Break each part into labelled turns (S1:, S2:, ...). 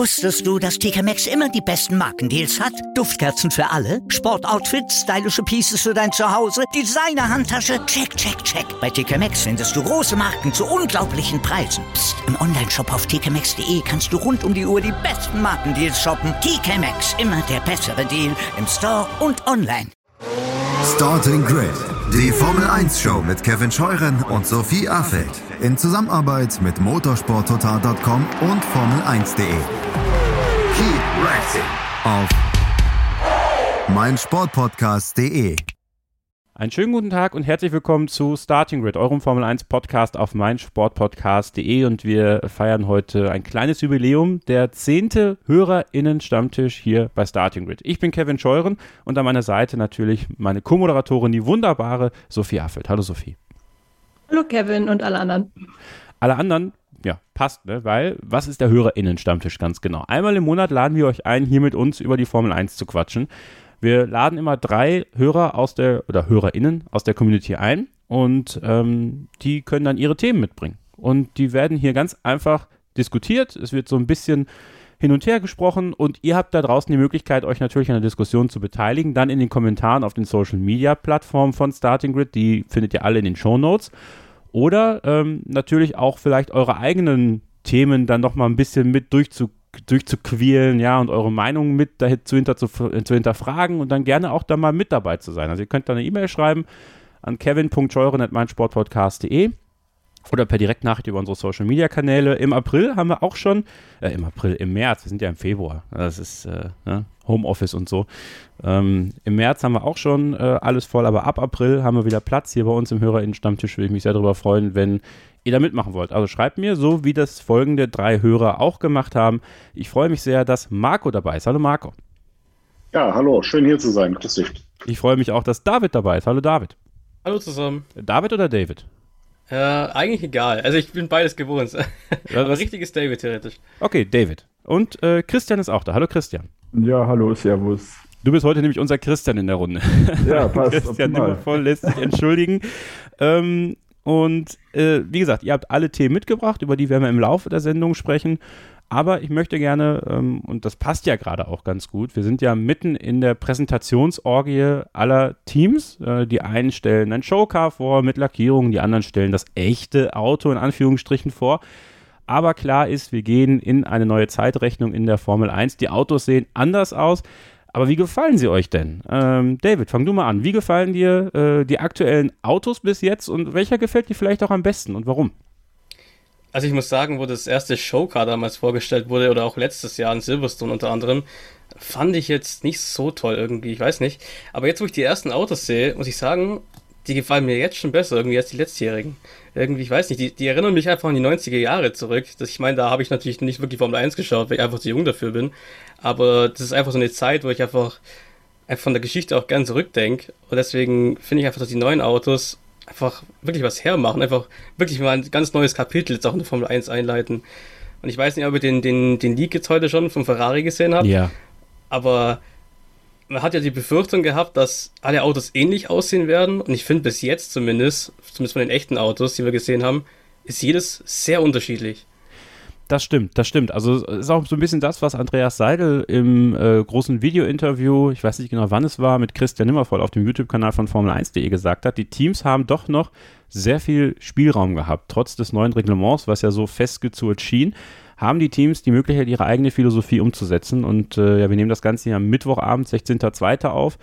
S1: Wusstest du, dass TK Maxx immer die besten Markendeals hat? Duftkerzen für alle, Sportoutfits, stylische Pieces für dein Zuhause, Designer-Handtasche, check, check, check. Bei TK Maxx findest du große Marken zu unglaublichen Preisen. Psst. im Onlineshop auf tkmaxx.de kannst du rund um die Uhr die besten Markendeals shoppen. TK Maxx, immer der bessere Deal im Store und online.
S2: Starting Grid, die Formel 1 Show mit Kevin Scheuren und Sophie Affeld in Zusammenarbeit mit motorsporttotal.com und Formel1.de. Keep racing auf meinsportpodcast.de.
S3: Einen schönen guten Tag und herzlich willkommen zu Starting Grid, eurem Formel 1 Podcast auf meinsportpodcast.de und wir feiern heute ein kleines Jubiläum, der zehnte HörerInnen-Stammtisch hier bei Starting Grid. Ich bin Kevin Scheuren und an meiner Seite natürlich meine Co-Moderatorin, die wunderbare Sophie Affelt. Hallo Sophie.
S4: Hallo Kevin und alle anderen.
S3: Alle anderen ja, passt, ne? Weil, was ist der HörerInnen-Stammtisch ganz genau? Einmal im Monat laden wir euch ein, hier mit uns über die Formel 1 zu quatschen. Wir laden immer drei Hörer aus der, oder HörerInnen aus der Community ein und ähm, die können dann ihre Themen mitbringen. Und die werden hier ganz einfach diskutiert. Es wird so ein bisschen hin und her gesprochen und ihr habt da draußen die Möglichkeit, euch natürlich an der Diskussion zu beteiligen. Dann in den Kommentaren auf den Social Media Plattformen von Starting Grid, die findet ihr alle in den Show Notes. Oder ähm, natürlich auch vielleicht eure eigenen Themen dann nochmal ein bisschen mit durchzu, durchzuquälen, ja, und eure Meinung mit dazu hinter, zu, zu hinterfragen und dann gerne auch da mal mit dabei zu sein. Also ihr könnt da eine E-Mail schreiben an kevin.scheuren.meinsportpodcast.de oder per Direktnachricht über unsere Social Media Kanäle. Im April haben wir auch schon, äh, im April, im März, wir sind ja im Februar, das ist äh, ne, Homeoffice und so. Ähm, Im März haben wir auch schon äh, alles voll, aber ab April haben wir wieder Platz hier bei uns im HörerInnen-Stammtisch. Würde ich mich sehr darüber freuen, wenn ihr da mitmachen wollt. Also schreibt mir, so wie das folgende drei Hörer auch gemacht haben. Ich freue mich sehr, dass Marco dabei ist. Hallo Marco.
S5: Ja, hallo, schön hier zu sein. Grüß dich.
S3: Ich freue mich auch, dass David dabei ist. Hallo David.
S6: Hallo zusammen.
S3: David oder David?
S6: Äh, eigentlich egal. Also ich bin beides gewohnt. Ja, Aber richtig ist David theoretisch.
S3: Okay, David. Und äh, Christian ist auch da. Hallo Christian.
S7: Ja, hallo, servus.
S3: Du bist heute nämlich unser Christian in der Runde.
S7: Ja, passt.
S3: Christian voll lässt sich entschuldigen. ähm, und äh, wie gesagt, ihr habt alle Themen mitgebracht, über die werden wir im Laufe der Sendung sprechen. Aber ich möchte gerne, ähm, und das passt ja gerade auch ganz gut, wir sind ja mitten in der Präsentationsorgie aller Teams. Äh, die einen stellen ein Showcar vor mit Lackierungen, die anderen stellen das echte Auto in Anführungsstrichen vor. Aber klar ist, wir gehen in eine neue Zeitrechnung in der Formel 1. Die Autos sehen anders aus. Aber wie gefallen sie euch denn? Ähm, David, fang du mal an. Wie gefallen dir äh, die aktuellen Autos bis jetzt und welcher gefällt dir vielleicht auch am besten und warum?
S6: Also ich muss sagen, wo das erste Showcar damals vorgestellt wurde oder auch letztes Jahr in Silverstone unter anderem, fand ich jetzt nicht so toll irgendwie, ich weiß nicht. Aber jetzt, wo ich die ersten Autos sehe, muss ich sagen, die gefallen mir jetzt schon besser irgendwie als die letztjährigen. Irgendwie, ich weiß nicht, die, die erinnern mich einfach an die 90er Jahre zurück. Das, ich meine, da habe ich natürlich nicht wirklich Formel 1 geschaut, weil ich einfach zu jung dafür bin. Aber das ist einfach so eine Zeit, wo ich einfach, einfach von der Geschichte auch gern zurückdenke. Und deswegen finde ich einfach, dass die neuen Autos einfach wirklich was hermachen, einfach wirklich mal ein ganz neues Kapitel jetzt auch in der Formel 1 einleiten. Und ich weiß nicht, ob ihr den, den, den Leak jetzt heute schon von Ferrari gesehen habt.
S3: Ja.
S6: Aber man hat ja die Befürchtung gehabt, dass alle Autos ähnlich aussehen werden. Und ich finde bis jetzt zumindest, zumindest von den echten Autos, die wir gesehen haben, ist jedes sehr unterschiedlich.
S3: Das stimmt, das stimmt. Also es ist auch so ein bisschen das, was Andreas Seidel im äh, großen Video-Interview, ich weiß nicht genau wann es war, mit Christian Nimmervoll auf dem YouTube-Kanal von Formel1.de gesagt hat. Die Teams haben doch noch sehr viel Spielraum gehabt, trotz des neuen Reglements, was ja so festgezurrt schien haben die Teams die Möglichkeit, ihre eigene Philosophie umzusetzen. Und äh, ja, wir nehmen das Ganze hier am Mittwochabend, 16.02. auf.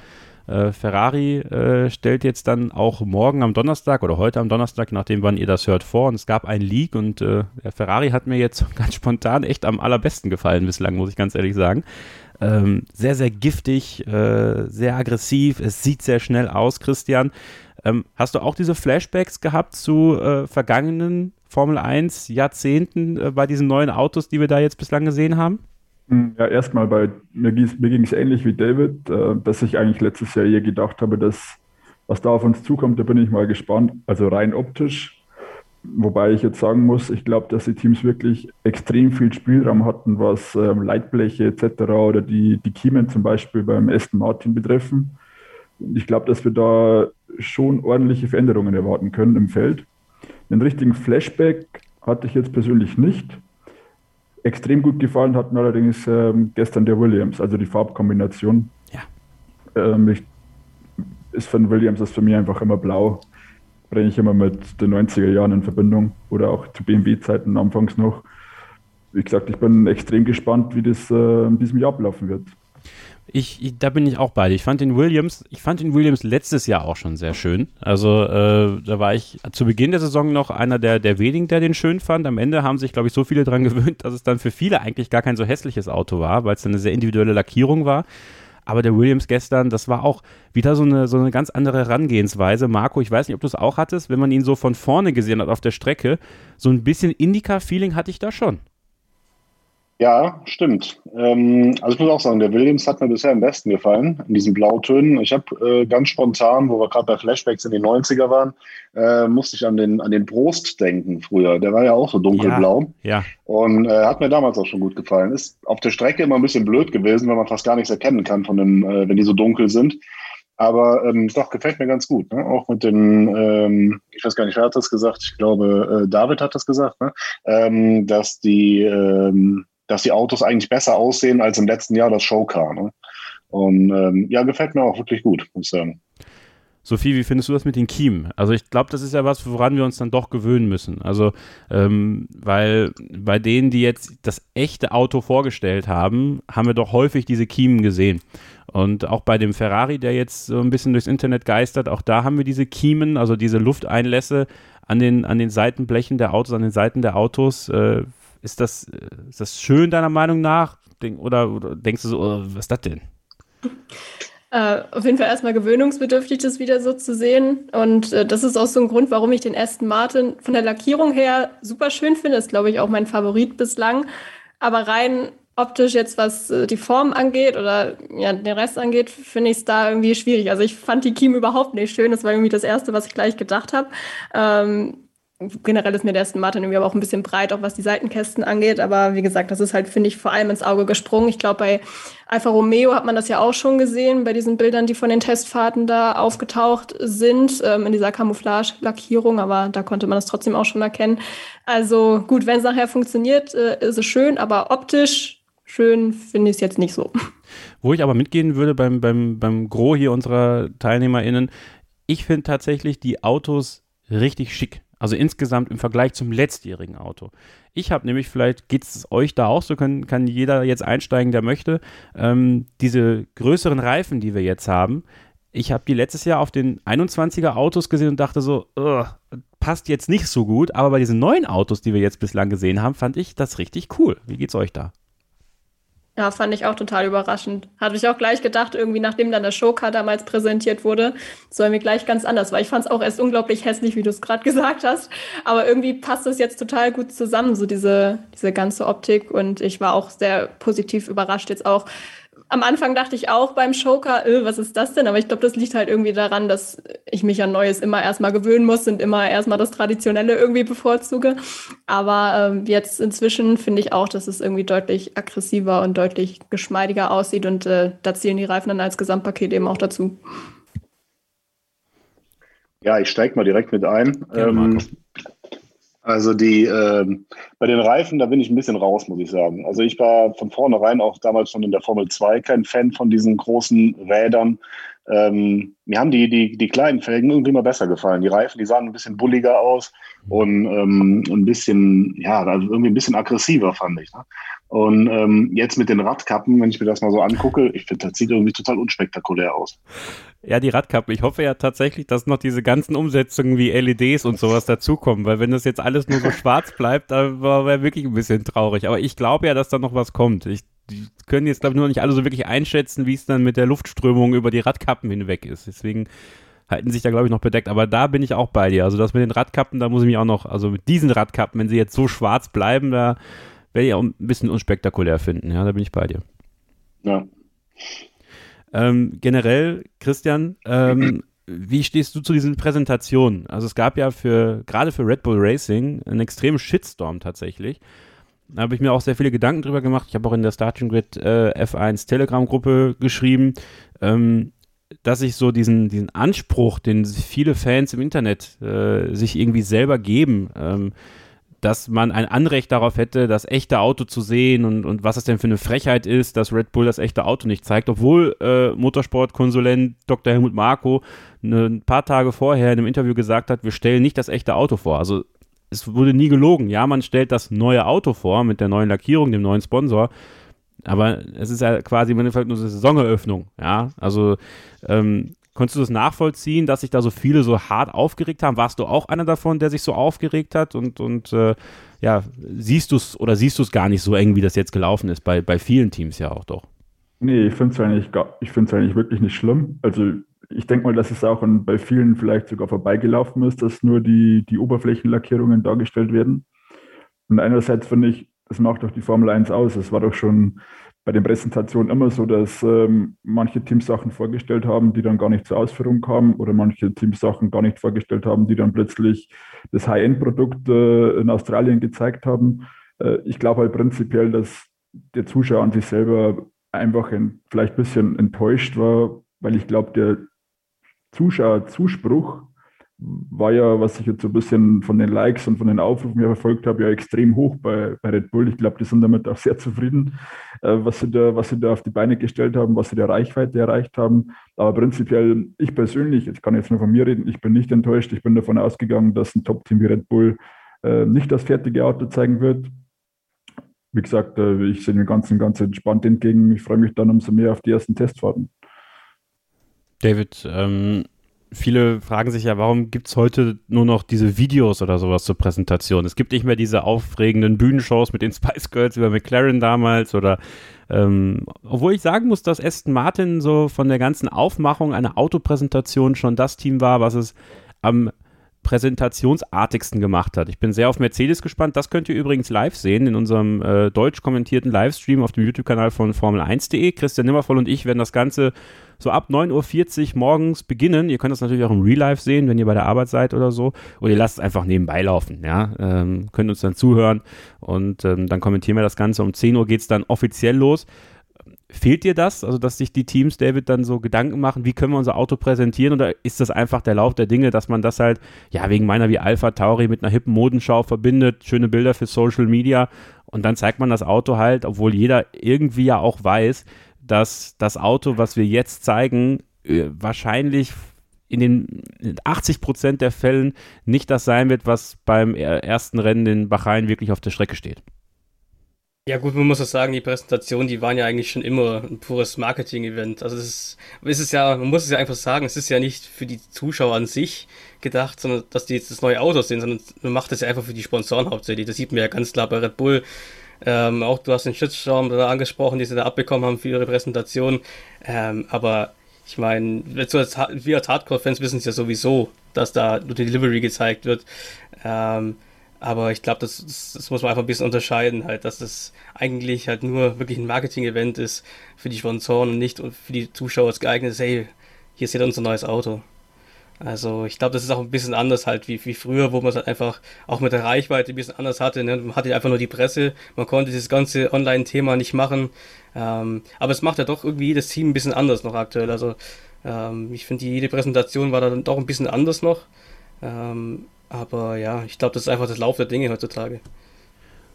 S3: Äh, Ferrari äh, stellt jetzt dann auch morgen am Donnerstag oder heute am Donnerstag, nachdem wann ihr das hört, vor. Und es gab einen Leak und äh, Ferrari hat mir jetzt ganz spontan echt am allerbesten gefallen bislang, muss ich ganz ehrlich sagen. Ähm, sehr, sehr giftig, äh, sehr aggressiv, es sieht sehr schnell aus, Christian. Ähm, hast du auch diese Flashbacks gehabt zu äh, vergangenen Formel 1 Jahrzehnten äh, bei diesen neuen Autos, die wir da jetzt bislang gesehen haben?
S7: Hm, ja, erstmal bei mir, mir ging es ähnlich wie David, äh, dass ich eigentlich letztes Jahr eher gedacht habe, dass was da auf uns zukommt, da bin ich mal gespannt. Also rein optisch. Wobei ich jetzt sagen muss, ich glaube, dass die Teams wirklich extrem viel Spielraum hatten, was ähm, Leitbleche etc. oder die, die Kiemen zum Beispiel beim Aston Martin betreffen. Ich glaube, dass wir da schon ordentliche Veränderungen erwarten können im Feld. Den richtigen Flashback hatte ich jetzt persönlich nicht. extrem gut gefallen hat mir allerdings ähm, gestern der Williams, also die Farbkombination.
S3: Ja.
S7: Ähm, ich, ist von Williams ist für mich einfach immer blau. Bringe ich immer mit den 90er Jahren in Verbindung oder auch zu BMW-Zeiten anfangs noch. Wie gesagt, ich bin extrem gespannt, wie das äh, in diesem Jahr ablaufen wird.
S3: Ich, ich, da bin ich auch bei. Ich fand den Williams, ich fand den Williams letztes Jahr auch schon sehr schön. Also äh, da war ich zu Beginn der Saison noch einer der, der wenigen, der den schön fand. Am Ende haben sich, glaube ich, so viele dran gewöhnt, dass es dann für viele eigentlich gar kein so hässliches Auto war, weil es dann eine sehr individuelle Lackierung war. Aber der Williams gestern, das war auch wieder so eine, so eine ganz andere Herangehensweise. Marco, ich weiß nicht, ob du es auch hattest, wenn man ihn so von vorne gesehen hat auf der Strecke. So ein bisschen Indica-Feeling hatte ich da schon.
S5: Ja, stimmt. Ähm, also ich muss auch sagen, der Williams hat mir bisher am besten gefallen, in diesen Blautönen. Ich habe äh, ganz spontan, wo wir gerade bei Flashbacks in den 90er waren, äh, musste ich an den, an den Prost denken früher. Der war ja auch so dunkelblau.
S3: Ja. ja.
S5: Und äh, hat mir damals auch schon gut gefallen. Ist auf der Strecke immer ein bisschen blöd gewesen, weil man fast gar nichts erkennen kann von dem, äh, wenn die so dunkel sind. Aber ähm, doch, gefällt mir ganz gut. Ne? Auch mit den, ähm, ich weiß gar nicht, wer hat das gesagt? Ich glaube, äh, David hat das gesagt, ne? ähm, dass die ähm, dass die Autos eigentlich besser aussehen als im letzten Jahr das Showcar. Ne? Und ähm, ja, gefällt mir auch wirklich gut, muss ich sagen.
S3: Sophie, wie findest du das mit den Kiemen? Also ich glaube, das ist ja was, woran wir uns dann doch gewöhnen müssen. Also, ähm, weil bei denen, die jetzt das echte Auto vorgestellt haben, haben wir doch häufig diese Kiemen gesehen. Und auch bei dem Ferrari, der jetzt so ein bisschen durchs Internet geistert, auch da haben wir diese Kiemen, also diese Lufteinlässe an den, an den Seitenblechen der Autos, an den Seiten der Autos. Äh, ist das, ist das schön deiner Meinung nach? Oder, oder denkst du so, oh, was ist das denn?
S4: Äh, auf jeden Fall erstmal gewöhnungsbedürftig, das wieder so zu sehen. Und äh, das ist auch so ein Grund, warum ich den Aston Martin von der Lackierung her super schön finde. Ist, glaube ich, auch mein Favorit bislang. Aber rein optisch jetzt, was äh, die Form angeht oder ja, den Rest angeht, finde ich es da irgendwie schwierig. Also ich fand die Kiem überhaupt nicht schön. Das war irgendwie das Erste, was ich gleich gedacht habe. Ähm, generell ist mir der Aston Martin irgendwie aber auch ein bisschen breit, auch was die Seitenkästen angeht. Aber wie gesagt, das ist halt, finde ich, vor allem ins Auge gesprungen. Ich glaube, bei Alfa Romeo hat man das ja auch schon gesehen, bei diesen Bildern, die von den Testfahrten da aufgetaucht sind, ähm, in dieser Camouflage-Lackierung. Aber da konnte man das trotzdem auch schon erkennen. Also gut, wenn es nachher funktioniert, äh, ist es schön, aber optisch schön finde ich es jetzt nicht so.
S3: Wo ich aber mitgehen würde beim, beim, beim Gros hier unserer TeilnehmerInnen, ich finde tatsächlich die Autos richtig schick. Also insgesamt im Vergleich zum letztjährigen Auto. Ich habe nämlich, vielleicht geht es euch da auch so, kann, kann jeder jetzt einsteigen, der möchte, ähm, diese größeren Reifen, die wir jetzt haben. Ich habe die letztes Jahr auf den 21er Autos gesehen und dachte so, passt jetzt nicht so gut, aber bei diesen neuen Autos, die wir jetzt bislang gesehen haben, fand ich das richtig cool. Wie geht's euch da?
S4: Ja, fand ich auch total überraschend. Hatte ich auch gleich gedacht, irgendwie nachdem dann der Showcar damals präsentiert wurde, soll mir gleich ganz anders, weil ich fand es auch erst unglaublich hässlich, wie du es gerade gesagt hast. Aber irgendwie passt es jetzt total gut zusammen, so diese, diese ganze Optik. Und ich war auch sehr positiv überrascht jetzt auch, am Anfang dachte ich auch beim Joker, öh, was ist das denn? Aber ich glaube, das liegt halt irgendwie daran, dass ich mich an Neues immer erstmal gewöhnen muss und immer erstmal das Traditionelle irgendwie bevorzuge. Aber ähm, jetzt inzwischen finde ich auch, dass es irgendwie deutlich aggressiver und deutlich geschmeidiger aussieht und äh, da zählen die Reifen dann als Gesamtpaket eben auch dazu.
S5: Ja, ich steige mal direkt mit ein. Ja, ähm, also die äh, bei den Reifen, da bin ich ein bisschen raus, muss ich sagen. Also ich war von vornherein auch damals schon in der Formel 2 kein Fan von diesen großen Rädern. Ähm, mir haben die, die, die kleinen Felgen irgendwie mal besser gefallen. Die Reifen, die sahen ein bisschen bulliger aus und ähm, ein bisschen, ja, also irgendwie ein bisschen aggressiver, fand ich. Ne? Und ähm, jetzt mit den Radkappen, wenn ich mir das mal so angucke, ich finde, das sieht irgendwie total unspektakulär aus.
S3: Ja, die Radkappen. Ich hoffe ja tatsächlich, dass noch diese ganzen Umsetzungen wie LEDs und sowas dazukommen, weil wenn das jetzt alles nur so schwarz bleibt, da wäre wirklich ein bisschen traurig. Aber ich glaube ja, dass da noch was kommt. Ich, die können jetzt, glaube ich, nur nicht alle so wirklich einschätzen, wie es dann mit der Luftströmung über die Radkappen hinweg ist. Deswegen halten sich da, glaube ich, noch bedeckt. Aber da bin ich auch bei dir. Also das mit den Radkappen, da muss ich mich auch noch, also mit diesen Radkappen, wenn sie jetzt so schwarz bleiben, da werde ich auch ein bisschen unspektakulär finden. Ja, da bin ich bei dir.
S5: Ja.
S3: Ähm, generell, Christian, ähm, wie stehst du zu diesen Präsentationen? Also es gab ja für, gerade für Red Bull Racing, einen extremen Shitstorm tatsächlich. Da habe ich mir auch sehr viele Gedanken drüber gemacht. Ich habe auch in der Starting Grid äh, F1 Telegram-Gruppe geschrieben, ähm, dass ich so diesen, diesen Anspruch, den viele Fans im Internet äh, sich irgendwie selber geben, ähm, dass man ein Anrecht darauf hätte, das echte Auto zu sehen und, und was es denn für eine Frechheit ist, dass Red Bull das echte Auto nicht zeigt, obwohl äh, Motorsportkonsulent Dr. Helmut Marko ne, ein paar Tage vorher in einem Interview gesagt hat, wir stellen nicht das echte Auto vor. Also es wurde nie gelogen. Ja, man stellt das neue Auto vor mit der neuen Lackierung, dem neuen Sponsor, aber es ist ja quasi im Endeffekt nur eine Saisoneröffnung. Ja, also ähm, Konntest du das nachvollziehen, dass sich da so viele so hart aufgeregt haben? Warst du auch einer davon, der sich so aufgeregt hat? Und, und äh, ja, siehst du es oder siehst du es gar nicht so eng, wie das jetzt gelaufen ist, bei, bei vielen Teams ja auch doch?
S7: Nee, ich finde es eigentlich, eigentlich wirklich nicht schlimm. Also ich denke mal, dass es auch bei vielen vielleicht sogar vorbeigelaufen ist, dass nur die, die Oberflächenlackierungen dargestellt werden. Und einerseits finde ich, das macht doch die Formel 1 aus. Es war doch schon bei den Präsentationen immer so, dass ähm, manche Teams Sachen vorgestellt haben, die dann gar nicht zur Ausführung kamen oder manche Teams Sachen gar nicht vorgestellt haben, die dann plötzlich das High-End-Produkt äh, in Australien gezeigt haben. Äh, ich glaube halt prinzipiell, dass der Zuschauer an sich selber einfach ein, vielleicht ein bisschen enttäuscht war, weil ich glaube, der Zuschauerzuspruch war ja, was ich jetzt so ein bisschen von den Likes und von den Aufrufen ja verfolgt habe, ja extrem hoch bei, bei Red Bull. Ich glaube, die sind damit auch sehr zufrieden, äh, was, sie da, was sie da auf die Beine gestellt haben, was sie der Reichweite erreicht haben. Aber prinzipiell, ich persönlich, ich kann jetzt nur von mir reden, ich bin nicht enttäuscht. Ich bin davon ausgegangen, dass ein Top-Team wie Red Bull äh, nicht das fertige Auto zeigen wird. Wie gesagt, äh, ich sehe dem Ganzen ganz entspannt entgegen. Ich freue mich dann umso mehr auf die ersten Testfahrten.
S3: David, ähm, viele fragen sich ja, warum gibt es heute nur noch diese Videos oder sowas zur Präsentation? Es gibt nicht mehr diese aufregenden Bühnenshows mit den Spice Girls über McLaren damals oder ähm, obwohl ich sagen muss, dass Aston Martin so von der ganzen Aufmachung einer Autopräsentation schon das Team war, was es am präsentationsartigsten gemacht hat. Ich bin sehr auf Mercedes gespannt. Das könnt ihr übrigens live sehen in unserem äh, deutsch kommentierten Livestream auf dem YouTube-Kanal von Formel1.de. Christian Nimmervoll und ich werden das Ganze so ab 9.40 Uhr morgens beginnen. Ihr könnt das natürlich auch im Real Life sehen, wenn ihr bei der Arbeit seid oder so. Oder ihr lasst es einfach nebenbei laufen. Ja? Ähm, könnt uns dann zuhören und ähm, dann kommentieren wir das Ganze. Um 10 Uhr geht es dann offiziell los. Fehlt dir das? Also, dass sich die Teams, David, dann so Gedanken machen, wie können wir unser Auto präsentieren? Oder ist das einfach der Lauf der Dinge, dass man das halt, ja, wegen meiner wie Alpha Tauri mit einer hippen Modenschau verbindet, schöne Bilder für Social Media und dann zeigt man das Auto halt, obwohl jeder irgendwie ja auch weiß, dass das Auto, was wir jetzt zeigen, äh, wahrscheinlich in den 80 Prozent der Fällen nicht das sein wird, was beim ersten Rennen in Bahrain wirklich auf der Strecke steht.
S6: Ja gut, man muss auch sagen, die Präsentationen, die waren ja eigentlich schon immer ein pures Marketing-Event. Also es ist, es ist ja, man muss es ja einfach sagen, es ist ja nicht für die Zuschauer an sich gedacht, sondern dass die jetzt das neue Auto sehen, sondern man macht das ja einfach für die Sponsoren hauptsächlich. Das sieht man ja ganz klar bei Red Bull. Ähm, auch du hast den Shitstorm da angesprochen, die sie da abbekommen haben für ihre Präsentation. Ähm, aber ich meine, wir als Hardcore-Fans wissen es ja sowieso, dass da nur die Delivery gezeigt wird. Ähm, aber ich glaube, das, das, das, muss man einfach ein bisschen unterscheiden, halt, dass das eigentlich halt nur wirklich ein Marketing-Event ist für die Sponsoren und nicht für die Zuschauer geeignet ist, hey, hier seht ihr unser neues Auto. Also ich glaube, das ist auch ein bisschen anders halt wie, wie früher, wo man es halt einfach auch mit der Reichweite ein bisschen anders hatte. Ne? Man hatte einfach nur die Presse, man konnte dieses ganze Online-Thema nicht machen. Ähm, aber es macht ja doch irgendwie jedes Team ein bisschen anders noch aktuell. Also ähm, ich finde, jede Präsentation war dann doch ein bisschen anders noch. Ähm, aber ja, ich glaube, das ist einfach das Lauf der Dinge heutzutage.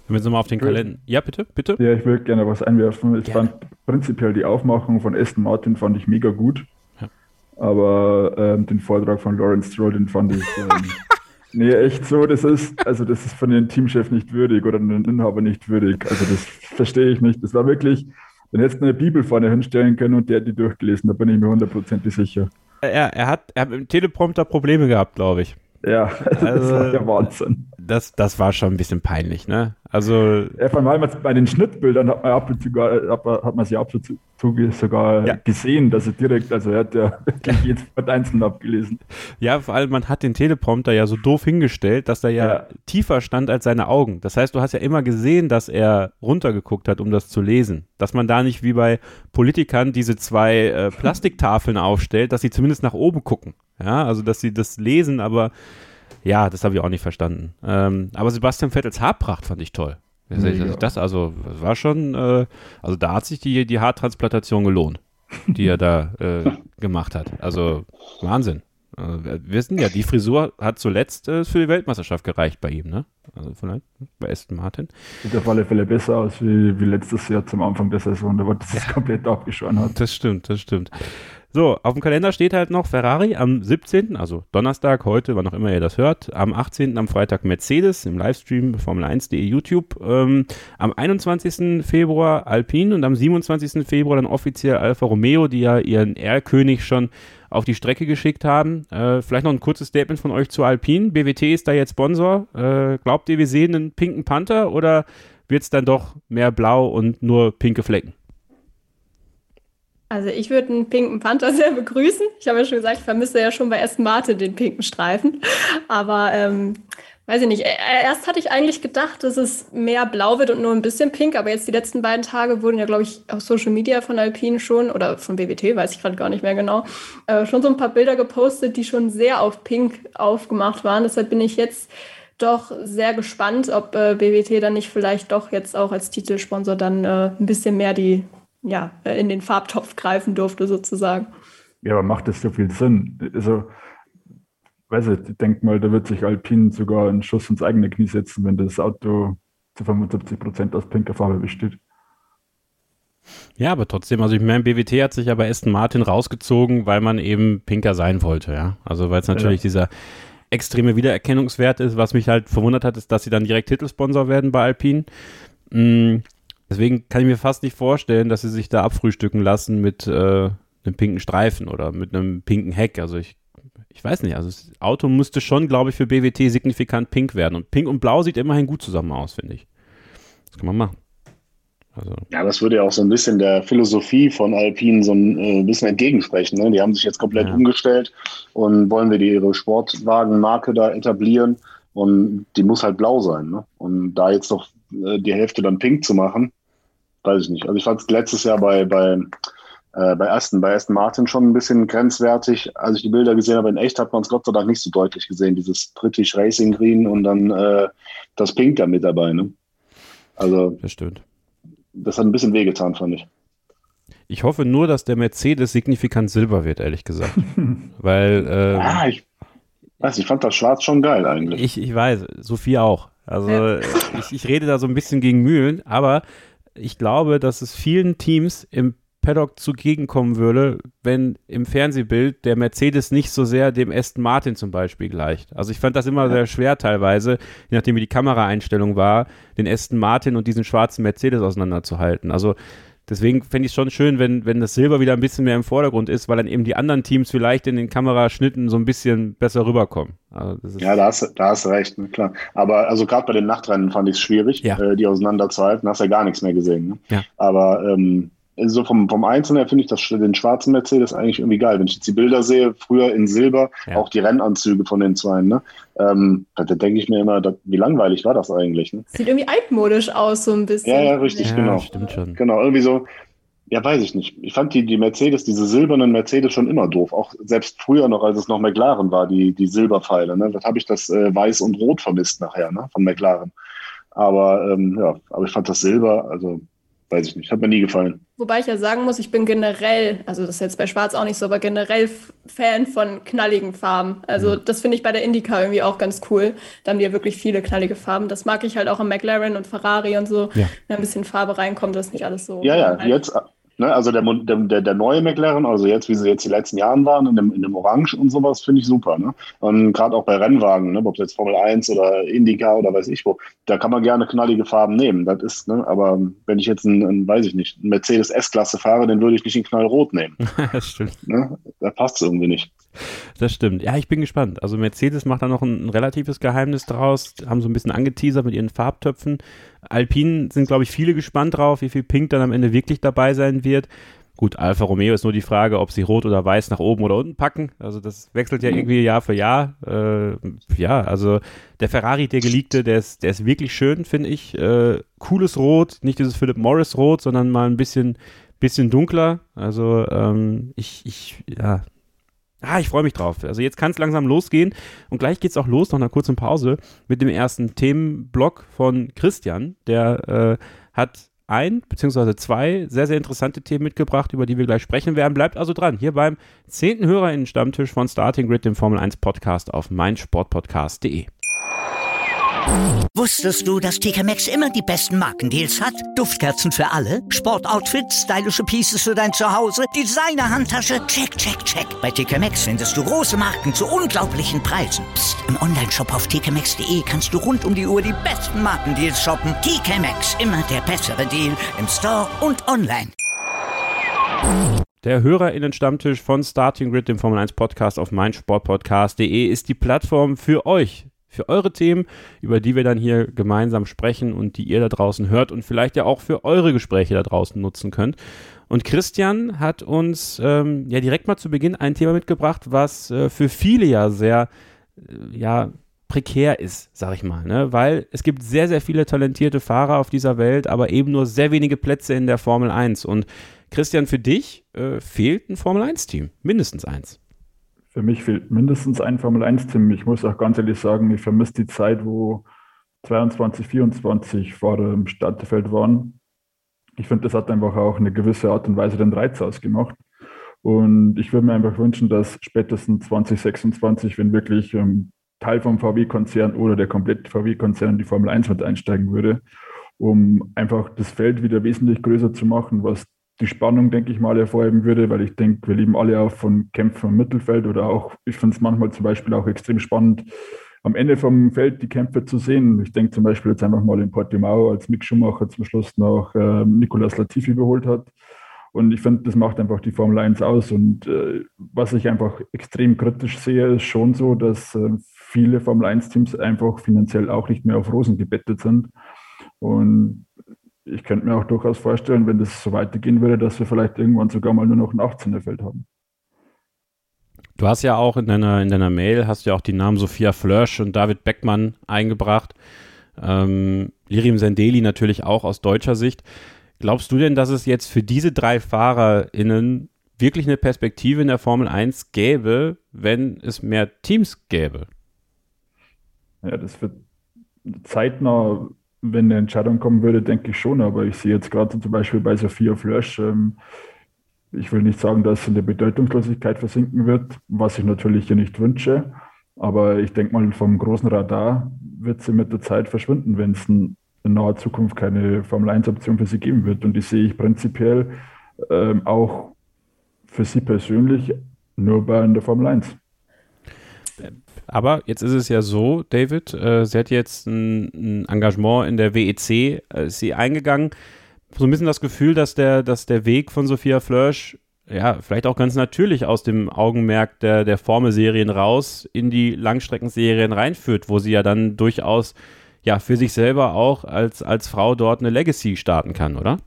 S3: Wenn wir jetzt nochmal auf den Kalender. Ja, bitte, bitte.
S7: Ja, ich würde gerne was einwerfen. Ich gerne. fand prinzipiell die Aufmachung von Aston Martin fand ich mega gut. Ja. Aber ähm, den Vortrag von Lawrence Stroll, den fand ich. Ähm, nee, echt so, das ist, also das ist von dem Teamchef nicht würdig oder den Inhaber nicht würdig. Also das verstehe ich nicht. Das war wirklich, wenn hättest du eine Bibel vorne hinstellen können und der hat die durchgelesen, da bin ich mir hundertprozentig sicher.
S3: Er, er, hat, er hat mit dem Teleprompter Probleme gehabt, glaube ich.
S7: Ja, das also, war der Wahnsinn.
S3: Das, das war schon ein bisschen peinlich, ne? Also.
S7: Ja, vor allem bei den Schnittbildern hat man ab und zu hat man sie ab und zu sogar ja. gesehen, dass er direkt, also er hat ja wirklich jedes Wort einzeln abgelesen.
S3: Ja, vor allem man hat den Teleprompter ja so doof hingestellt, dass er ja, ja, tiefer stand als seine Augen. Das heißt, du hast ja immer gesehen, dass er runtergeguckt hat, um das zu lesen. Dass man da nicht wie bei Politikern diese zwei äh, Plastiktafeln aufstellt, dass sie zumindest nach oben gucken. Ja, also dass sie das lesen, aber ja, das habe ich auch nicht verstanden. Ähm, aber Sebastian Vettels Haarpracht fand ich toll. Das, ja. das also das war schon, äh, also da hat sich die, die Haartransplantation gelohnt, die er da äh, gemacht hat. Also Wahnsinn. Also, wir wissen ja, die Frisur hat zuletzt äh, für die Weltmeisterschaft gereicht bei ihm, ne? Also vielleicht bei Aston Martin.
S7: Sieht auf alle Fälle besser aus wie, wie letztes Jahr zum Anfang der Saison, da war das ja. komplett abgeschoren hat.
S3: Das stimmt, das stimmt. So, auf dem Kalender steht halt noch Ferrari am 17., also Donnerstag, heute, wann auch immer ihr das hört. Am 18. am Freitag Mercedes im Livestream Formel1.de YouTube. Ähm, am 21. Februar Alpine und am 27. Februar dann offiziell Alfa Romeo, die ja ihren Erlkönig schon auf die Strecke geschickt haben. Äh, vielleicht noch ein kurzes Statement von euch zu Alpine. BWT ist da jetzt Sponsor. Äh, glaubt ihr, wir sehen einen pinken Panther oder wird es dann doch mehr blau und nur pinke Flecken?
S4: Also ich würde einen pinken Panther sehr begrüßen. Ich habe ja schon gesagt, ich vermisse ja schon bei Aston Martin den pinken Streifen. Aber ähm, weiß ich nicht. Erst hatte ich eigentlich gedacht, dass es mehr blau wird und nur ein bisschen pink. Aber jetzt die letzten beiden Tage wurden ja, glaube ich, auf Social Media von Alpine schon oder von BWT, weiß ich gerade gar nicht mehr genau, äh, schon so ein paar Bilder gepostet, die schon sehr auf pink aufgemacht waren. Deshalb bin ich jetzt doch sehr gespannt, ob äh, BWT dann nicht vielleicht doch jetzt auch als Titelsponsor dann äh, ein bisschen mehr die ja, in den Farbtopf greifen durfte, sozusagen.
S7: Ja, aber macht das so viel Sinn? Also, weiß ich, ich denke mal, da wird sich Alpine sogar einen Schuss ins eigene Knie setzen, wenn das Auto zu 75 Prozent aus pinker Farbe besteht.
S3: Ja, aber trotzdem, also ich meine, BWT hat sich ja bei Aston Martin rausgezogen, weil man eben pinker sein wollte, ja. Also weil es natürlich ja. dieser extreme Wiedererkennungswert ist. Was mich halt verwundert hat, ist, dass sie dann direkt Titelsponsor werden bei Alpine. Mhm. Deswegen kann ich mir fast nicht vorstellen, dass sie sich da abfrühstücken lassen mit äh, einem pinken Streifen oder mit einem pinken Heck. Also ich, ich weiß nicht, also das Auto müsste schon, glaube ich, für BWT signifikant pink werden. Und pink und blau sieht immerhin gut zusammen aus, finde ich. Das kann man machen.
S5: Also. Ja, das würde ja auch so ein bisschen der Philosophie von Alpine so ein äh, bisschen entgegensprechen. Ne? Die haben sich jetzt komplett ja. umgestellt und wollen wir die, ihre Sportwagenmarke da etablieren und die muss halt blau sein. Ne? Und da jetzt noch äh, die Hälfte dann pink zu machen, weiß ich nicht. Also ich fand es letztes Jahr bei, bei, äh, bei Aston, bei Aston Martin schon ein bisschen grenzwertig. Als ich die Bilder gesehen habe, in echt hat man es Gott sei Dank nicht so deutlich gesehen, dieses British Racing Green und dann äh, das Pink da mit dabei. Ne? Also
S3: das stimmt.
S5: Das hat ein bisschen wehgetan, fand ich.
S3: Ich hoffe nur, dass der Mercedes signifikant silber wird, ehrlich gesagt. Weil. Ähm,
S5: ah, ich weiß, ich fand das Schwarz schon geil eigentlich.
S3: Ich, ich weiß, Sophie auch. Also ja. ich, ich rede da so ein bisschen gegen Mühlen, aber ich glaube, dass es vielen Teams im Paddock zugegenkommen würde, wenn im Fernsehbild der Mercedes nicht so sehr dem Aston Martin zum Beispiel gleicht. Also ich fand das immer sehr schwer teilweise, je nachdem wie die Kameraeinstellung war, den Aston Martin und diesen schwarzen Mercedes auseinanderzuhalten. Also Deswegen fände ich es schon schön, wenn, wenn das Silber wieder ein bisschen mehr im Vordergrund ist, weil dann eben die anderen Teams vielleicht in den Kameraschnitten so ein bisschen besser rüberkommen.
S5: Also ja, da hast, da hast du recht, ne, klar. Aber also gerade bei den Nachtrennen fand ich es schwierig, ja. äh, die auseinanderzuhalten. Hast ja gar nichts mehr gesehen. Ne? Ja. Aber ähm, so vom, vom Einzelnen her finde ich das, den schwarzen Mercedes eigentlich irgendwie geil. Wenn ich jetzt die Bilder sehe, früher in Silber, ja. auch die Rennanzüge von den zwei, ne? Ähm, da, da denke ich mir immer, da, wie langweilig war das eigentlich? Ne?
S4: Sieht irgendwie altmodisch aus, so ein bisschen.
S5: Ja, ja, richtig, ja, genau.
S3: Stimmt schon.
S5: Genau, irgendwie so, ja, weiß ich nicht. Ich fand die, die Mercedes, diese silbernen Mercedes schon immer doof. Auch selbst früher noch, als es noch McLaren war, die, die Silberpfeile. Ne? Das habe ich das äh, Weiß und Rot vermisst nachher, ne? Von McLaren. Aber ähm, ja, aber ich fand das Silber, also weiß ich nicht, hat mir nie gefallen.
S4: Wobei ich ja sagen muss, ich bin generell, also das ist jetzt bei Schwarz auch nicht so, aber generell Fan von knalligen Farben. Also das finde ich bei der Indica irgendwie auch ganz cool. Da haben die ja wirklich viele knallige Farben. Das mag ich halt auch am McLaren und Ferrari und so. Ja. Wenn ein bisschen Farbe reinkommt, das ist nicht alles so.
S5: Ja, ja, jetzt, Ne, also der, der, der neue McLaren, also jetzt, wie sie jetzt die letzten Jahren waren, in dem, in dem Orange und sowas, finde ich super. Ne? Und gerade auch bei Rennwagen, ne, ob es jetzt Formel 1 oder Indica oder weiß ich wo, da kann man gerne knallige Farben nehmen. Das ist, ne, aber wenn ich jetzt einen, einen weiß ich nicht, einen Mercedes S-Klasse fahre, den würde ich nicht in Knallrot nehmen.
S3: das stimmt.
S5: Ne? Da passt es irgendwie nicht.
S3: Das stimmt. Ja, ich bin gespannt. Also Mercedes macht da noch ein, ein, relatives Geheimnis draus, haben so ein bisschen angeteasert mit ihren Farbtöpfen. Alpine sind, glaube ich, viele gespannt drauf, wie viel Pink dann am Ende wirklich dabei sein wird. Gut, Alfa Romeo ist nur die Frage, ob sie rot oder weiß nach oben oder unten packen. Also das wechselt ja irgendwie Jahr für Jahr. Äh, ja, also der Ferrari, der geleakte, der ist, der ist wirklich schön, finde ich. Äh, cooles Rot, nicht dieses Philip Morris Rot, sondern mal ein bisschen, bisschen dunkler. Also ähm, ich, ich, ja, Ah, ich freue mich drauf. Also jetzt kann es langsam losgehen und gleich geht es auch los, nach einer kurzen Pause, mit dem ersten Themenblock von Christian. Der äh, hat ein beziehungsweise zwei sehr, sehr interessante Themen mitgebracht, über die wir gleich sprechen werden. Bleibt also dran, hier beim zehnten HörerInnen-Stammtisch von Starting Grid, dem Formel 1 Podcast auf meinsportpodcast.de.
S1: Wusstest du, dass TK Maxx immer die besten Markendeals hat? Duftkerzen für alle, Sportoutfits, stylische Pieces für dein Zuhause, Designer-Handtasche, check, check, check. Bei TK Maxx findest du große Marken zu unglaublichen Preisen. Psst. im Onlineshop auf tkmaxx.de kannst du rund um die Uhr die besten Markendeals shoppen. TK Maxx, immer der bessere Deal im Store und online.
S3: Der HörerInnen-Stammtisch von Starting Grid, dem Formel 1 Podcast auf meinsportpodcast.de ist die Plattform für euch für eure Themen, über die wir dann hier gemeinsam sprechen und die ihr da draußen hört und vielleicht ja auch für eure Gespräche da draußen nutzen könnt. Und Christian hat uns ähm, ja direkt mal zu Beginn ein Thema mitgebracht, was äh, für viele ja sehr, äh, ja, prekär ist, sag ich mal, ne? weil es gibt sehr, sehr viele talentierte Fahrer auf dieser Welt, aber eben nur sehr wenige Plätze in der Formel 1. Und Christian, für dich äh, fehlt ein Formel 1-Team, mindestens eins.
S7: Für mich fehlt mindestens ein Formel-1-Team. Ich muss auch ganz ehrlich sagen, ich vermisse die Zeit, wo 22, 24 Fahrer im Starterfeld waren. Ich finde, das hat einfach auch eine gewisse Art und Weise den Reiz ausgemacht. Und ich würde mir einfach wünschen, dass spätestens 2026, wenn wirklich ähm, Teil vom VW-Konzern oder der komplette VW-Konzern in die Formel 1 mit einsteigen würde, um einfach das Feld wieder wesentlich größer zu machen, was die Spannung, denke ich mal, hervorheben würde, weil ich denke, wir leben alle auch von Kämpfen im Mittelfeld oder auch, ich finde es manchmal zum Beispiel auch extrem spannend, am Ende vom Feld die Kämpfe zu sehen. Ich denke zum Beispiel jetzt einfach mal in Portimao, als Mick Schumacher zum Schluss noch äh, Nicolas Latifi überholt hat. Und ich finde, das macht einfach die Formel 1 aus. Und äh, was ich einfach extrem kritisch sehe, ist schon so, dass äh, viele Formel 1-Teams einfach finanziell auch nicht mehr auf Rosen gebettet sind. Und ich könnte mir auch durchaus vorstellen, wenn das so weitergehen würde, dass wir vielleicht irgendwann sogar mal nur noch ein 18er Feld haben.
S3: Du hast ja auch in deiner, in deiner Mail, hast ja auch die Namen Sophia Flörsch und David Beckmann eingebracht. Ähm, Lirim Sendeli natürlich auch aus deutscher Sicht. Glaubst du denn, dass es jetzt für diese drei FahrerInnen wirklich eine Perspektive in der Formel 1 gäbe, wenn es mehr Teams gäbe?
S7: Ja, das wird zeitnah wenn eine Entscheidung kommen würde, denke ich schon. Aber ich sehe jetzt gerade zum Beispiel bei Sophia Flösch, ähm, ich will nicht sagen, dass sie in der Bedeutungslosigkeit versinken wird, was ich natürlich hier nicht wünsche. Aber ich denke mal, vom großen Radar wird sie mit der Zeit verschwinden, wenn es in, naher Zukunft keine Formel-1-Option für sie geben wird. Und die sehe ich prinzipiell ähm, auch für sie persönlich nur bei der Formel 1.
S3: Aber jetzt ist es ja so, David, äh, sie hat jetzt ein, ein, Engagement in der WEC, äh, ist sie eingegangen. So ein bisschen das Gefühl, dass der, dass der Weg von Sophia Flörsch ja, vielleicht auch ganz natürlich aus dem Augenmerk der, der Formelserien raus in die Langstreckenserien reinführt, wo sie ja dann durchaus ja für sich selber auch als, als Frau dort eine Legacy starten kann, oder?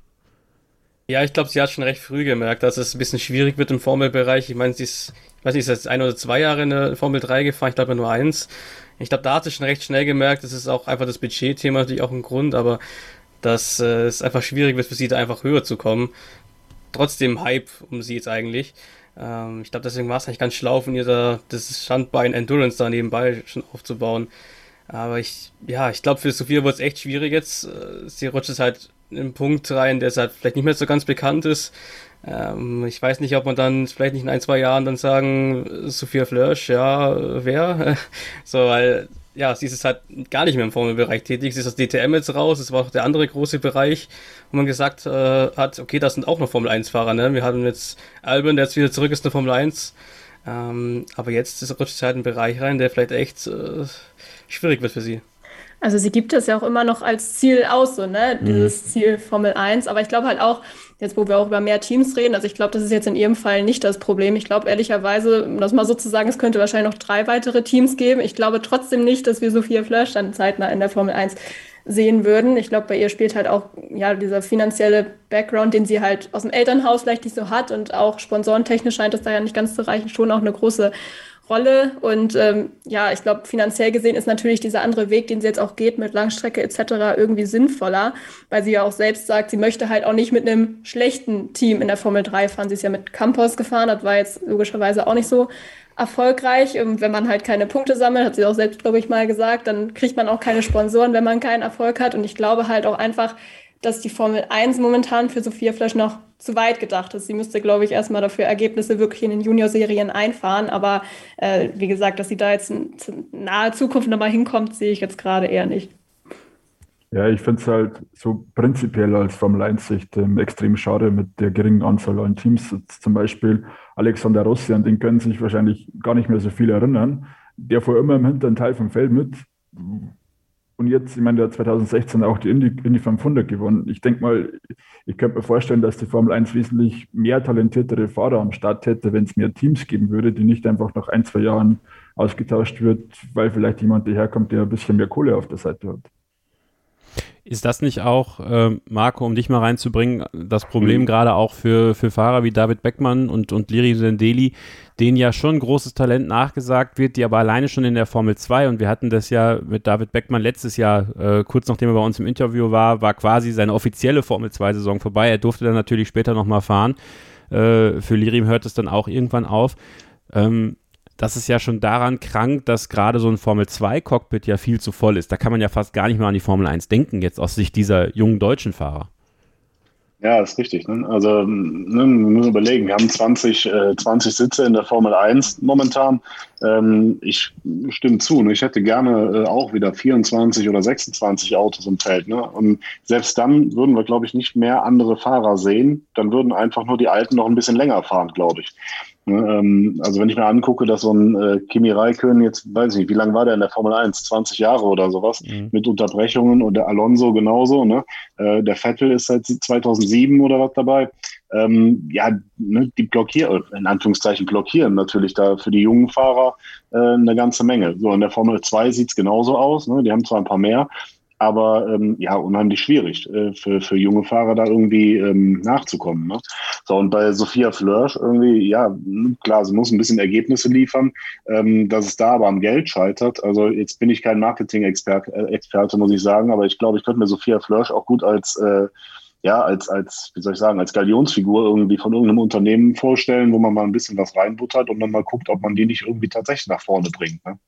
S6: Ja, ich glaube, sie hat schon recht früh gemerkt, dass es ein bisschen schwierig wird im Formelbereich. Ich meine, sie ist weiß nicht, ist jetzt ein oder zwei Jahre in der Formel 3 gefahren, ich glaube nur eins. Ich glaube, da hat sie schon recht schnell gemerkt, das ist auch einfach das Budgetthema natürlich auch ein Grund, aber dass äh, es einfach schwierig wird für sie da einfach höher zu kommen. Trotzdem Hype um sie jetzt eigentlich. Ähm, ich glaube, deswegen war es eigentlich ganz schlau von ihr, da das Standbein Endurance da nebenbei schon aufzubauen. Aber ich, ja, ich glaube, für Sophia wird es echt schwierig jetzt. Äh, sie rutscht es halt in einen Punkt rein, der halt vielleicht nicht mehr so ganz bekannt ist. Ähm, ich weiß nicht, ob man dann vielleicht nicht in ein, zwei Jahren dann sagen, Sophia Flörsch, ja, wer? so, weil, ja, sie ist halt gar nicht mehr im Formelbereich tätig. Sie ist aus DTM jetzt raus. Das war auch der andere große Bereich, wo man gesagt äh, hat, okay, das sind auch noch Formel 1-Fahrer. Ne? Wir hatten jetzt Albon, der jetzt wieder zurück ist in der Formel 1. Ähm, aber jetzt ist rutscht halt ein Bereich rein, der vielleicht echt äh, schwierig wird für sie.
S4: Also sie gibt es ja auch immer noch als Ziel aus, so, ne? Mhm. Dieses Ziel Formel 1. Aber ich glaube halt auch, jetzt wo wir auch über mehr Teams reden, also ich glaube, das ist jetzt in ihrem Fall nicht das Problem. Ich glaube ehrlicherweise, um das mal so zu sagen, es könnte wahrscheinlich noch drei weitere Teams geben. Ich glaube trotzdem nicht, dass wir Sophia Flörsch dann zeitnah in der Formel 1 sehen würden. Ich glaube, bei ihr spielt halt auch ja dieser finanzielle Background, den sie halt aus dem Elternhaus vielleicht nicht so hat und auch sponsorentechnisch scheint es da ja nicht ganz zu reichen, schon auch eine große Rolle. Und ähm, ja, ich glaube, finanziell gesehen ist natürlich dieser andere Weg, den sie jetzt auch geht mit Langstrecke etc. irgendwie sinnvoller, weil sie ja auch selbst sagt, sie möchte halt auch nicht mit einem schlechten Team in der Formel 3 fahren. Sie ist ja mit Campos gefahren, das war jetzt logischerweise auch nicht so erfolgreich. Und wenn man halt keine Punkte sammelt, hat sie auch selbst, glaube ich, mal gesagt, dann kriegt man auch keine Sponsoren, wenn man keinen Erfolg hat. Und ich glaube halt auch einfach, dass die Formel 1 momentan für Sophia Flösch noch zu weit gedacht ist. Sie müsste, glaube ich, erstmal dafür Ergebnisse wirklich in den Junior-Serien einfahren. Aber äh, wie gesagt, dass sie da jetzt in, in naher Zukunft nochmal hinkommt, sehe ich jetzt gerade eher nicht.
S7: Ja, ich finde es halt so prinzipiell als Formel 1-Sicht ähm, extrem schade mit der geringen Anzahl an Teams. Jetzt zum Beispiel Alexander Rossi, an den können sich wahrscheinlich gar nicht mehr so viel erinnern. Der fuhr immer im hinteren Teil vom Feld mit. Und jetzt, ich meine, der hat 2016 auch die Indy, Indy 500 gewonnen. Ich denke mal, ich könnte mir vorstellen, dass die Formel 1 wesentlich mehr talentiertere Fahrer am Start hätte, wenn es mehr Teams geben würde, die nicht einfach nach ein, zwei Jahren ausgetauscht wird, weil vielleicht jemand daherkommt, der ein bisschen mehr Kohle auf der Seite hat.
S3: Ist das nicht auch, äh, Marco, um dich mal reinzubringen, das Problem mhm. gerade auch für, für Fahrer wie David Beckmann und, und Liri Sendeli, denen ja schon großes Talent nachgesagt wird, die aber alleine schon in der Formel 2 und wir hatten das ja mit David Beckmann letztes Jahr, äh, kurz nachdem er bei uns im Interview war, war quasi seine offizielle Formel 2-Saison vorbei. Er durfte dann natürlich später nochmal fahren. Äh, für Lirim hört es dann auch irgendwann auf. Ähm, das ist ja schon daran krank, dass gerade so ein Formel-2-Cockpit ja viel zu voll ist. Da kann man ja fast gar nicht mehr an die Formel 1 denken, jetzt aus Sicht dieser jungen deutschen Fahrer.
S5: Ja, ist richtig. Ne? Also ne, wir müssen überlegen, wir haben 20, äh, 20 Sitze in der Formel 1 momentan. Ähm, ich stimme zu, ne? ich hätte gerne äh, auch wieder 24 oder 26 Autos im Feld. Ne? Und selbst dann würden wir, glaube ich, nicht mehr andere Fahrer sehen. Dann würden einfach nur die Alten noch ein bisschen länger fahren, glaube ich. Ne, ähm, also wenn ich mir angucke, dass so ein äh, Kimi Raikön jetzt, weiß ich nicht, wie lange war der in der Formel 1? 20 Jahre oder sowas mhm. mit Unterbrechungen und der Alonso genauso. Ne? Äh, der Vettel ist seit 2007 oder was dabei. Ähm, ja, ne, die blockieren, in Anführungszeichen blockieren natürlich da für die jungen Fahrer äh, eine ganze Menge. So in der Formel 2 sieht's genauso aus. Ne? Die haben zwar ein paar mehr, aber ähm, ja, unheimlich schwierig äh, für, für junge Fahrer da irgendwie ähm, nachzukommen. Ne? So, und bei Sophia Flörsch irgendwie, ja, klar, sie muss ein bisschen Ergebnisse liefern, ähm, dass es da aber am Geld scheitert. Also jetzt bin ich kein Marketing-Experte, äh, muss ich sagen, aber ich glaube, ich könnte mir Sophia Flörsch auch gut als äh, ja, als, als, wie soll ich sagen, als Galionsfigur irgendwie von irgendeinem Unternehmen vorstellen, wo man mal ein bisschen was reinbuttert und dann mal guckt, ob man die nicht irgendwie tatsächlich nach vorne bringt. Ne?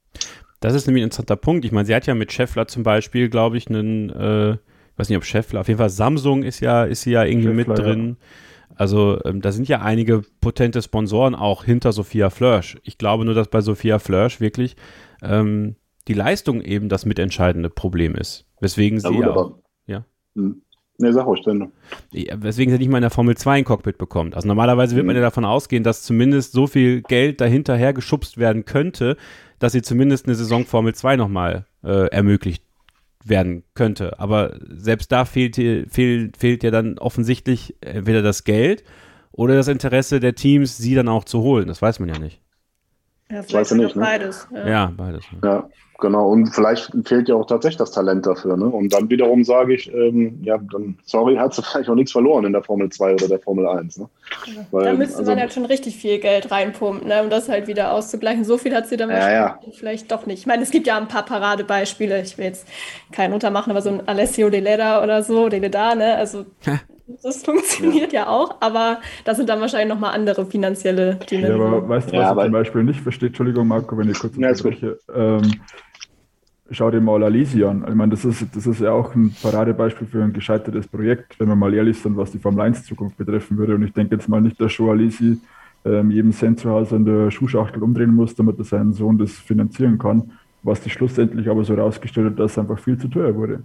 S3: Das ist nämlich ein interessanter Punkt. Ich meine, sie hat ja mit Scheffler zum Beispiel, glaube ich, einen, äh, ich weiß nicht, ob Scheffler, auf jeden Fall Samsung ist ja, ist sie ja irgendwie Scheffler, mit drin. Ja. Also ähm, da sind ja einige potente Sponsoren auch hinter Sophia Flörsch. Ich glaube nur, dass bei Sophia Flörsch wirklich ähm, die Leistung eben das mitentscheidende Problem ist. Weswegen sie ja, auch, ja.
S5: Hm. Ne, sag euch denn.
S3: Weswegen sie nicht mal in der Formel 2 ein Cockpit bekommt. Also normalerweise wird man ja davon ausgehen, dass zumindest so viel Geld dahinterher geschubst werden könnte, dass sie zumindest eine Saison Formel 2 nochmal äh, ermöglicht werden könnte. Aber selbst da fehlt, fehlt, fehlt ja dann offensichtlich entweder das Geld oder das Interesse der Teams, sie dann auch zu holen. Das weiß man ja nicht.
S4: Ja, vielleicht weiß ja nicht, ne? beides.
S3: Ja, ja beides.
S5: Ja. Genau, und vielleicht fehlt ja auch tatsächlich das Talent dafür. Ne? Und dann wiederum sage ich, ähm, ja, dann, sorry, hat du vielleicht auch nichts verloren in der Formel 2 oder der Formel 1. Ne?
S4: Weil, da müsste also, man halt schon richtig viel Geld reinpumpen, ne? um das halt wieder auszugleichen. So viel hat sie dann ja, ja. vielleicht doch nicht. Ich meine, es gibt ja ein paar Paradebeispiele. Ich will jetzt keinen untermachen, aber so ein Alessio De Leda oder so, De Leda, ne? also das funktioniert ja. ja. auch, aber das sind dann wahrscheinlich nochmal andere finanzielle
S7: Dinge. Ja, aber weißt du, was ja, ich zum Beispiel nicht verstehe? Entschuldigung, Marco, wenn ich kurz unterbreche. Ja, ähm, schau dir mal Alisi an. Ich meine, das ist, das ist ja auch ein Paradebeispiel für ein gescheitertes Projekt, wenn wir mal ehrlich sind, was die Formel 1 Zukunft betreffen würde. Und ich denke jetzt mal nicht, dass Joe Alisi ähm, jeden Cent zu Hause in der Schuhschachtel umdrehen muss, damit er seinen Sohn das finanzieren kann. Was sich schlussendlich aber so herausgestellt hat, dass es einfach viel zu teuer wurde.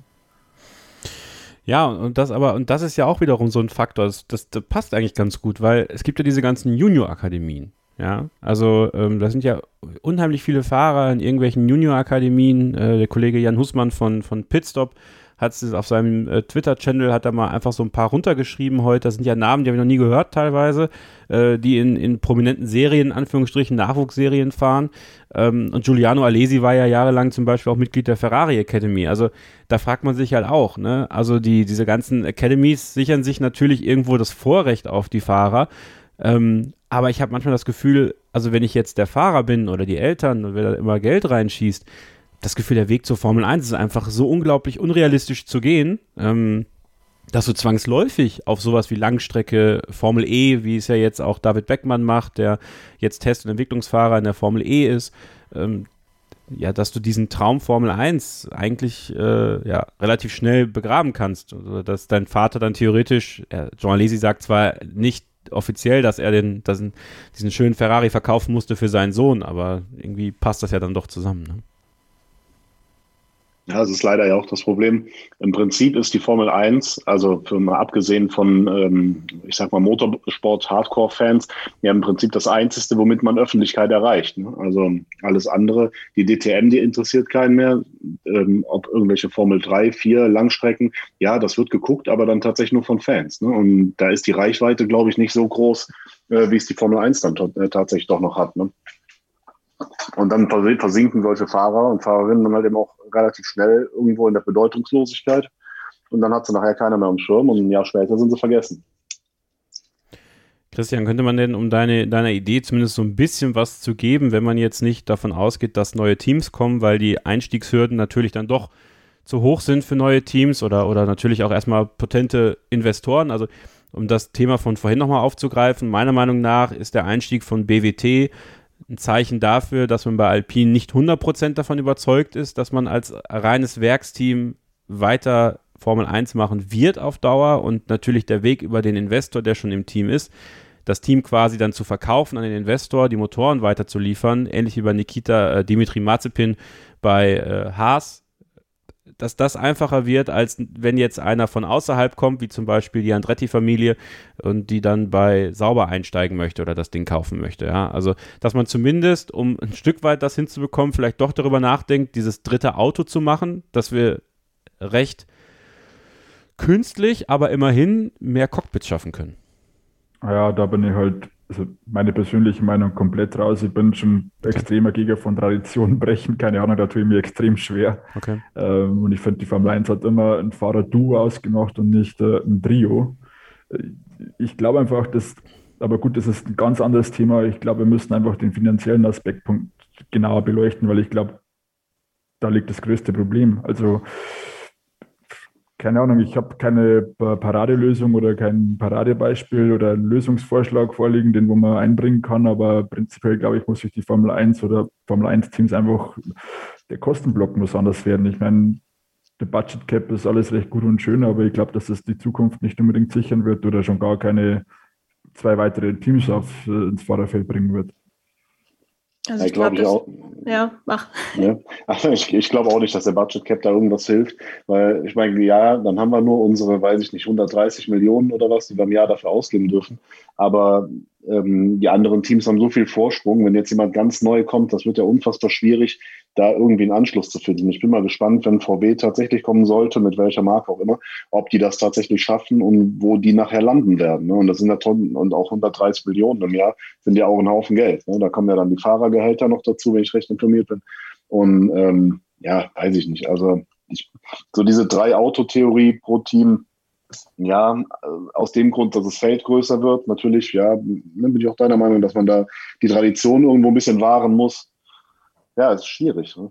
S3: Ja, und das aber, und das ist ja auch wiederum so ein Faktor, das, das, das passt eigentlich ganz gut, weil es gibt ja diese ganzen Junior-Akademien. Ja, also ähm, da sind ja unheimlich viele Fahrer in irgendwelchen Junior-Akademien. Äh, der Kollege Jan Hussmann von, von Pitstop hat es auf seinem äh, Twitter-Channel, hat er mal einfach so ein paar runtergeschrieben heute. Das sind ja Namen, die habe ich noch nie gehört teilweise, äh, die in, in prominenten Serien, Anführungsstrichen Nachwuchsserien fahren. Ähm, und Giuliano Alesi war ja jahrelang zum Beispiel auch Mitglied der Ferrari Academy. Also da fragt man sich halt auch, ne? Also die, diese ganzen Academies sichern sich natürlich irgendwo das Vorrecht auf die Fahrer. Ähm, aber ich habe manchmal das Gefühl, also wenn ich jetzt der Fahrer bin oder die Eltern und wer da immer Geld reinschießt, das Gefühl, der Weg zur Formel 1 ist einfach so unglaublich unrealistisch zu gehen, ähm, dass du zwangsläufig auf sowas wie Langstrecke, Formel E, wie es ja jetzt auch David Beckmann macht, der jetzt Test- und Entwicklungsfahrer in der Formel E ist, ähm, ja, dass du diesen Traum Formel 1 eigentlich äh, ja, relativ schnell begraben kannst. Also, dass dein Vater dann theoretisch, äh, Jean Alesi sagt zwar nicht offiziell, dass er den, dass, diesen schönen Ferrari verkaufen musste für seinen Sohn, aber irgendwie passt das ja dann doch zusammen. Ne?
S5: Ja, das ist leider ja auch das Problem. Im Prinzip ist die Formel 1, also für mal abgesehen von, ähm, ich sag mal, Motorsport, Hardcore-Fans, ja im Prinzip das Einzige, womit man Öffentlichkeit erreicht. Ne? Also alles andere, die DTM, die interessiert keinen mehr. Ähm, ob irgendwelche Formel 3, 4 Langstrecken, ja, das wird geguckt, aber dann tatsächlich nur von Fans. Ne? Und da ist die Reichweite, glaube ich, nicht so groß, äh, wie es die Formel 1 dann äh, tatsächlich doch noch hat. Ne? Und dann versinken solche Fahrer und Fahrerinnen dann halt eben auch relativ schnell irgendwo in der Bedeutungslosigkeit. Und dann hat sie nachher keiner mehr am Schirm und ein Jahr später sind sie vergessen.
S3: Christian, könnte man denn, um deine, deiner Idee zumindest so ein bisschen was zu geben, wenn man jetzt nicht davon ausgeht, dass neue Teams kommen, weil die Einstiegshürden natürlich dann doch zu hoch sind für neue Teams oder, oder natürlich auch erstmal potente Investoren. Also um das Thema von vorhin nochmal aufzugreifen, meiner Meinung nach ist der Einstieg von BWT ein Zeichen dafür, dass man bei Alpine nicht 100% davon überzeugt ist, dass man als reines Werksteam weiter Formel 1 machen wird auf Dauer und natürlich der Weg über den Investor, der schon im Team ist, das Team quasi dann zu verkaufen an den Investor, die Motoren weiter zu liefern, ähnlich wie bei Nikita äh, Dimitri Mazepin bei äh, Haas, dass das einfacher wird, als wenn jetzt einer von außerhalb kommt, wie zum Beispiel die Andretti-Familie und die dann bei Sauber einsteigen möchte oder das Ding kaufen möchte. Ja? Also, dass man zumindest, um ein Stück weit das hinzubekommen, vielleicht doch darüber nachdenkt, dieses dritte Auto zu machen, dass wir recht künstlich, aber immerhin mehr Cockpits schaffen können.
S7: Ja, da bin ich halt also meine persönliche Meinung komplett raus. Ich bin schon extremer Gegner von Tradition brechen. Keine Ahnung, da tue ich mir extrem schwer.
S3: Okay.
S7: Ähm, und ich finde, die Formel 1 hat immer ein Fahrer-Duo ausgemacht und nicht äh, ein Trio. Äh, ich glaube einfach, dass, aber gut, das ist ein ganz anderes Thema. Ich glaube, wir müssen einfach den finanziellen Aspekt genauer beleuchten, weil ich glaube, da liegt das größte Problem. Also keine Ahnung, ich habe keine Paradelösung oder kein Paradebeispiel oder einen Lösungsvorschlag vorliegen, den wo man einbringen kann, aber prinzipiell glaube ich, muss sich die Formel 1 oder Formel 1 Teams einfach, der Kostenblock muss anders werden. Ich meine, der Budget Cap ist alles recht gut und schön, aber ich glaube, dass es die Zukunft nicht unbedingt sichern wird oder schon gar keine zwei weitere Teams auf, äh, ins Fahrerfeld bringen wird.
S5: Also ich glaube, glaub,
S4: ja, mach.
S5: Ja. Also ich, ich glaube auch nicht, dass der Budget Cap da irgendwas hilft, weil ich meine, ja, dann haben wir nur unsere, weiß ich nicht, 130 Millionen oder was, die wir im Jahr dafür ausgeben dürfen. Aber ähm, die anderen Teams haben so viel Vorsprung. Wenn jetzt jemand ganz neu kommt, das wird ja unfassbar schwierig, da irgendwie einen Anschluss zu finden. Ich bin mal gespannt, wenn VW tatsächlich kommen sollte, mit welcher Marke auch immer, ob die das tatsächlich schaffen und wo die nachher landen werden. Ne? Und das sind ja Tonnen und auch 130 Millionen im Jahr sind ja auch ein Haufen Geld. Ne? Da kommen ja dann die Fahrergehälter noch dazu, wenn ich recht informiert bin. Und ähm, ja, weiß ich nicht. Also ich, so diese drei Autotheorie pro Team, ja, aus dem Grund, dass das Feld größer wird, natürlich, ja, bin ich auch deiner Meinung, dass man da die Tradition irgendwo ein bisschen wahren muss. Ja, ist schwierig. Ne?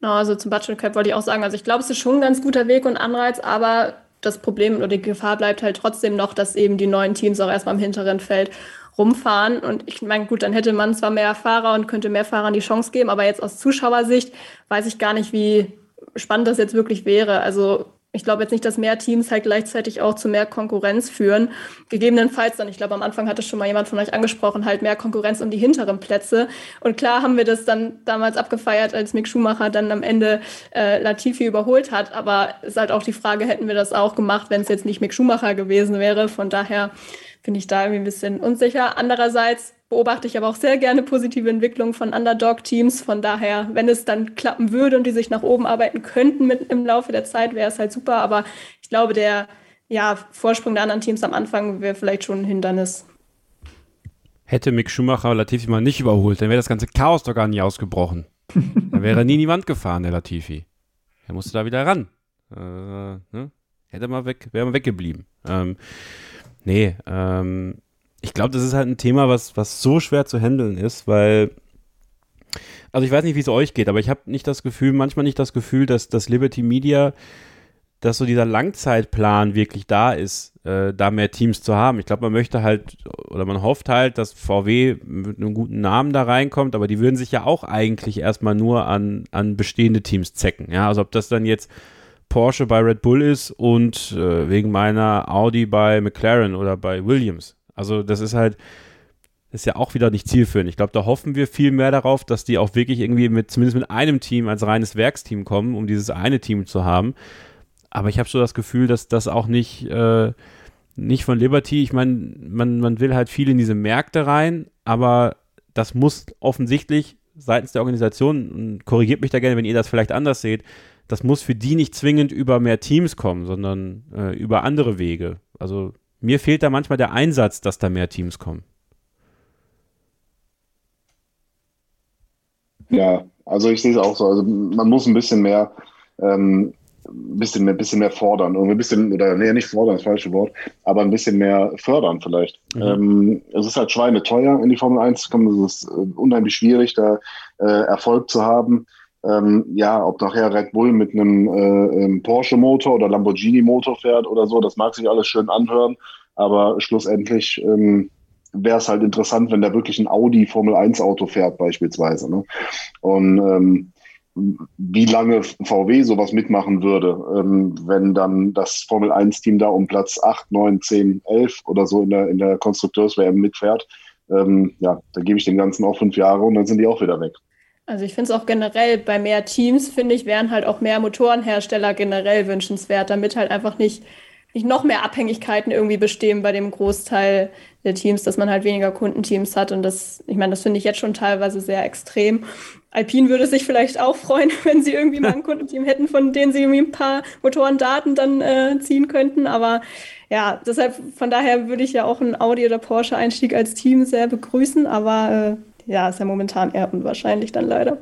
S4: No, also zum Budget Cap wollte ich auch sagen, also ich glaube, es ist schon ein ganz guter Weg und Anreiz, aber das Problem oder die Gefahr bleibt halt trotzdem noch, dass eben die neuen Teams auch erstmal im hinteren Feld rumfahren. Und ich meine, gut, dann hätte man zwar mehr Fahrer und könnte mehr Fahrern die Chance geben, aber jetzt aus Zuschauersicht weiß ich gar nicht, wie spannend das jetzt wirklich wäre. Also ich glaube jetzt nicht, dass mehr Teams halt gleichzeitig auch zu mehr Konkurrenz führen. Gegebenenfalls dann, ich glaube, am Anfang hatte schon mal jemand von euch angesprochen, halt mehr Konkurrenz um die hinteren Plätze. Und klar haben wir das dann damals abgefeiert, als Mick Schumacher dann am Ende äh, Latifi überholt hat. Aber ist halt auch die Frage, hätten wir das auch gemacht, wenn es jetzt nicht Mick Schumacher gewesen wäre. Von daher finde ich da irgendwie ein bisschen unsicher. Andererseits beobachte ich aber auch sehr gerne positive Entwicklungen von Underdog-Teams. Von daher, wenn es dann klappen würde und die sich nach oben arbeiten könnten mit, im Laufe der Zeit, wäre es halt super. Aber ich glaube, der ja, Vorsprung der anderen Teams am Anfang wäre vielleicht schon ein Hindernis.
S3: Hätte Mick Schumacher Latifi mal nicht überholt, dann wäre das ganze Chaos doch gar nicht ausgebrochen. dann wäre nie in die Wand gefahren, der Latifi. Er musste da wieder ran. Äh, ne? Hätte mal weg, wäre mal weggeblieben. Ähm, nee, ähm, ich glaube, das ist halt ein Thema, was, was so schwer zu handeln ist, weil, also ich weiß nicht, wie es euch geht, aber ich habe nicht das Gefühl, manchmal nicht das Gefühl, dass das Liberty Media dass so dieser Langzeitplan wirklich da ist, äh, da mehr Teams zu haben. Ich glaube, man möchte halt oder man hofft halt, dass VW mit einem guten Namen da reinkommt, aber die würden sich ja auch eigentlich erstmal nur an, an bestehende Teams zecken. Ja, also ob das dann jetzt Porsche bei Red Bull ist und äh, wegen meiner Audi bei McLaren oder bei Williams. Also das ist halt, ist ja auch wieder nicht zielführend. Ich glaube, da hoffen wir viel mehr darauf, dass die auch wirklich irgendwie mit, zumindest mit einem Team als reines Werksteam kommen, um dieses eine Team zu haben. Aber ich habe so das Gefühl, dass das auch nicht, äh, nicht von Liberty, ich meine, man, man will halt viel in diese Märkte rein, aber das muss offensichtlich seitens der Organisation, korrigiert mich da gerne, wenn ihr das vielleicht anders seht, das muss für die nicht zwingend über mehr Teams kommen, sondern äh, über andere Wege. Also mir fehlt da manchmal der Einsatz, dass da mehr Teams kommen.
S5: Ja, also ich sehe es auch so. Also man muss ein bisschen mehr ähm, bisschen mehr, bisschen mehr fordern. Und ein bisschen, oder nee, nicht fordern, das falsche Wort, aber ein bisschen mehr fördern vielleicht. Mhm. Ähm, es ist halt schweineteuer, in die Formel 1 zu kommen. Es ist äh, unheimlich schwierig, da äh, Erfolg zu haben. Ähm, ja, ob nachher Red Bull mit einem äh, Porsche-Motor oder Lamborghini-Motor fährt oder so, das mag sich alles schön anhören, aber schlussendlich ähm, wäre es halt interessant, wenn da wirklich ein Audi Formel 1 Auto fährt beispielsweise. Ne? Und ähm, wie lange VW sowas mitmachen würde, ähm, wenn dann das Formel 1-Team da um Platz 8, 9, 10, 11 oder so in der, in der Konstrukteurs-WM mitfährt. Ähm, ja, da gebe ich den Ganzen auch fünf Jahre und dann sind die auch wieder weg.
S4: Also ich finde es auch generell bei mehr Teams, finde ich, wären halt auch mehr Motorenhersteller generell wünschenswert, damit halt einfach nicht nicht noch mehr Abhängigkeiten irgendwie bestehen bei dem Großteil der Teams, dass man halt weniger Kundenteams hat. Und das, ich meine, das finde ich jetzt schon teilweise sehr extrem. Alpine würde sich vielleicht auch freuen, wenn sie irgendwie mal ein Kundenteam hätten, von denen sie irgendwie ein paar Motorendaten dann äh, ziehen könnten. Aber ja, deshalb, von daher würde ich ja auch einen Audi oder Porsche-Einstieg als Team sehr begrüßen. Aber äh, ja, ist ja momentan eher unwahrscheinlich dann leider.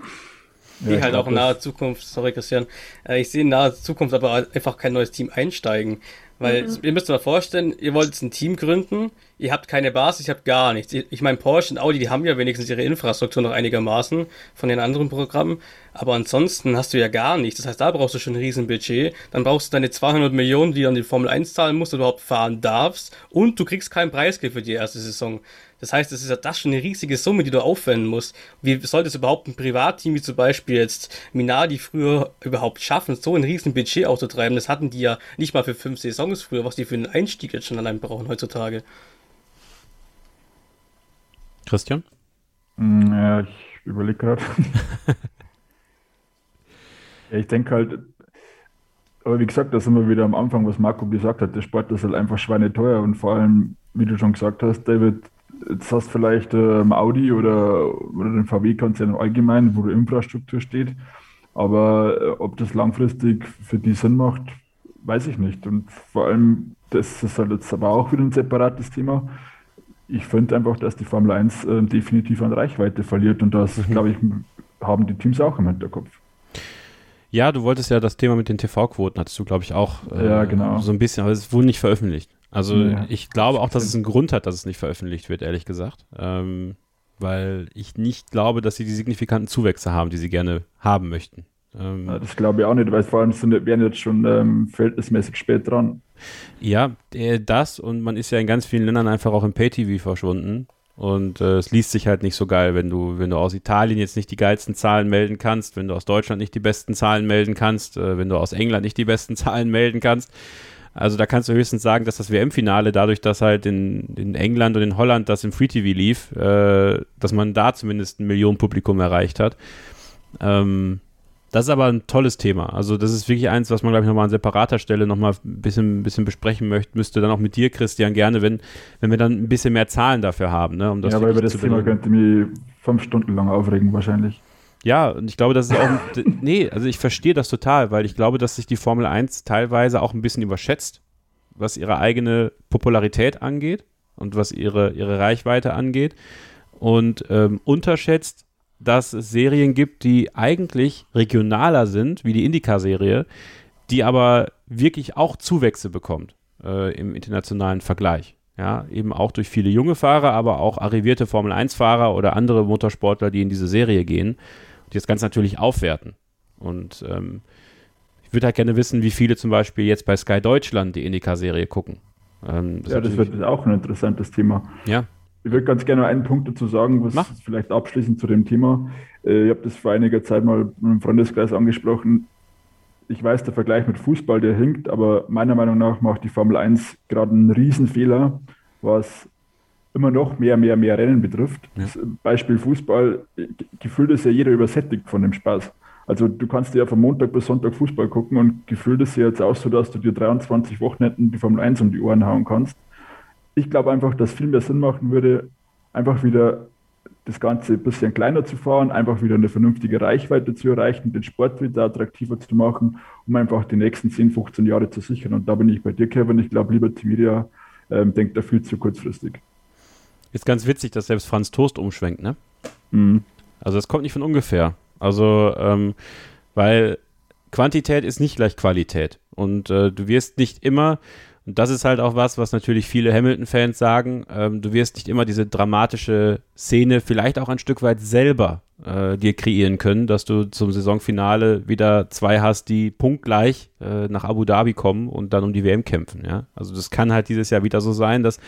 S6: Ja, die halt auch in naher Zukunft, sorry Christian, äh, ich sehe in naher Zukunft aber einfach kein neues Team einsteigen. Weil mhm. ihr müsst euch mal vorstellen, ihr wollt jetzt ein Team gründen, ihr habt keine Basis, ihr habt gar nichts. Ich meine, Porsche und Audi, die haben ja wenigstens ihre Infrastruktur noch einigermaßen von den anderen Programmen, aber ansonsten hast du ja gar nichts. Das heißt, da brauchst du schon ein Riesenbudget, dann brauchst du deine 200 Millionen, die du an die Formel 1 zahlen musst, überhaupt fahren darfst und du kriegst kein Preisgeld für die erste Saison. Das heißt, es ist ja das schon eine riesige Summe, die du aufwenden musst. Wie sollte es überhaupt ein Privatteam wie zum Beispiel jetzt Minardi früher überhaupt schaffen, so ein riesen Budget auszutreiben? Das hatten die ja nicht mal für fünf Saisons früher, was die für einen Einstieg jetzt schon allein brauchen heutzutage.
S3: Christian?
S7: Mm, ja, ich überlege gerade. ja, ich denke halt, aber wie gesagt, da sind wir wieder am Anfang, was Marco gesagt hat, der Sport ist halt einfach schweineteuer und vor allem, wie du schon gesagt hast, David, jetzt hast du vielleicht ähm, Audi oder, oder den VW-Konzern allgemein, wo die Infrastruktur steht, aber äh, ob das langfristig für die Sinn macht, weiß ich nicht. Und vor allem, das ist halt jetzt aber auch wieder ein separates Thema ich finde einfach, dass die Formel 1 äh, definitiv an Reichweite verliert und das, mhm. glaube ich, haben die Teams auch im Hinterkopf.
S3: Ja, du wolltest ja das Thema mit den TV-Quoten, hattest du, glaube ich, auch
S7: äh, ja, genau.
S3: so ein bisschen, aber es wurde nicht veröffentlicht. Also ja, ich glaube auch, dass es einen Grund hat, dass es nicht veröffentlicht wird, ehrlich gesagt. Ähm, weil ich nicht glaube, dass sie die signifikanten Zuwächse haben, die sie gerne haben möchten.
S7: Ähm, ja, das glaube ich auch nicht, weil vor allem sind, werden jetzt schon ähm, verhältnismäßig spät dran.
S3: Ja, das und man ist ja in ganz vielen Ländern einfach auch im Pay-TV verschwunden. Und äh, es liest sich halt nicht so geil, wenn du, wenn du aus Italien jetzt nicht die geilsten Zahlen melden kannst, wenn du aus Deutschland nicht die besten Zahlen melden kannst, äh, wenn du aus England nicht die besten Zahlen melden kannst. Also da kannst du höchstens sagen, dass das WM-Finale dadurch, dass halt in, in, England und in Holland das im Free TV lief, äh, dass man da zumindest ein Millionenpublikum erreicht hat. Ähm, das ist aber ein tolles Thema. Also das ist wirklich eins, was man, glaube ich, nochmal an separater Stelle nochmal ein bisschen, bisschen besprechen möchte, müsste dann auch mit dir, Christian, gerne, wenn, wenn wir dann ein bisschen mehr Zahlen dafür haben. Ne,
S7: um das ja, aber über das Thema könnte mich fünf Stunden lang aufregen wahrscheinlich.
S3: Ja, und ich glaube, das ist auch, nee, also ich verstehe das total, weil ich glaube, dass sich die Formel 1 teilweise auch ein bisschen überschätzt, was ihre eigene Popularität angeht und was ihre, ihre Reichweite angeht und ähm, unterschätzt, dass es Serien gibt, die eigentlich regionaler sind, wie die Indica-Serie, die aber wirklich auch Zuwächse bekommt äh, im internationalen Vergleich. Ja, eben auch durch viele junge Fahrer, aber auch arrivierte Formel-1-Fahrer oder andere Motorsportler, die in diese Serie gehen, die das Ganze natürlich aufwerten. Und ähm, ich würde halt gerne wissen, wie viele zum Beispiel jetzt bei Sky Deutschland die Indica-Serie gucken.
S7: Ähm, das ja, das wird auch ein interessantes Thema.
S3: Ja.
S7: Ich würde ganz gerne einen Punkt dazu sagen, was Mach. vielleicht abschließend zu dem Thema. Äh, ich habe das vor einiger Zeit mal mit einem Freundeskreis angesprochen. Ich weiß, der Vergleich mit Fußball, der hinkt, aber meiner Meinung nach macht die Formel 1 gerade einen Riesenfehler, was immer noch mehr, mehr, mehr Rennen betrifft. Ja. Beispiel Fußball, gefühlt ist ja jeder übersättigt von dem Spaß. Also du kannst ja von Montag bis Sonntag Fußball gucken und gefühlt ist ja jetzt auch so, dass du dir 23 Wochenenden die Formel 1 um die Ohren hauen kannst. Ich glaube einfach, dass viel mehr Sinn machen würde, einfach wieder das Ganze ein bisschen kleiner zu fahren, einfach wieder eine vernünftige Reichweite zu erreichen, den Sport wieder attraktiver zu machen, um einfach die nächsten 10, 15 Jahre zu sichern. Und da bin ich bei dir, Kevin. Ich glaube, lieber Media ähm, denkt da viel zu kurzfristig.
S3: Ist ganz witzig, dass selbst Franz Toast umschwenkt, ne? Mhm. Also das kommt nicht von ungefähr. Also, ähm, weil Quantität ist nicht gleich Qualität. Und äh, du wirst nicht immer, und das ist halt auch was, was natürlich viele Hamilton-Fans sagen, ähm, du wirst nicht immer diese dramatische Szene vielleicht auch ein Stück weit selber äh, dir kreieren können, dass du zum Saisonfinale wieder zwei hast, die punktgleich äh, nach Abu Dhabi kommen und dann um die WM kämpfen. Ja? Also das kann halt dieses Jahr wieder so sein, dass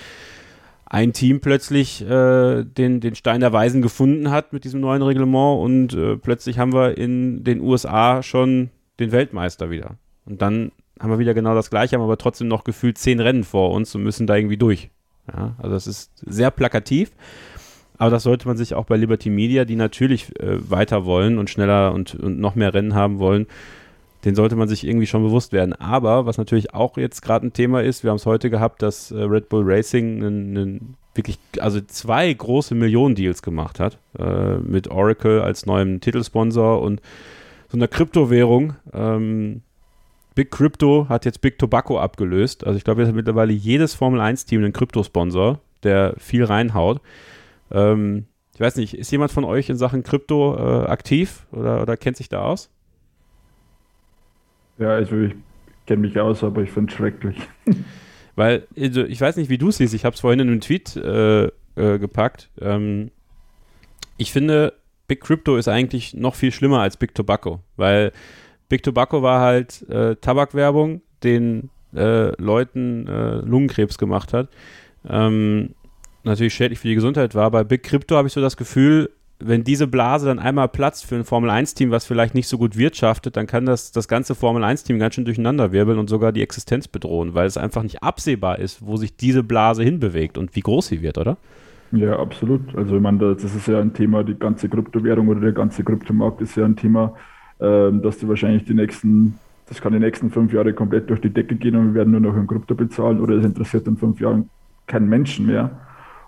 S3: ein Team plötzlich äh, den, den Stein der Weisen gefunden hat mit diesem neuen Reglement und äh, plötzlich haben wir in den USA schon den Weltmeister wieder. Und dann haben wir wieder genau das gleiche, haben aber trotzdem noch gefühlt zehn Rennen vor uns und müssen da irgendwie durch. Ja, also das ist sehr plakativ, aber das sollte man sich auch bei Liberty Media, die natürlich äh, weiter wollen und schneller und, und noch mehr Rennen haben wollen, den sollte man sich irgendwie schon bewusst werden. Aber was natürlich auch jetzt gerade ein Thema ist, wir haben es heute gehabt, dass äh, Red Bull Racing einen, wirklich, also zwei große Millionen-Deals gemacht hat, äh, mit Oracle als neuem Titelsponsor und so einer Kryptowährung. Ähm, Big Crypto hat jetzt Big Tobacco abgelöst. Also ich glaube, jetzt hat mittlerweile jedes Formel 1-Team einen Kryptosponsor, der viel reinhaut. Ähm, ich weiß nicht, ist jemand von euch in Sachen Krypto äh, aktiv oder, oder kennt sich da aus?
S7: Ja, also ich kenne mich aus, aber ich finde es schrecklich.
S3: Weil, also ich weiß nicht, wie du es siehst, ich habe es vorhin in einem Tweet äh, äh, gepackt. Ähm, ich finde, Big Crypto ist eigentlich noch viel schlimmer als Big Tobacco, weil Big Tobacco war halt äh, Tabakwerbung, den äh, Leuten äh, Lungenkrebs gemacht hat. Ähm, natürlich schädlich für die Gesundheit war. Bei Big Crypto habe ich so das Gefühl, wenn diese Blase dann einmal platzt für ein Formel-1-Team, was vielleicht nicht so gut wirtschaftet, dann kann das das ganze Formel-1-Team ganz schön durcheinander wirbeln und sogar die Existenz bedrohen, weil es einfach nicht absehbar ist, wo sich diese Blase hinbewegt und wie groß sie wird, oder?
S7: Ja, absolut. Also ich meine, das ist ja ein Thema, die ganze Kryptowährung oder der ganze Kryptomarkt ist ja ein Thema, dass du wahrscheinlich die nächsten, das kann die nächsten fünf Jahre komplett durch die Decke gehen und wir werden nur noch in Krypto bezahlen oder es interessiert in fünf Jahren keinen Menschen mehr.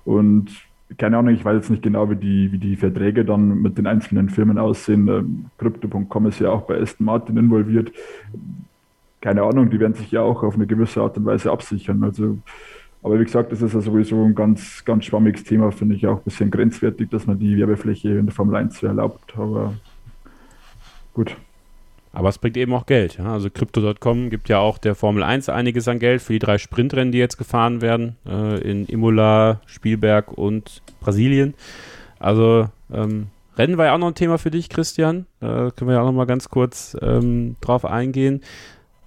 S7: Und keine Ahnung, ich weiß jetzt nicht genau, wie die, wie die Verträge dann mit den einzelnen Firmen aussehen. Ähm, Crypto.com ist ja auch bei Aston Martin involviert. Keine Ahnung, die werden sich ja auch auf eine gewisse Art und Weise absichern. Also, aber wie gesagt, das ist ja sowieso ein ganz, ganz schwammiges Thema, finde ich auch ein bisschen grenzwertig, dass man die Werbefläche in der Formel 1 so erlaubt. Aber gut.
S3: Aber es bringt eben auch Geld. Ja? Also Crypto.com gibt ja auch der Formel 1 einiges an Geld für die drei Sprintrennen, die jetzt gefahren werden. Äh, in Imola, Spielberg und Brasilien. Also ähm, Rennen war ja auch noch ein Thema für dich, Christian. Äh, können wir ja auch noch mal ganz kurz ähm, drauf eingehen.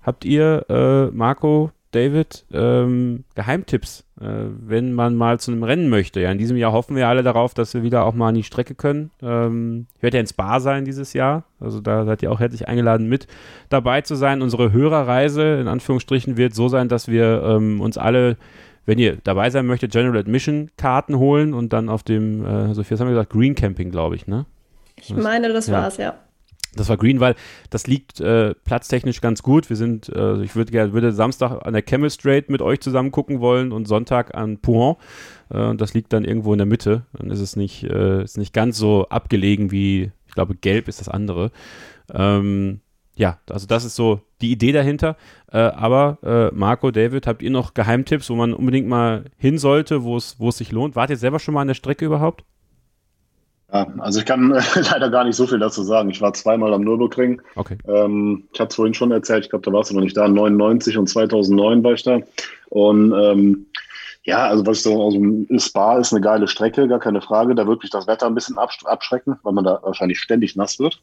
S3: Habt ihr, äh, Marco, David, ähm, Geheimtipps, äh, wenn man mal zu einem Rennen möchte. Ja, in diesem Jahr hoffen wir alle darauf, dass wir wieder auch mal an die Strecke können. Ähm, ich werde ja ins Bar sein dieses Jahr. Also da seid ihr auch herzlich eingeladen, mit dabei zu sein. Unsere Hörerreise, in Anführungsstrichen, wird so sein, dass wir ähm, uns alle wenn ihr dabei sein möchtet, General Admission Karten holen und dann auf dem, äh, Sophia, was haben wir gesagt, Green Camping, glaube ich, ne?
S4: Ich meine, das ja. war's, ja.
S3: Das war Green, weil das liegt äh, platztechnisch ganz gut. Wir sind, äh, ich würd, würde Samstag an der Straight mit euch zusammen gucken wollen und Sonntag an Pouhon. Äh, das liegt dann irgendwo in der Mitte. Dann ist es nicht, äh, ist nicht ganz so abgelegen wie, ich glaube, Gelb ist das andere. Ähm, ja, also das ist so die Idee dahinter. Äh, aber äh, Marco, David, habt ihr noch Geheimtipps, wo man unbedingt mal hin sollte, wo es sich lohnt? Wart ihr selber schon mal an der Strecke überhaupt?
S5: Ja, also ich kann äh, leider gar nicht so viel dazu sagen. Ich war zweimal am Nürburgring.
S3: Okay.
S5: Ähm, ich hatte es vorhin schon erzählt, ich glaube, da warst du noch nicht da. 99 und 2009 war ich da. Und ähm, ja, also was ich so, also Spa ist eine geile Strecke, gar keine Frage. Da wirklich das Wetter ein bisschen abschrecken, weil man da wahrscheinlich ständig nass wird.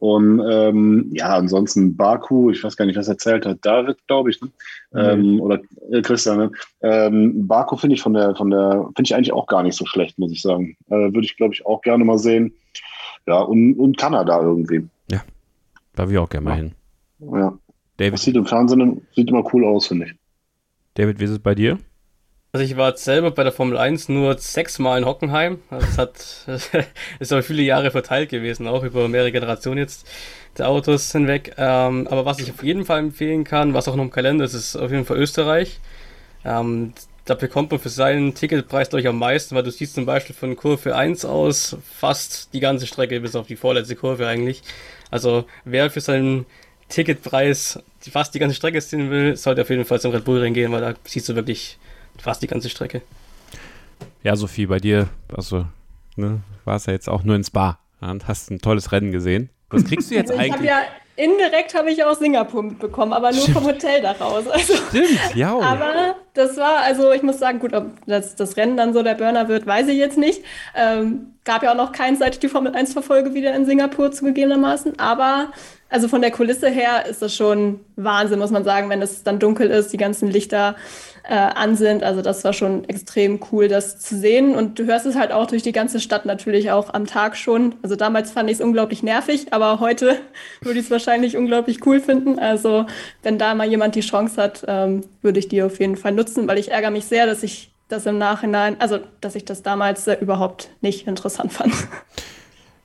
S5: Und ähm, ja, ansonsten Baku, ich weiß gar nicht, was erzählt hat, David, glaube ich, ne? ähm, oder äh, Christian. Ne? Ähm, Baku finde ich von der, von der, finde ich eigentlich auch gar nicht so schlecht, muss ich sagen. Äh, Würde ich, glaube ich, auch gerne mal sehen. Ja, und, und Kanada irgendwie.
S3: Ja, da will ich auch gerne mal
S5: ja.
S3: hin.
S5: Ja. David. Das sieht im Fernsehen sieht immer cool aus, finde ich.
S3: David, wie ist es bei dir?
S6: Also ich war selber bei der Formel 1 nur sechsmal in Hockenheim. Also es hat ist aber viele Jahre verteilt gewesen, auch über mehrere Generationen jetzt der Autos hinweg. Ähm, aber was ich auf jeden Fall empfehlen kann, was auch noch im Kalender ist, ist auf jeden Fall Österreich. Ähm, da bekommt man für seinen Ticketpreis glaube ich am meisten, weil du siehst zum Beispiel von Kurve 1 aus fast die ganze Strecke bis auf die vorletzte Kurve eigentlich. Also wer für seinen Ticketpreis fast die ganze Strecke sehen will, sollte auf jeden Fall zum Red Bull Ring gehen, weil da siehst du wirklich fast die ganze Strecke.
S3: Ja, Sophie, bei dir, also, ne, war es ja jetzt auch nur ins Bar und hast ein tolles Rennen gesehen. Was kriegst du jetzt
S4: also
S3: ich eigentlich?
S4: Ja, indirekt habe ich auch Singapur mitbekommen, aber nur vom Hotel daraus. Also,
S3: Stimmt, ja.
S4: Aber das war, also ich muss sagen, gut, ob das, das Rennen dann so der Burner wird, weiß ich jetzt nicht. Ähm, gab ja auch noch keinen, seit ich die Formel 1 verfolge, wieder in Singapur zugegebenermaßen. Aber also von der Kulisse her ist das schon Wahnsinn, muss man sagen, wenn es dann dunkel ist, die ganzen Lichter äh, an sind. Also das war schon extrem cool, das zu sehen. Und du hörst es halt auch durch die ganze Stadt natürlich auch am Tag schon. Also damals fand ich es unglaublich nervig, aber heute würde ich es wahrscheinlich unglaublich cool finden. Also wenn da mal jemand die Chance hat, ähm, würde ich die auf jeden Fall nutzen, weil ich ärgere mich sehr, dass ich das im Nachhinein, also dass ich das damals äh, überhaupt nicht interessant fand.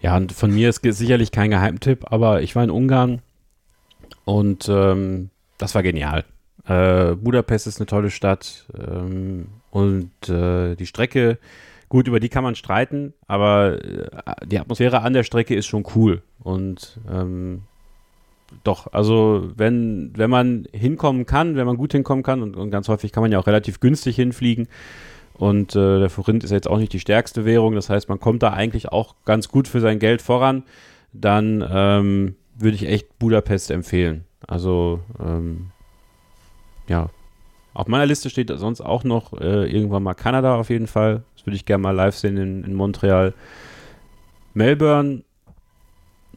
S3: Ja, und von mir ist sicherlich kein Geheimtipp, aber ich war in Ungarn und ähm, das war genial. Äh, Budapest ist eine tolle Stadt ähm, und äh, die Strecke, gut, über die kann man streiten, aber äh, die Atmosphäre an der Strecke ist schon cool und ähm, doch, also wenn, wenn man hinkommen kann, wenn man gut hinkommen kann und, und ganz häufig kann man ja auch relativ günstig hinfliegen und äh, der Forint ist jetzt auch nicht die stärkste Währung, das heißt, man kommt da eigentlich auch ganz gut für sein Geld voran, dann ähm, würde ich echt Budapest empfehlen. Also ähm, ja, auf meiner Liste steht sonst auch noch äh, irgendwann mal Kanada auf jeden Fall. Das würde ich gerne mal live sehen in, in Montreal. Melbourne,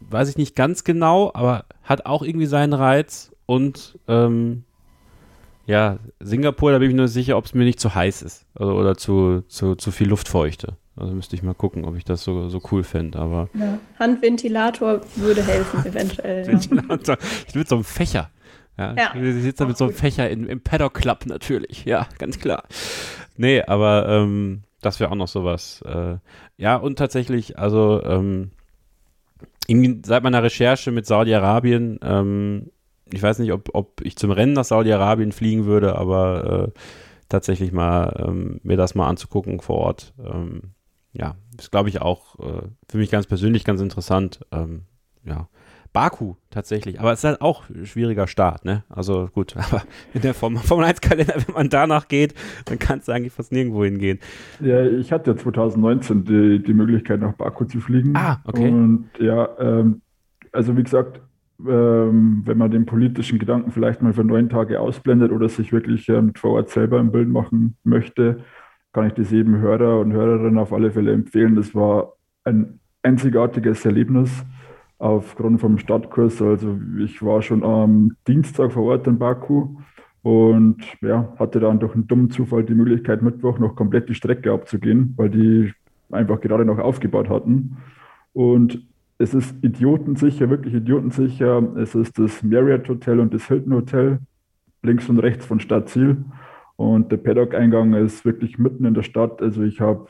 S3: weiß ich nicht ganz genau, aber hat auch irgendwie seinen Reiz. Und ähm, ja, Singapur, da bin ich mir nur sicher, ob es mir nicht zu heiß ist. Also, oder zu, zu, zu viel Luftfeuchte. Also müsste ich mal gucken, ob ich das so, so cool fände. Aber
S4: ja. Handventilator würde helfen, eventuell.
S3: Ventilator. Ich will so einen Fächer. Ja, ja. Sie sitzt da mit so einem Fächer in, im Paddock Club natürlich. Ja, ganz klar. Nee, aber ähm, das wäre auch noch sowas. Äh, ja, und tatsächlich, also ähm, seit meiner Recherche mit Saudi-Arabien, ähm, ich weiß nicht, ob, ob ich zum Rennen nach Saudi-Arabien fliegen würde, aber äh, tatsächlich mal ähm, mir das mal anzugucken vor Ort. Ähm, ja, ist glaube ich auch äh, für mich ganz persönlich ganz interessant. Ähm, ja, Baku tatsächlich, aber es ist halt auch ein schwieriger Start, ne? Also gut, aber in der Formel, Formel 1 Kalender, wenn man danach geht, dann kannst du eigentlich fast nirgendwo hingehen.
S7: Ja, ich hatte 2019 die, die Möglichkeit nach Baku zu fliegen.
S3: Ah, okay.
S7: Und ja, ähm, also wie gesagt, ähm, wenn man den politischen Gedanken vielleicht mal für neun Tage ausblendet oder sich wirklich ähm, vor Ort selber ein Bild machen möchte, kann ich das jedem Hörer und Hörerin auf alle Fälle empfehlen. Das war ein einzigartiges Erlebnis aufgrund vom Stadtkurs. Also ich war schon am Dienstag vor Ort in Baku und ja, hatte dann durch einen dummen Zufall die Möglichkeit, Mittwoch noch komplett die Strecke abzugehen, weil die einfach gerade noch aufgebaut hatten. Und es ist idiotensicher, wirklich idiotensicher. Es ist das Marriott Hotel und das Hilton Hotel links und rechts von Stadtziel. Und der Paddock-Eingang ist wirklich mitten in der Stadt. Also ich habe,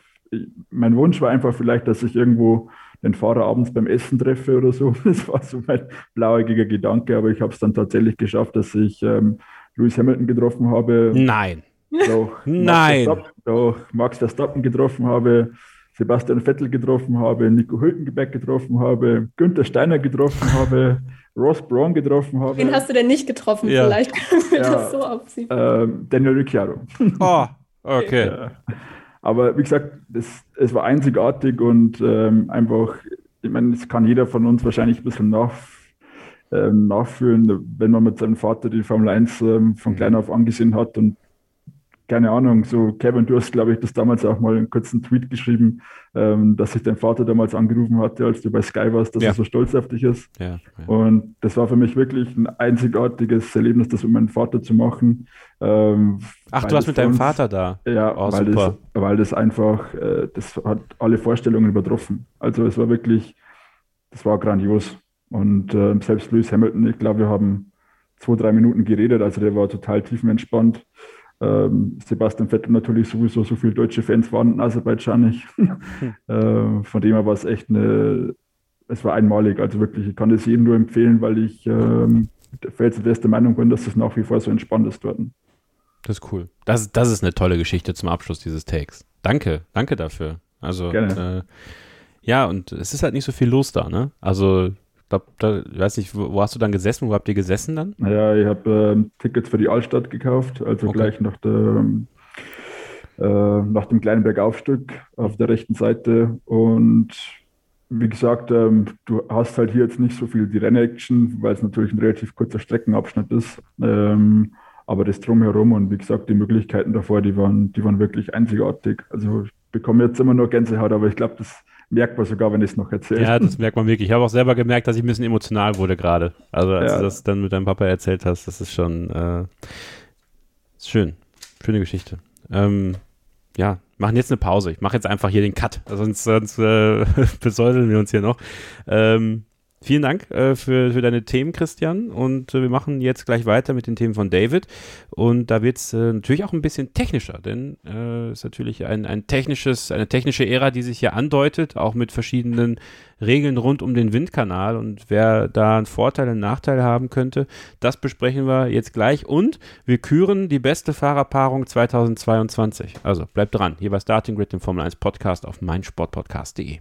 S7: mein Wunsch war einfach vielleicht, dass ich irgendwo den Fahrer abends beim Essen treffe oder so. Das war so mein blauäugiger Gedanke, aber ich habe es dann tatsächlich geschafft, dass ich ähm, Lewis Hamilton getroffen habe.
S3: Nein.
S7: Doch,
S3: Nein.
S7: Max doch, Max Verstappen getroffen habe, Sebastian Vettel getroffen habe, Nico Hülkenberg getroffen habe, Günther Steiner getroffen habe, Ross Braun getroffen habe.
S4: Wen hast du denn nicht getroffen? Ja. Vielleicht können wir ja, das so aufziehen.
S7: Ähm, Daniel Ricciardo.
S3: Oh, okay. Ja.
S7: Aber wie gesagt, es, es war einzigartig und ähm, einfach, ich meine, das kann jeder von uns wahrscheinlich ein bisschen nach, ähm, nachfühlen, wenn man mit seinem Vater die Formel 1 ähm, von klein auf angesehen hat und keine Ahnung, so Kevin, du hast, glaube ich, das damals auch mal einen kurzen Tweet geschrieben, ähm, dass sich dein Vater damals angerufen hatte, als du bei Sky warst, dass ja. er so stolz auf dich ist. Ja, ja. Und das war für mich wirklich ein einzigartiges Erlebnis, das mit meinem Vater zu machen.
S3: Ähm, Ach, du warst mit deinem uns, Vater da?
S7: Ja, oh, weil, das, weil das einfach, äh, das hat alle Vorstellungen übertroffen. Also es war wirklich, das war grandios. Und äh, selbst Lewis Hamilton, ich glaube, wir haben zwei, drei Minuten geredet, also der war total tiefenentspannt. Ähm, Sebastian Vettel natürlich sowieso so viele deutsche Fans waren in Aserbaidschan nicht. äh, von dem her war es echt eine, es war einmalig. Also wirklich, ich kann das jedem nur empfehlen, weil ich ähm, felsenfest der Meinung bin, dass es nach wie vor so entspannt ist dort.
S3: Das ist cool. Das, das ist eine tolle Geschichte zum Abschluss dieses Takes. Danke, danke dafür. Also, äh, ja, und es ist halt nicht so viel los da, ne? Also, glaube, da, ich weiß nicht, wo, wo, hast du dann gesessen? Wo habt ihr gesessen dann?
S7: Naja, ich habe ähm, Tickets für die Altstadt gekauft, also okay. gleich nach, der, äh, nach dem kleinen Bergaufstück auf der rechten Seite. Und wie gesagt, ähm, du hast halt hier jetzt nicht so viel die Rennaction, weil es natürlich ein relativ kurzer Streckenabschnitt ist. Ähm, aber das drumherum und wie gesagt, die Möglichkeiten davor, die waren, die waren wirklich einzigartig. Also ich bekomme jetzt immer nur Gänsehaut, aber ich glaube, das merkt man sogar, wenn ich es noch erzähle.
S3: Ja, das merkt man wirklich. Ich habe auch selber gemerkt, dass ich ein bisschen emotional wurde gerade. Also als ja. du das dann mit deinem Papa erzählt hast, das ist schon äh, ist schön. Schöne Geschichte. Ähm, ja, machen jetzt eine Pause. Ich mache jetzt einfach hier den Cut, sonst, sonst äh, besäuseln wir uns hier noch. Ähm, Vielen Dank äh, für, für deine Themen, Christian. Und äh, wir machen jetzt gleich weiter mit den Themen von David. Und da wird es äh, natürlich auch ein bisschen technischer, denn es äh, ist natürlich ein, ein technisches, eine technische Ära, die sich hier andeutet, auch mit verschiedenen Regeln rund um den Windkanal. Und wer da einen Vorteil, einen Nachteil haben könnte, das besprechen wir jetzt gleich. Und wir küren die beste Fahrerpaarung 2022. Also bleibt dran, hier bei Starting Grid, dem Formel 1 Podcast auf meinsportpodcast.de.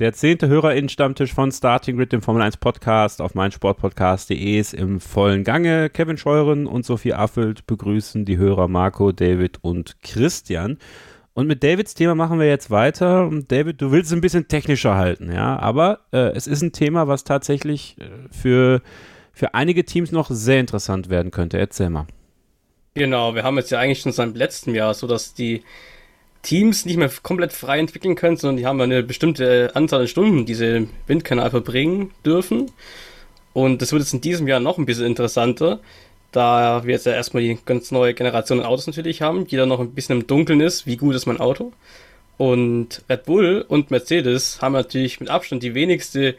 S3: Der zehnte HörerInnen-Stammtisch von Starting Grid, dem Formel 1 Podcast auf meinsportpodcast.de ist im vollen Gange. Kevin Scheuren und Sophie Affelt begrüßen die Hörer Marco, David und Christian. Und mit Davids Thema machen wir jetzt weiter. David, du willst es ein bisschen technischer halten, ja, aber äh, es ist ein Thema, was tatsächlich äh, für, für einige Teams noch sehr interessant werden könnte. Erzähl mal.
S6: Genau, wir haben jetzt ja eigentlich schon seit letztem Jahr so, dass die Teams nicht mehr komplett frei entwickeln können, sondern die haben eine bestimmte Anzahl an Stunden, die sie im Windkanal verbringen dürfen. Und das wird jetzt in diesem Jahr noch ein bisschen interessanter, da wir jetzt ja erstmal die ganz neue Generation an Autos natürlich haben, die dann noch ein bisschen im Dunkeln ist, wie gut ist mein Auto. Und Red Bull und Mercedes haben natürlich mit Abstand die wenigste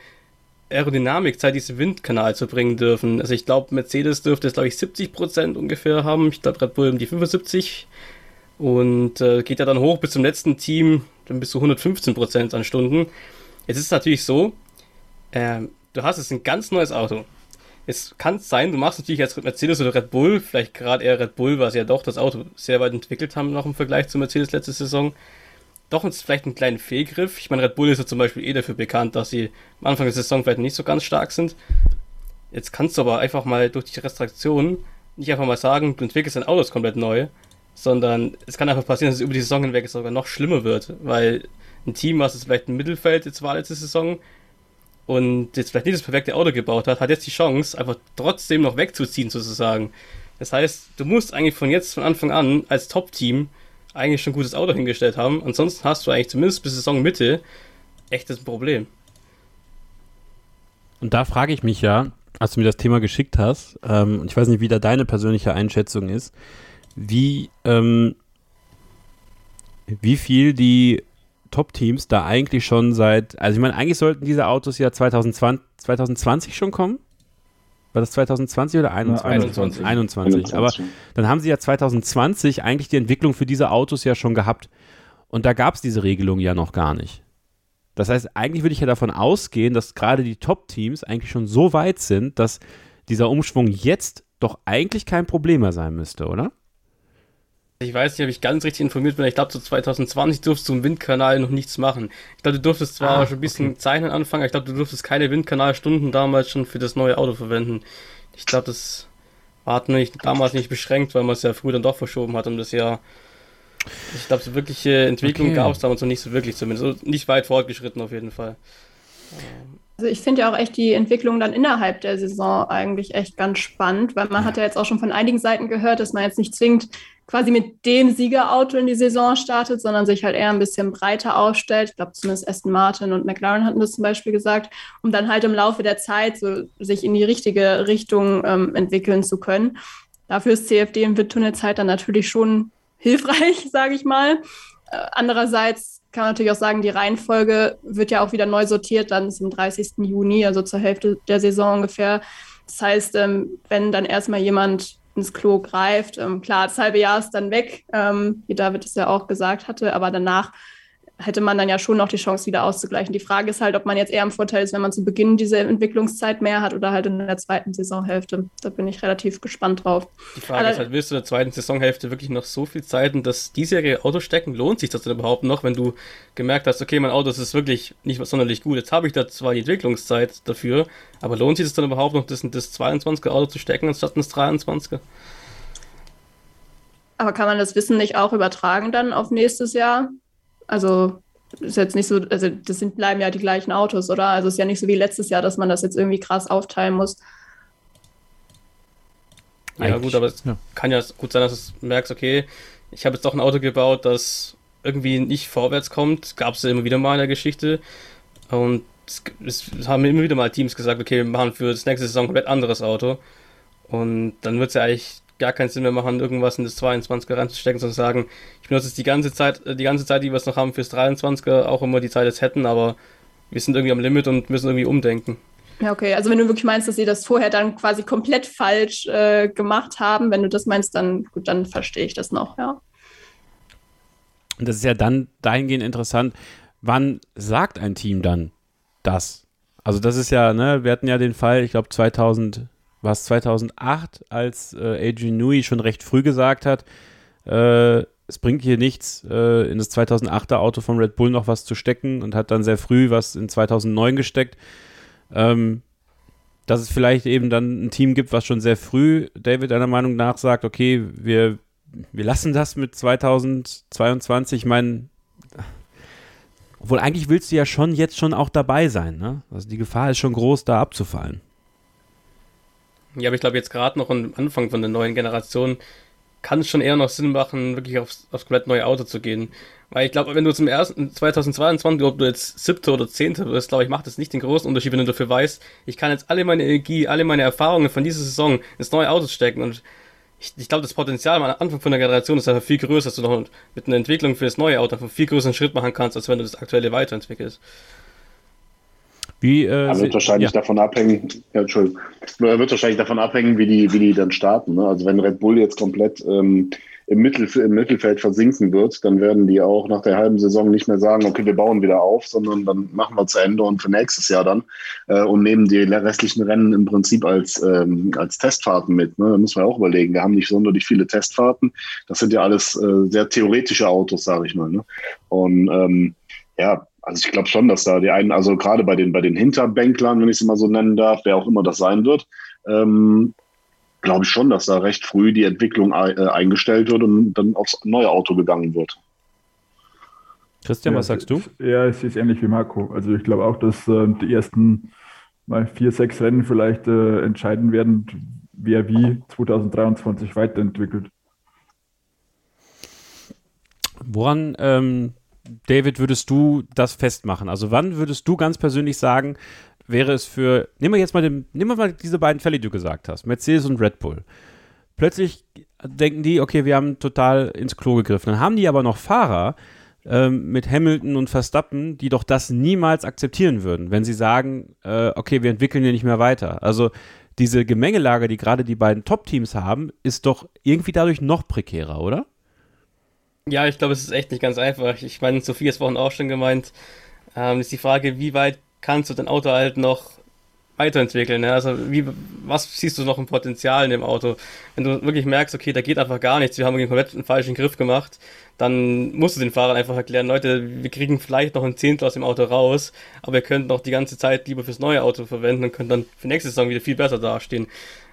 S6: Aerodynamikzeit, diese Windkanal zu bringen dürfen. Also ich glaube, Mercedes dürfte es, glaube ich, 70% ungefähr haben. Ich glaube, Red Bull um die 75 und äh, geht ja dann hoch bis zum letzten Team, dann bis zu 115 Prozent an Stunden. Jetzt ist es natürlich so, äh, du hast jetzt ein ganz neues Auto. Es kann sein, du machst natürlich jetzt Mercedes oder Red Bull, vielleicht gerade eher Red Bull, weil sie ja doch das Auto sehr weit entwickelt haben, noch im Vergleich zu Mercedes letzte Saison. Doch jetzt vielleicht einen kleinen Fehlgriff. Ich meine, Red Bull ist ja zum Beispiel eh dafür bekannt, dass sie am Anfang der Saison vielleicht nicht so ganz stark sind. Jetzt kannst du aber einfach mal durch die Restriktion nicht einfach mal sagen, du entwickelst dein Auto komplett neu, sondern es kann einfach passieren, dass es über die Saison hinweg sogar noch schlimmer wird, weil ein Team, was es vielleicht im Mittelfeld jetzt war letzte Saison und jetzt vielleicht nicht das perfekte Auto gebaut hat, hat jetzt die Chance, einfach trotzdem noch wegzuziehen sozusagen. Das heißt, du musst eigentlich von jetzt von Anfang an als Top-Team eigentlich schon ein gutes Auto hingestellt haben. Ansonsten hast du eigentlich zumindest bis Saisonmitte echtes Problem.
S3: Und da frage ich mich ja, als du mir das Thema geschickt hast, ähm, und ich weiß nicht, wie da deine persönliche Einschätzung ist, wie, ähm, wie viel die Top-Teams da eigentlich schon seit, also ich meine, eigentlich sollten diese Autos ja 2020, 2020 schon kommen. War das 2020 oder 21?
S6: 21. 21.
S3: Aber dann haben sie ja 2020 eigentlich die Entwicklung für diese Autos ja schon gehabt. Und da gab es diese Regelung ja noch gar nicht. Das heißt, eigentlich würde ich ja davon ausgehen, dass gerade die Top-Teams eigentlich schon so weit sind, dass dieser Umschwung jetzt doch eigentlich kein Problem mehr sein müsste, oder?
S6: Ich weiß nicht, ob ich ganz richtig informiert bin. Ich glaube, so 2020 durftest du im Windkanal noch nichts machen. Ich glaube, du durftest zwar ah, schon ein bisschen okay. Zeichnen anfangen, aber ich glaube, du durftest keine Windkanalstunden damals schon für das neue Auto verwenden. Ich glaube, das war nicht, damals nicht beschränkt, weil man es ja früher dann doch verschoben hat um das Jahr. Ich glaube, so wirkliche Entwicklung okay. gab es damals noch nicht so wirklich, zumindest. Nicht weit fortgeschritten auf jeden Fall.
S4: Also ich finde ja auch echt die Entwicklung dann innerhalb der Saison eigentlich echt ganz spannend, weil man ja. hat ja jetzt auch schon von einigen Seiten gehört, dass man jetzt nicht zwingend quasi mit dem Siegerauto in die Saison startet, sondern sich halt eher ein bisschen breiter aufstellt. Ich glaube, zumindest Aston Martin und McLaren hatten das zum Beispiel gesagt, um dann halt im Laufe der Zeit so sich in die richtige Richtung ähm, entwickeln zu können. Dafür ist CFD in Windtunnelzeit dann natürlich schon hilfreich, sage ich mal. Äh, andererseits kann man natürlich auch sagen, die Reihenfolge wird ja auch wieder neu sortiert, dann ist am 30. Juni, also zur Hälfte der Saison ungefähr. Das heißt, ähm, wenn dann erstmal jemand ins Klo greift. Ähm, klar, das halbe Jahr ist dann weg, ähm, wie David es ja auch gesagt hatte, aber danach hätte man dann ja schon noch die Chance, wieder auszugleichen. Die Frage ist halt, ob man jetzt eher im Vorteil ist, wenn man zu Beginn diese Entwicklungszeit mehr hat oder halt in der zweiten Saisonhälfte. Da bin ich relativ gespannt drauf.
S6: Die Frage Aber, ist halt, willst du in der zweiten Saisonhälfte wirklich noch so viel Zeit und das diesjährige Auto stecken? Lohnt sich das denn überhaupt noch, wenn du gemerkt hast, okay, mein Auto ist wirklich nicht sonderlich gut, jetzt habe ich da zwar die Entwicklungszeit dafür, aber lohnt sich das dann überhaupt noch, das in das 22er Auto zu stecken anstatt ins 23er?
S4: Aber kann man das Wissen nicht auch übertragen dann auf nächstes Jahr? Also ist jetzt nicht so, also das sind, bleiben ja die gleichen Autos, oder? Also ist ja nicht so wie letztes Jahr, dass man das jetzt irgendwie krass aufteilen muss.
S6: Ja, Eigentlich, gut, aber es ja. kann ja gut sein, dass du merkst, okay, ich habe jetzt doch ein Auto gebaut, das irgendwie nicht vorwärts kommt. Gab es ja immer wieder mal in der Geschichte. Und es, es, haben immer wieder mal Teams gesagt, okay, wir machen für das nächste Saison ein komplett anderes Auto. Und dann wird es ja eigentlich gar keinen Sinn mehr machen, irgendwas in das 22er reinzustecken, sondern sagen, ich benutze es die ganze Zeit, äh, die ganze Zeit, die wir es noch haben, fürs 23er, auch immer die Zeit jetzt hätten, aber wir sind irgendwie am Limit und müssen irgendwie umdenken.
S4: Ja, okay. Also wenn du wirklich meinst, dass sie das vorher dann quasi komplett falsch äh, gemacht haben, wenn du das meinst, dann gut, dann verstehe ich das noch, ja.
S3: Und das ist ja dann dahingehend interessant, wann sagt ein Team dann das? Also das ist ja, ne, wir hatten ja den Fall, ich glaube 2000 war es 2008, als äh, Adrian Newey schon recht früh gesagt hat, äh, es bringt hier nichts, äh, in das 2008er Auto von Red Bull noch was zu stecken und hat dann sehr früh was in 2009 gesteckt. Ähm, dass es vielleicht eben dann ein Team gibt, was schon sehr früh, David deiner Meinung nach sagt, okay, wir, wir lassen das mit 2022. Ich meine, obwohl eigentlich willst du ja schon jetzt schon auch dabei sein, ne? Also die Gefahr ist schon groß, da abzufallen.
S6: Ja, aber ich glaube, jetzt gerade noch am Anfang von der neuen Generation kann es schon eher noch Sinn machen, wirklich aufs, aufs komplett neue Auto zu gehen. Weil ich glaube, wenn du zum ersten 2022, ob du jetzt siebte oder zehnte wirst, glaube ich, macht das nicht den großen Unterschied, wenn du dafür weißt, ich kann jetzt alle meine Energie, alle meine Erfahrungen von dieser Saison ins neue Auto stecken und ich, ich glaube, das Potenzial am Anfang von der Generation ist einfach viel größer, dass du noch mit einer Entwicklung für das neue Auto einen viel größeren Schritt machen kannst, als wenn du das aktuelle weiterentwickelst.
S5: Wie, äh, wird wahrscheinlich ja. davon abhängen, ja, Entschuldigung, wird wahrscheinlich davon abhängen, wie die, wie die dann starten. Ne? Also wenn Red Bull jetzt komplett ähm, im, Mittelf im Mittelfeld versinken wird, dann werden die auch nach der halben Saison nicht mehr sagen, okay, wir bauen wieder auf, sondern dann machen wir zu Ende und für nächstes Jahr dann äh, und nehmen die restlichen Rennen im Prinzip als, ähm, als Testfahrten mit. Ne? Da müssen wir auch überlegen. Wir haben nicht sonderlich viele Testfahrten. Das sind ja alles äh, sehr theoretische Autos, sage ich mal. Ne? Und ähm, ja, also ich glaube schon, dass da die einen, also gerade bei den, bei den Hinterbänklern, wenn ich es mal so nennen darf, wer auch immer das sein wird, ähm, glaube ich schon, dass da recht früh die Entwicklung äh, eingestellt wird und dann aufs neue Auto gegangen wird.
S3: Christian, ja, was sagst du?
S7: Ja, es ist ähnlich wie Marco. Also ich glaube auch, dass äh, die ersten mal vier, sechs Rennen vielleicht äh, entscheiden werden, wer wie 2023 weiterentwickelt.
S3: Woran ähm, David, würdest du das festmachen? Also wann würdest du ganz persönlich sagen, wäre es für, nehmen wir jetzt mal, den, nehmen wir mal diese beiden Fälle, die du gesagt hast, Mercedes und Red Bull. Plötzlich denken die, okay, wir haben total ins Klo gegriffen. Dann haben die aber noch Fahrer ähm, mit Hamilton und Verstappen, die doch das niemals akzeptieren würden, wenn sie sagen, äh, okay, wir entwickeln hier nicht mehr weiter. Also diese Gemengelage, die gerade die beiden Top-Teams haben, ist doch irgendwie dadurch noch prekärer, oder?
S6: Ja, ich glaube, es ist echt nicht ganz einfach. Ich meine, Sophie hat vorhin auch schon gemeint, ähm, ist die Frage, wie weit kannst du dein Auto halt noch weiterentwickeln. Ne? Also wie, was siehst du noch im Potenzial in dem Auto? Wenn du wirklich merkst, okay, da geht einfach gar nichts, wir haben einen komplett einen falschen Griff gemacht, dann musst du den Fahrern einfach erklären, Leute, wir kriegen vielleicht noch ein Zehntel aus dem Auto raus, aber ihr könnt noch die ganze Zeit lieber fürs neue Auto verwenden und könnt dann für nächste Saison wieder viel besser dastehen.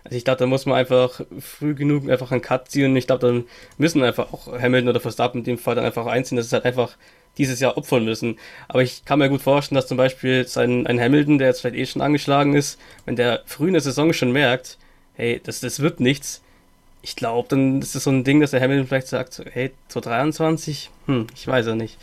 S6: Also ich glaube, da muss man einfach früh genug einfach einen Cut ziehen ich glaube, dann müssen einfach auch Hamilton oder Verstappen in dem Fall dann einfach einziehen, dass es halt einfach dieses Jahr opfern müssen. Aber ich kann mir gut vorstellen, dass zum Beispiel sein, ein Hamilton, der jetzt vielleicht eh schon angeschlagen ist, wenn der früh in der Saison schon merkt, hey, das, das wird nichts, ich glaube, dann ist das so ein Ding, dass der Hamilton vielleicht sagt, hey, 2023, hm, ich weiß ja nicht.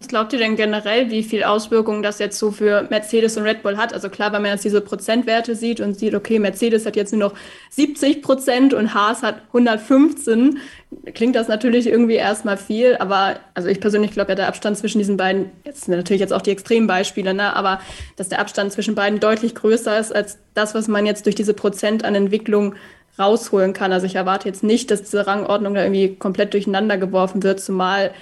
S4: Was glaubt ihr denn generell, wie viel Auswirkungen das jetzt so für Mercedes und Red Bull hat? Also klar, wenn man jetzt diese Prozentwerte sieht und sieht, okay, Mercedes hat jetzt nur noch 70 Prozent und Haas hat 115, klingt das natürlich irgendwie erstmal viel, aber also ich persönlich glaube ja, der Abstand zwischen diesen beiden, jetzt sind natürlich jetzt auch die Extrembeispiele, ne, aber dass der Abstand zwischen beiden deutlich größer ist als das, was man jetzt durch diese Prozent an Entwicklung rausholen kann. Also ich erwarte jetzt nicht, dass diese Rangordnung da irgendwie komplett durcheinander geworfen wird, zumal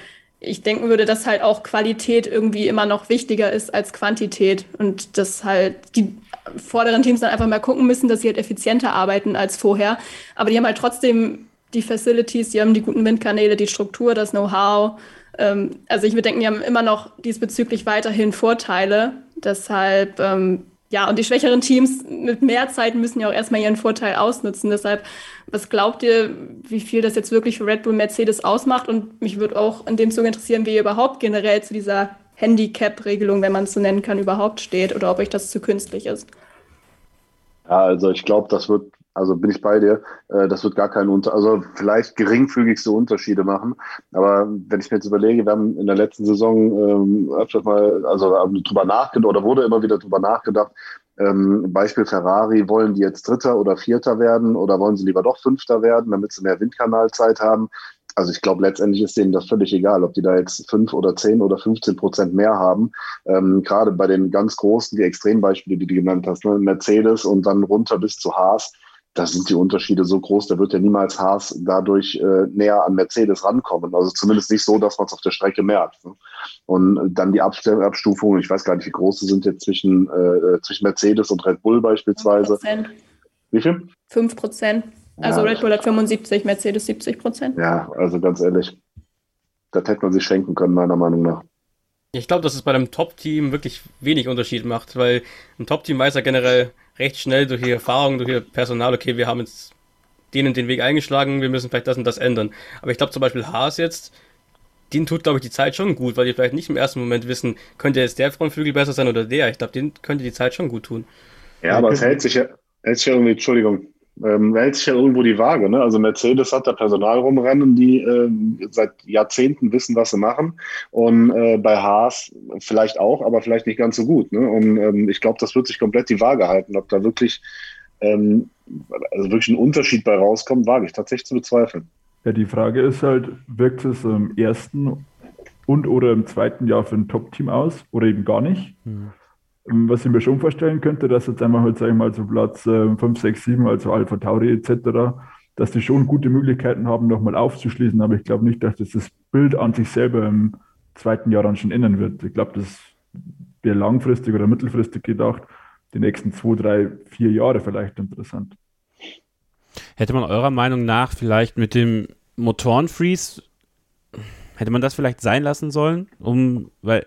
S4: ich denken würde, dass halt auch Qualität irgendwie immer noch wichtiger ist als Quantität und dass halt die vorderen Teams dann einfach mal gucken müssen, dass sie halt effizienter arbeiten als vorher. Aber die haben halt trotzdem die Facilities, die haben die guten Windkanäle, die Struktur, das Know-how. Ähm, also ich würde denken, die haben immer noch diesbezüglich weiterhin Vorteile. Deshalb ähm, ja, und die schwächeren Teams mit mehr Zeit müssen ja auch erstmal ihren Vorteil ausnutzen. Deshalb, was glaubt ihr, wie viel das jetzt wirklich für Red Bull Mercedes ausmacht? Und mich würde auch in dem Zuge interessieren, wie ihr überhaupt generell zu dieser Handicap-Regelung, wenn man es so nennen kann, überhaupt steht oder ob euch das zu künstlich ist.
S5: Ja, also ich glaube, das wird also bin ich bei dir. Äh, das wird gar keinen Unter, also vielleicht geringfügigste Unterschiede machen. Aber wenn ich mir jetzt überlege, wir haben in der letzten Saison ähm, mal, also drüber nachgedacht oder wurde immer wieder drüber nachgedacht. Ähm, Beispiel Ferrari, wollen die jetzt Dritter oder Vierter werden oder wollen sie lieber doch Fünfter werden, damit sie mehr Windkanalzeit haben? Also ich glaube, letztendlich ist denen das völlig egal, ob die da jetzt fünf oder zehn oder 15 Prozent mehr haben. Ähm, Gerade bei den ganz großen, die Extrembeispiele, die du genannt hast, ne? Mercedes und dann runter bis zu Haas, da sind die Unterschiede so groß, da wird ja niemals Haas dadurch äh, näher an Mercedes rankommen. Also zumindest nicht so, dass man es auf der Strecke merkt. Ne? Und dann die Abstufungen, ich weiß gar nicht, wie groß sie sind jetzt zwischen, äh, zwischen Mercedes und Red Bull beispielsweise. 5%. Wie viel?
S4: 5 Prozent. Also ja. Red Bull hat 75, Mercedes 70 Prozent.
S5: Ja, also ganz ehrlich, das hätte man sich schenken können, meiner Meinung nach.
S6: Ich glaube, dass es bei einem Top-Team wirklich wenig Unterschied macht, weil ein Top-Team weiß ja generell, recht schnell durch ihre Erfahrung, durch ihr Personal, okay, wir haben jetzt den und den Weg eingeschlagen, wir müssen vielleicht das und das ändern. Aber ich glaube zum Beispiel Haas jetzt, denen tut, glaube ich, die Zeit schon gut, weil die vielleicht nicht im ersten Moment wissen, könnte jetzt der Frontflügel besser sein oder der. Ich glaube, denen könnte die Zeit schon gut tun.
S5: Ja, aber es hält sich ja, hält sich ja irgendwie, Entschuldigung, ähm, hält sich ja irgendwo die Waage. Ne? Also Mercedes hat da Personal rumrennen, die äh, seit Jahrzehnten wissen, was sie machen. Und äh, bei Haas vielleicht auch, aber vielleicht nicht ganz so gut. Ne? Und ähm, ich glaube, das wird sich komplett die Waage halten. Ob da wirklich, ähm, also wirklich ein Unterschied bei rauskommt, wage ich tatsächlich zu bezweifeln.
S7: Ja, die Frage ist halt, wirkt es im ersten und oder im zweiten Jahr für ein Top-Team aus oder eben gar nicht? Hm. Was ich mir schon vorstellen könnte, dass jetzt einmal halt, sag ich mal, so Platz 5, 6, 7, also Alpha Tauri etc., dass die schon gute Möglichkeiten haben, nochmal aufzuschließen. Aber ich glaube nicht, dass das das Bild an sich selber im zweiten Jahr dann schon ändern wird. Ich glaube, das wäre langfristig oder mittelfristig gedacht, die nächsten zwei, drei, vier Jahre vielleicht interessant.
S3: Hätte man eurer Meinung nach vielleicht mit dem Motorenfreeze, hätte man das vielleicht sein lassen sollen? Um, weil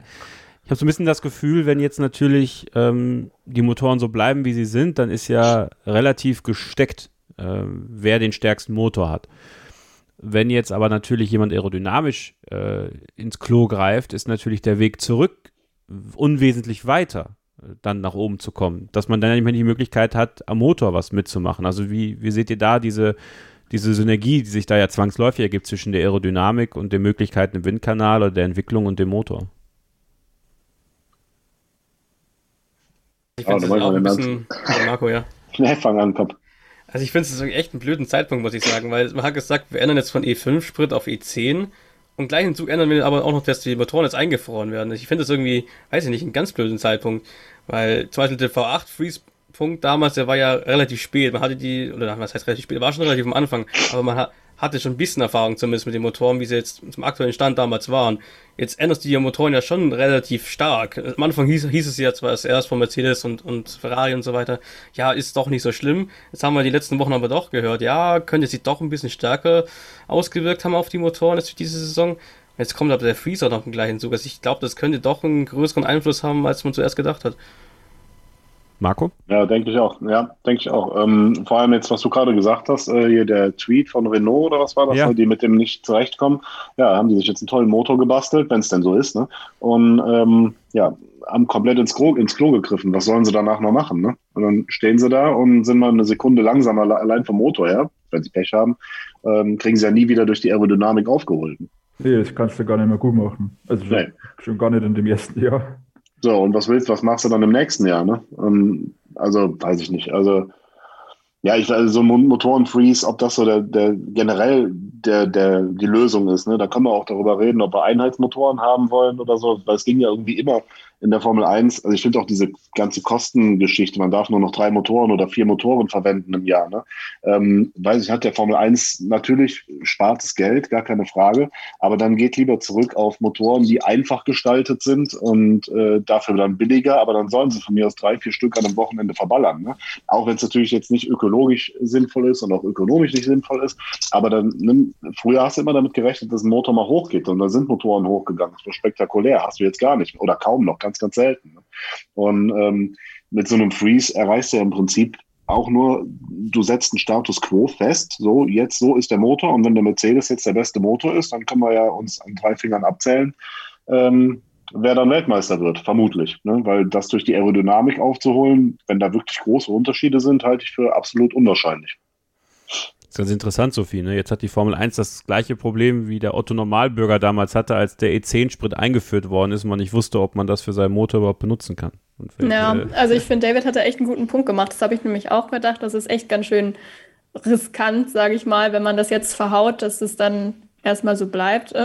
S3: ich habe so ein bisschen das Gefühl, wenn jetzt natürlich ähm, die Motoren so bleiben, wie sie sind, dann ist ja relativ gesteckt, äh, wer den stärksten Motor hat. Wenn jetzt aber natürlich jemand aerodynamisch äh, ins Klo greift, ist natürlich der Weg zurück unwesentlich weiter, äh, dann nach oben zu kommen. Dass man dann nicht mehr die Möglichkeit hat, am Motor was mitzumachen. Also wie, wie seht ihr da diese, diese Synergie, die sich da ja zwangsläufig ergibt zwischen der Aerodynamik und den Möglichkeiten im Windkanal oder der Entwicklung und dem Motor?
S6: Ich finde es auch ein bisschen. Marco, ja.
S5: Nee, fang an, komm.
S6: Also ich finde es echt einen blöden Zeitpunkt, muss ich sagen, weil man hat gesagt, wir ändern jetzt von E5-Sprit auf E10 und gleich im Zug ändern wir aber auch noch, dass die Motoren jetzt eingefroren werden. Ich finde das irgendwie, weiß ich nicht, einen ganz blöden Zeitpunkt, weil zum Beispiel der V8-Freeze-Punkt damals, der war ja relativ spät. Man hatte die, oder was heißt relativ spät, war schon relativ am Anfang, aber man hat, hatte schon ein bisschen Erfahrung zumindest mit den Motoren, wie sie jetzt zum aktuellen Stand damals waren. Jetzt änderst du die Motoren ja schon relativ stark. Am Anfang hieß, hieß es ja zwar erst von Mercedes und, und Ferrari und so weiter, ja, ist doch nicht so schlimm. Jetzt haben wir die letzten Wochen aber doch gehört, ja, könnte sich doch ein bisschen stärker ausgewirkt haben auf die Motoren jetzt für diese Saison. Jetzt kommt aber der Freezer noch im gleichen Zug. Also ich glaube, das könnte doch einen größeren Einfluss haben, als man zuerst gedacht hat.
S3: Marco?
S5: Ja, denke ich auch. Ja, denke ich auch. Ähm, vor allem jetzt, was du gerade gesagt hast, äh, hier der Tweet von Renault oder was war das,
S3: ja.
S5: die mit dem nicht zurechtkommen. Ja, haben die sich jetzt einen tollen Motor gebastelt, wenn es denn so ist, ne? Und ähm, ja, haben komplett ins Klo, ins Klo gegriffen. Was sollen sie danach noch machen, ne? Und dann stehen sie da und sind mal eine Sekunde langsamer allein vom Motor her, wenn sie Pech haben, ähm, kriegen sie ja nie wieder durch die Aerodynamik aufgeholt.
S7: Nee, das kannst du gar nicht mehr gut machen. Also nee. schon gar nicht in dem ersten Jahr.
S5: So, und was willst was machst du dann im nächsten Jahr, ne? Ähm, also, weiß ich nicht. Also, ja, ich also so Motorenfreeze, ob das so der, der generell der, der, die Lösung ist, ne? Da können wir auch darüber reden, ob wir Einheitsmotoren haben wollen oder so, weil es ging ja irgendwie immer in der Formel 1, also ich finde auch diese ganze Kostengeschichte, man darf nur noch drei Motoren oder vier Motoren verwenden im Jahr. Ne? Ähm, weiß ich, hat der Formel 1 natürlich spartes Geld, gar keine Frage, aber dann geht lieber zurück auf Motoren, die einfach gestaltet sind und äh, dafür dann billiger, aber dann sollen sie von mir aus drei, vier Stück an einem Wochenende verballern. Ne? Auch wenn es natürlich jetzt nicht ökologisch sinnvoll ist und auch ökonomisch nicht sinnvoll ist, aber dann nimm, früher hast du immer damit gerechnet, dass ein Motor mal hochgeht und da sind Motoren hochgegangen. Das war spektakulär, hast du jetzt gar nicht oder kaum noch, ganz, ganz selten. Ne? Und ähm, mit so einem Freeze erreichst du ja im Prinzip auch nur, du setzt einen Status quo fest, so jetzt so ist der Motor und wenn der Mercedes jetzt der beste Motor ist, dann können wir ja uns an drei Fingern abzählen, ähm, wer dann Weltmeister wird, vermutlich. Ne? Weil das durch die Aerodynamik aufzuholen, wenn da wirklich große Unterschiede sind, halte ich für absolut unwahrscheinlich.
S3: Das ist ganz interessant, Sophie. Ne? Jetzt hat die Formel 1 das gleiche Problem, wie der Otto Normalbürger damals hatte, als der E10-Sprit eingeführt worden ist und man nicht wusste, ob man das für seinen Motor überhaupt benutzen kann.
S4: ja, also ich finde, David hat da echt einen guten Punkt gemacht. Das habe ich nämlich auch gedacht. Das ist echt ganz schön riskant, sage ich mal, wenn man das jetzt verhaut, dass es dann erstmal so bleibt.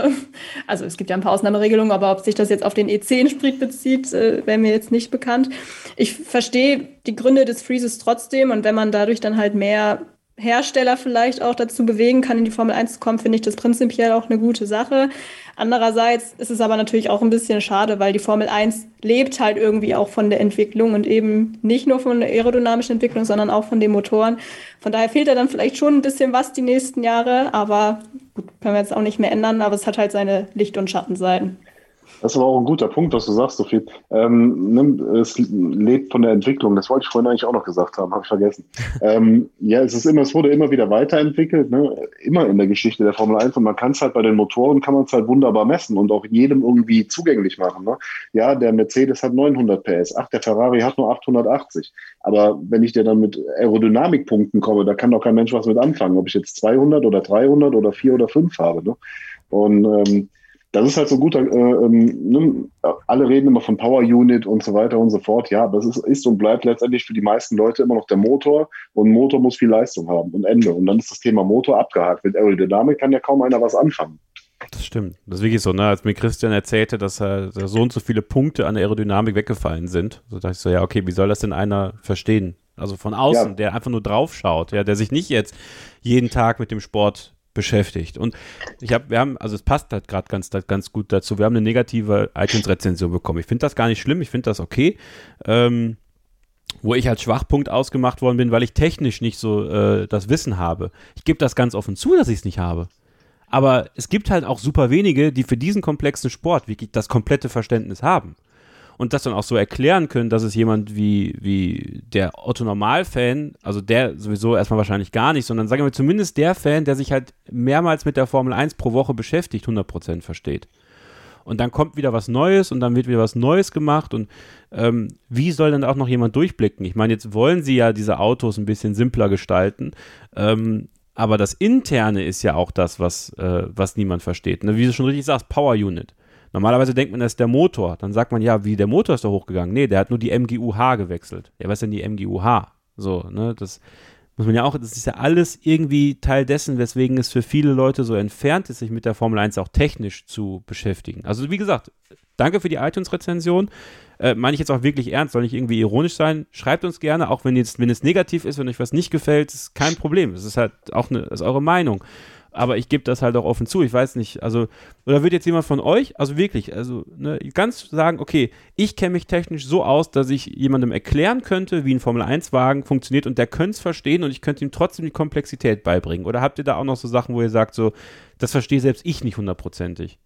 S4: Also es gibt ja ein paar Ausnahmeregelungen, aber ob sich das jetzt auf den E10-Sprit bezieht, äh, wäre mir jetzt nicht bekannt. Ich verstehe die Gründe des Freezes trotzdem und wenn man dadurch dann halt mehr Hersteller vielleicht auch dazu bewegen kann, in die Formel 1 zu kommen, finde ich das prinzipiell auch eine gute Sache. Andererseits ist es aber natürlich auch ein bisschen schade, weil die Formel 1 lebt halt irgendwie auch von der Entwicklung und eben nicht nur von der aerodynamischen Entwicklung, sondern auch von den Motoren. Von daher fehlt da dann vielleicht schon ein bisschen was die nächsten Jahre, aber gut, können wir jetzt auch nicht mehr ändern, aber es hat halt seine Licht- und Schattenseiten.
S5: Das ist aber auch ein guter Punkt, was du sagst, Sophie. Ähm, es lebt von der Entwicklung. Das wollte ich vorhin eigentlich auch noch gesagt haben, habe ich vergessen. ähm, ja, es ist immer, es wurde immer wieder weiterentwickelt, ne? immer in der Geschichte der Formel 1 und man kann es halt bei den Motoren kann man es halt wunderbar messen und auch jedem irgendwie zugänglich machen. Ne? Ja, der Mercedes hat 900 PS, ach, der Ferrari hat nur 880. Aber wenn ich dir dann mit Aerodynamikpunkten komme, da kann doch kein Mensch was mit anfangen, ob ich jetzt 200 oder 300 oder 4 oder 5 habe. Ne? Und ähm, das ist halt so gut, äh, ähm, ne? alle reden immer von Power Unit und so weiter und so fort. Ja, aber es ist, ist und bleibt letztendlich für die meisten Leute immer noch der Motor und Motor muss viel Leistung haben und Ende. Und dann ist das Thema Motor abgehakt. Mit Aerodynamik kann ja kaum einer was anfangen.
S3: Das stimmt. Das ist wirklich so, ne? Als mir Christian erzählte, dass er so und so viele Punkte an der Aerodynamik weggefallen sind, so dachte ich so, ja, okay, wie soll das denn einer verstehen? Also von außen, ja. der einfach nur draufschaut, ja, der sich nicht jetzt jeden Tag mit dem Sport beschäftigt. Und ich habe, wir haben, also es passt halt gerade ganz, ganz gut dazu. Wir haben eine negative iTunes-Rezension bekommen. Ich finde das gar nicht schlimm, ich finde das okay. Ähm, wo ich als Schwachpunkt ausgemacht worden bin, weil ich technisch nicht so äh, das Wissen habe. Ich gebe das ganz offen zu, dass ich es nicht habe. Aber es gibt halt auch super wenige, die für diesen komplexen Sport wirklich das komplette Verständnis haben und das dann auch so erklären können, dass es jemand wie, wie der Otto-Normal-Fan, also der sowieso erstmal wahrscheinlich gar nicht, sondern sagen wir zumindest der Fan, der sich halt mehrmals mit der Formel 1 pro Woche beschäftigt, 100% versteht. Und dann kommt wieder was Neues und dann wird wieder was Neues gemacht und ähm, wie soll denn auch noch jemand durchblicken? Ich meine, jetzt wollen sie ja diese Autos ein bisschen simpler gestalten, ähm, aber das Interne ist ja auch das, was, äh, was niemand versteht. Ne? Wie du schon richtig sagst, Power Unit. Normalerweise denkt man, das ist der Motor. Dann sagt man, ja, wie der Motor ist da hochgegangen. Nee, der hat nur die MGUH gewechselt. Ja, was ist denn die MGUH? So, ne, das muss man ja auch, das ist ja alles irgendwie Teil dessen, weswegen es für viele Leute so entfernt ist, sich mit der Formel 1 auch technisch zu beschäftigen. Also, wie gesagt, danke für die iTunes-Rezension. Äh, meine ich jetzt auch wirklich ernst, soll nicht irgendwie ironisch sein. Schreibt uns gerne, auch wenn, jetzt, wenn es negativ ist, wenn euch was nicht gefällt, ist kein Problem. Es ist halt auch eine, ist eure Meinung. Aber ich gebe das halt auch offen zu. Ich weiß nicht, also, oder wird jetzt jemand von euch, also wirklich, also ne, ganz sagen, okay, ich kenne mich technisch so aus, dass ich jemandem erklären könnte, wie ein Formel-1-Wagen funktioniert und der könnte es verstehen und ich könnte ihm trotzdem die Komplexität beibringen. Oder habt ihr da auch noch so Sachen, wo ihr sagt, so, das verstehe selbst ich nicht hundertprozentig?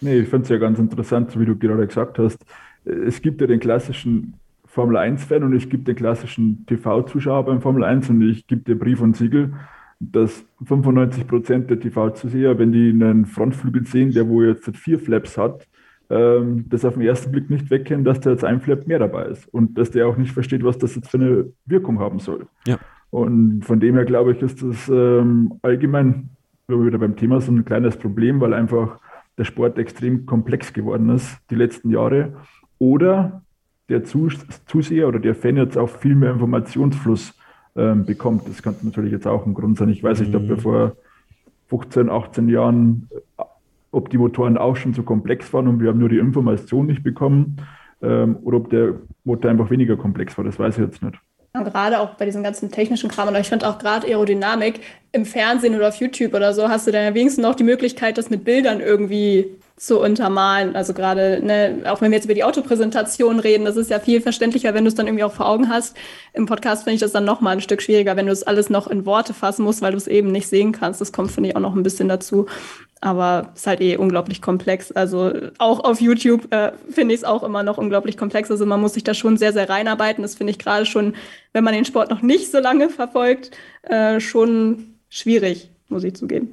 S7: Nee, ich finde es ja ganz interessant, wie du gerade gesagt hast. Es gibt ja den klassischen Formel 1-Fan und es gibt den klassischen TV-Zuschauer beim Formel 1 und ich gebe dir Brief und Siegel dass 95 Prozent der TV-Zuseher, wenn die einen Frontflügel sehen, der wo jetzt vier Flaps hat, ähm, das auf den ersten Blick nicht wegkennen, dass da jetzt ein Flap mehr dabei ist und dass der auch nicht versteht, was das jetzt für eine Wirkung haben soll.
S3: Ja.
S7: Und von dem her glaube ich, ist das ähm, allgemein wieder beim Thema so ein kleines Problem, weil einfach der Sport extrem komplex geworden ist die letzten Jahre. Oder der Zuseher oder der Fan jetzt auch viel mehr Informationsfluss ähm, bekommt. Das könnte natürlich jetzt auch ein Grund sein. Ich weiß nicht, ob wir mhm. vor 15, 18 Jahren, äh, ob die Motoren auch schon so komplex waren und wir haben nur die Information nicht bekommen ähm, oder ob der Motor einfach weniger komplex war. Das weiß ich jetzt nicht.
S4: Gerade auch bei diesem ganzen technischen Kram. Und ich finde auch gerade Aerodynamik im Fernsehen oder auf YouTube oder so hast du dann ja wenigstens noch die Möglichkeit, das mit Bildern irgendwie zu untermalen. Also gerade, ne, auch wenn wir jetzt über die Autopräsentation reden, das ist ja viel verständlicher, wenn du es dann irgendwie auch vor Augen hast. Im Podcast finde ich das dann noch mal ein Stück schwieriger, wenn du es alles noch in Worte fassen musst, weil du es eben nicht sehen kannst. Das kommt, finde ich, auch noch ein bisschen dazu. Aber es ist halt eh unglaublich komplex. Also auch auf YouTube äh, finde ich es auch immer noch unglaublich komplex. Also man muss sich da schon sehr, sehr reinarbeiten. Das finde ich gerade schon, wenn man den Sport noch nicht so lange verfolgt, äh, schon schwierig, muss ich zugeben.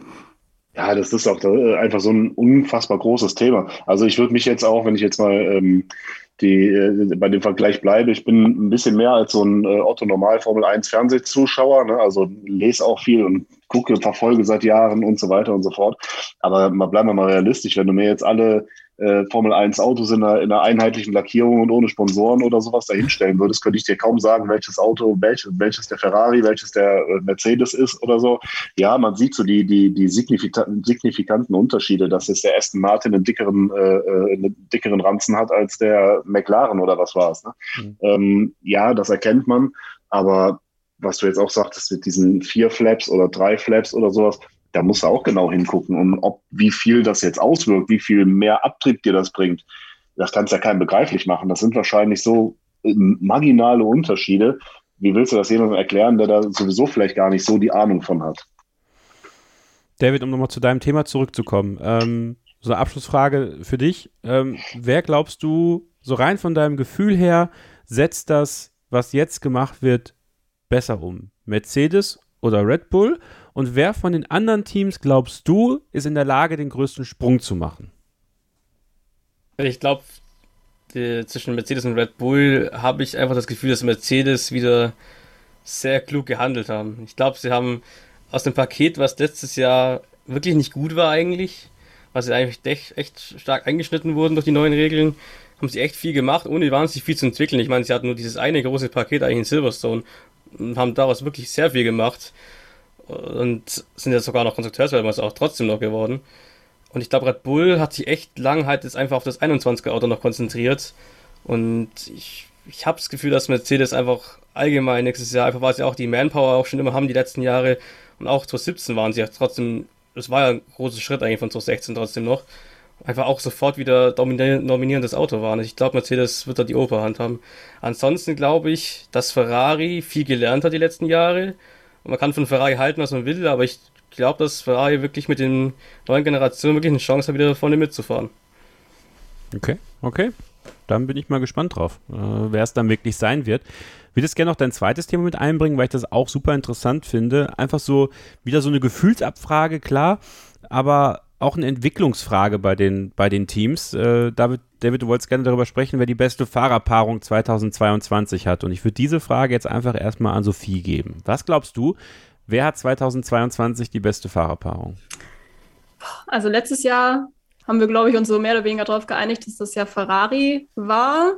S5: Ja, das ist auch äh, einfach so ein unfassbar großes Thema. Also ich würde mich jetzt auch, wenn ich jetzt mal ähm, die, äh, bei dem Vergleich bleibe, ich bin ein bisschen mehr als so ein äh, Otto Normal Formel 1 Fernsehzuschauer, ne? also lese auch viel und gucke, verfolge seit Jahren und so weiter und so fort. Aber mal bleiben wir mal realistisch, wenn du mir jetzt alle äh, Formel 1 Autos in einer, in einer einheitlichen Lackierung und ohne Sponsoren oder sowas dahinstellen würdest, könnte ich dir kaum sagen, welches Auto, welches, welches der Ferrari, welches der äh, Mercedes ist oder so. Ja, man sieht so die, die, die signifikanten Unterschiede, dass jetzt der Aston Martin einen dickeren, äh, äh, einen dickeren Ranzen hat als der McLaren oder was war es. Ne? Mhm. Ähm, ja, das erkennt man, aber was du jetzt auch sagtest mit diesen vier Flaps oder drei Flaps oder sowas, da musst du auch genau hingucken und ob, wie viel das jetzt auswirkt, wie viel mehr Abtrieb dir das bringt. Das kannst ja keinem begreiflich machen. Das sind wahrscheinlich so äh, marginale Unterschiede. Wie willst du das jemandem erklären, der da sowieso vielleicht gar nicht so die Ahnung von hat?
S3: David, um nochmal zu deinem Thema zurückzukommen. Ähm, so eine Abschlussfrage für dich. Ähm, wer glaubst du, so rein von deinem Gefühl her, setzt das, was jetzt gemacht wird, besser um? Mercedes oder Red Bull? Und wer von den anderen Teams, glaubst du, ist in der Lage, den größten Sprung zu machen?
S6: Ich glaube, zwischen Mercedes und Red Bull habe ich einfach das Gefühl, dass Mercedes wieder sehr klug gehandelt haben. Ich glaube, sie haben aus dem Paket, was letztes Jahr wirklich nicht gut war eigentlich, was sie eigentlich echt, stark eingeschnitten wurden durch die neuen Regeln, haben sie echt viel gemacht, ohne wahnsinnig viel zu entwickeln. Ich meine, sie hatten nur dieses eine große Paket eigentlich in Silverstone und haben daraus wirklich sehr viel gemacht und sind jetzt sogar noch Konstrukteursweltmeister auch trotzdem noch geworden. Und ich glaube, Red Bull hat sich echt lang halt jetzt einfach auf das 21er Auto noch konzentriert. Und ich, ich habe das Gefühl, dass Mercedes einfach allgemein nächstes Jahr, einfach weil sie auch die Manpower auch schon immer haben die letzten Jahre. Und auch 2017 waren sie ja trotzdem, das war ja ein großer Schritt eigentlich von 2016 trotzdem noch. Einfach auch sofort wieder dominierendes Auto waren. Ich glaube, Mercedes wird da die Oberhand haben. Ansonsten glaube ich, dass Ferrari viel gelernt hat die letzten Jahre und man kann von Ferrari halten, was man will, aber ich glaube, dass Ferrari wirklich mit den neuen Generationen wirklich eine Chance hat, wieder vorne mitzufahren.
S3: Okay, okay. Dann bin ich mal gespannt drauf, äh, wer es dann wirklich sein wird. Ich würde jetzt gerne noch dein zweites Thema mit einbringen, weil ich das auch super interessant finde. Einfach so wieder so eine Gefühlsabfrage, klar, aber auch eine Entwicklungsfrage bei den, bei den Teams. Äh, David, David, du wolltest gerne darüber sprechen, wer die beste Fahrerpaarung 2022 hat. Und ich würde diese Frage jetzt einfach erstmal an Sophie geben. Was glaubst du, wer hat 2022 die beste Fahrerpaarung?
S4: Also letztes Jahr haben wir, glaube ich, uns so mehr oder weniger darauf geeinigt, dass das ja Ferrari war.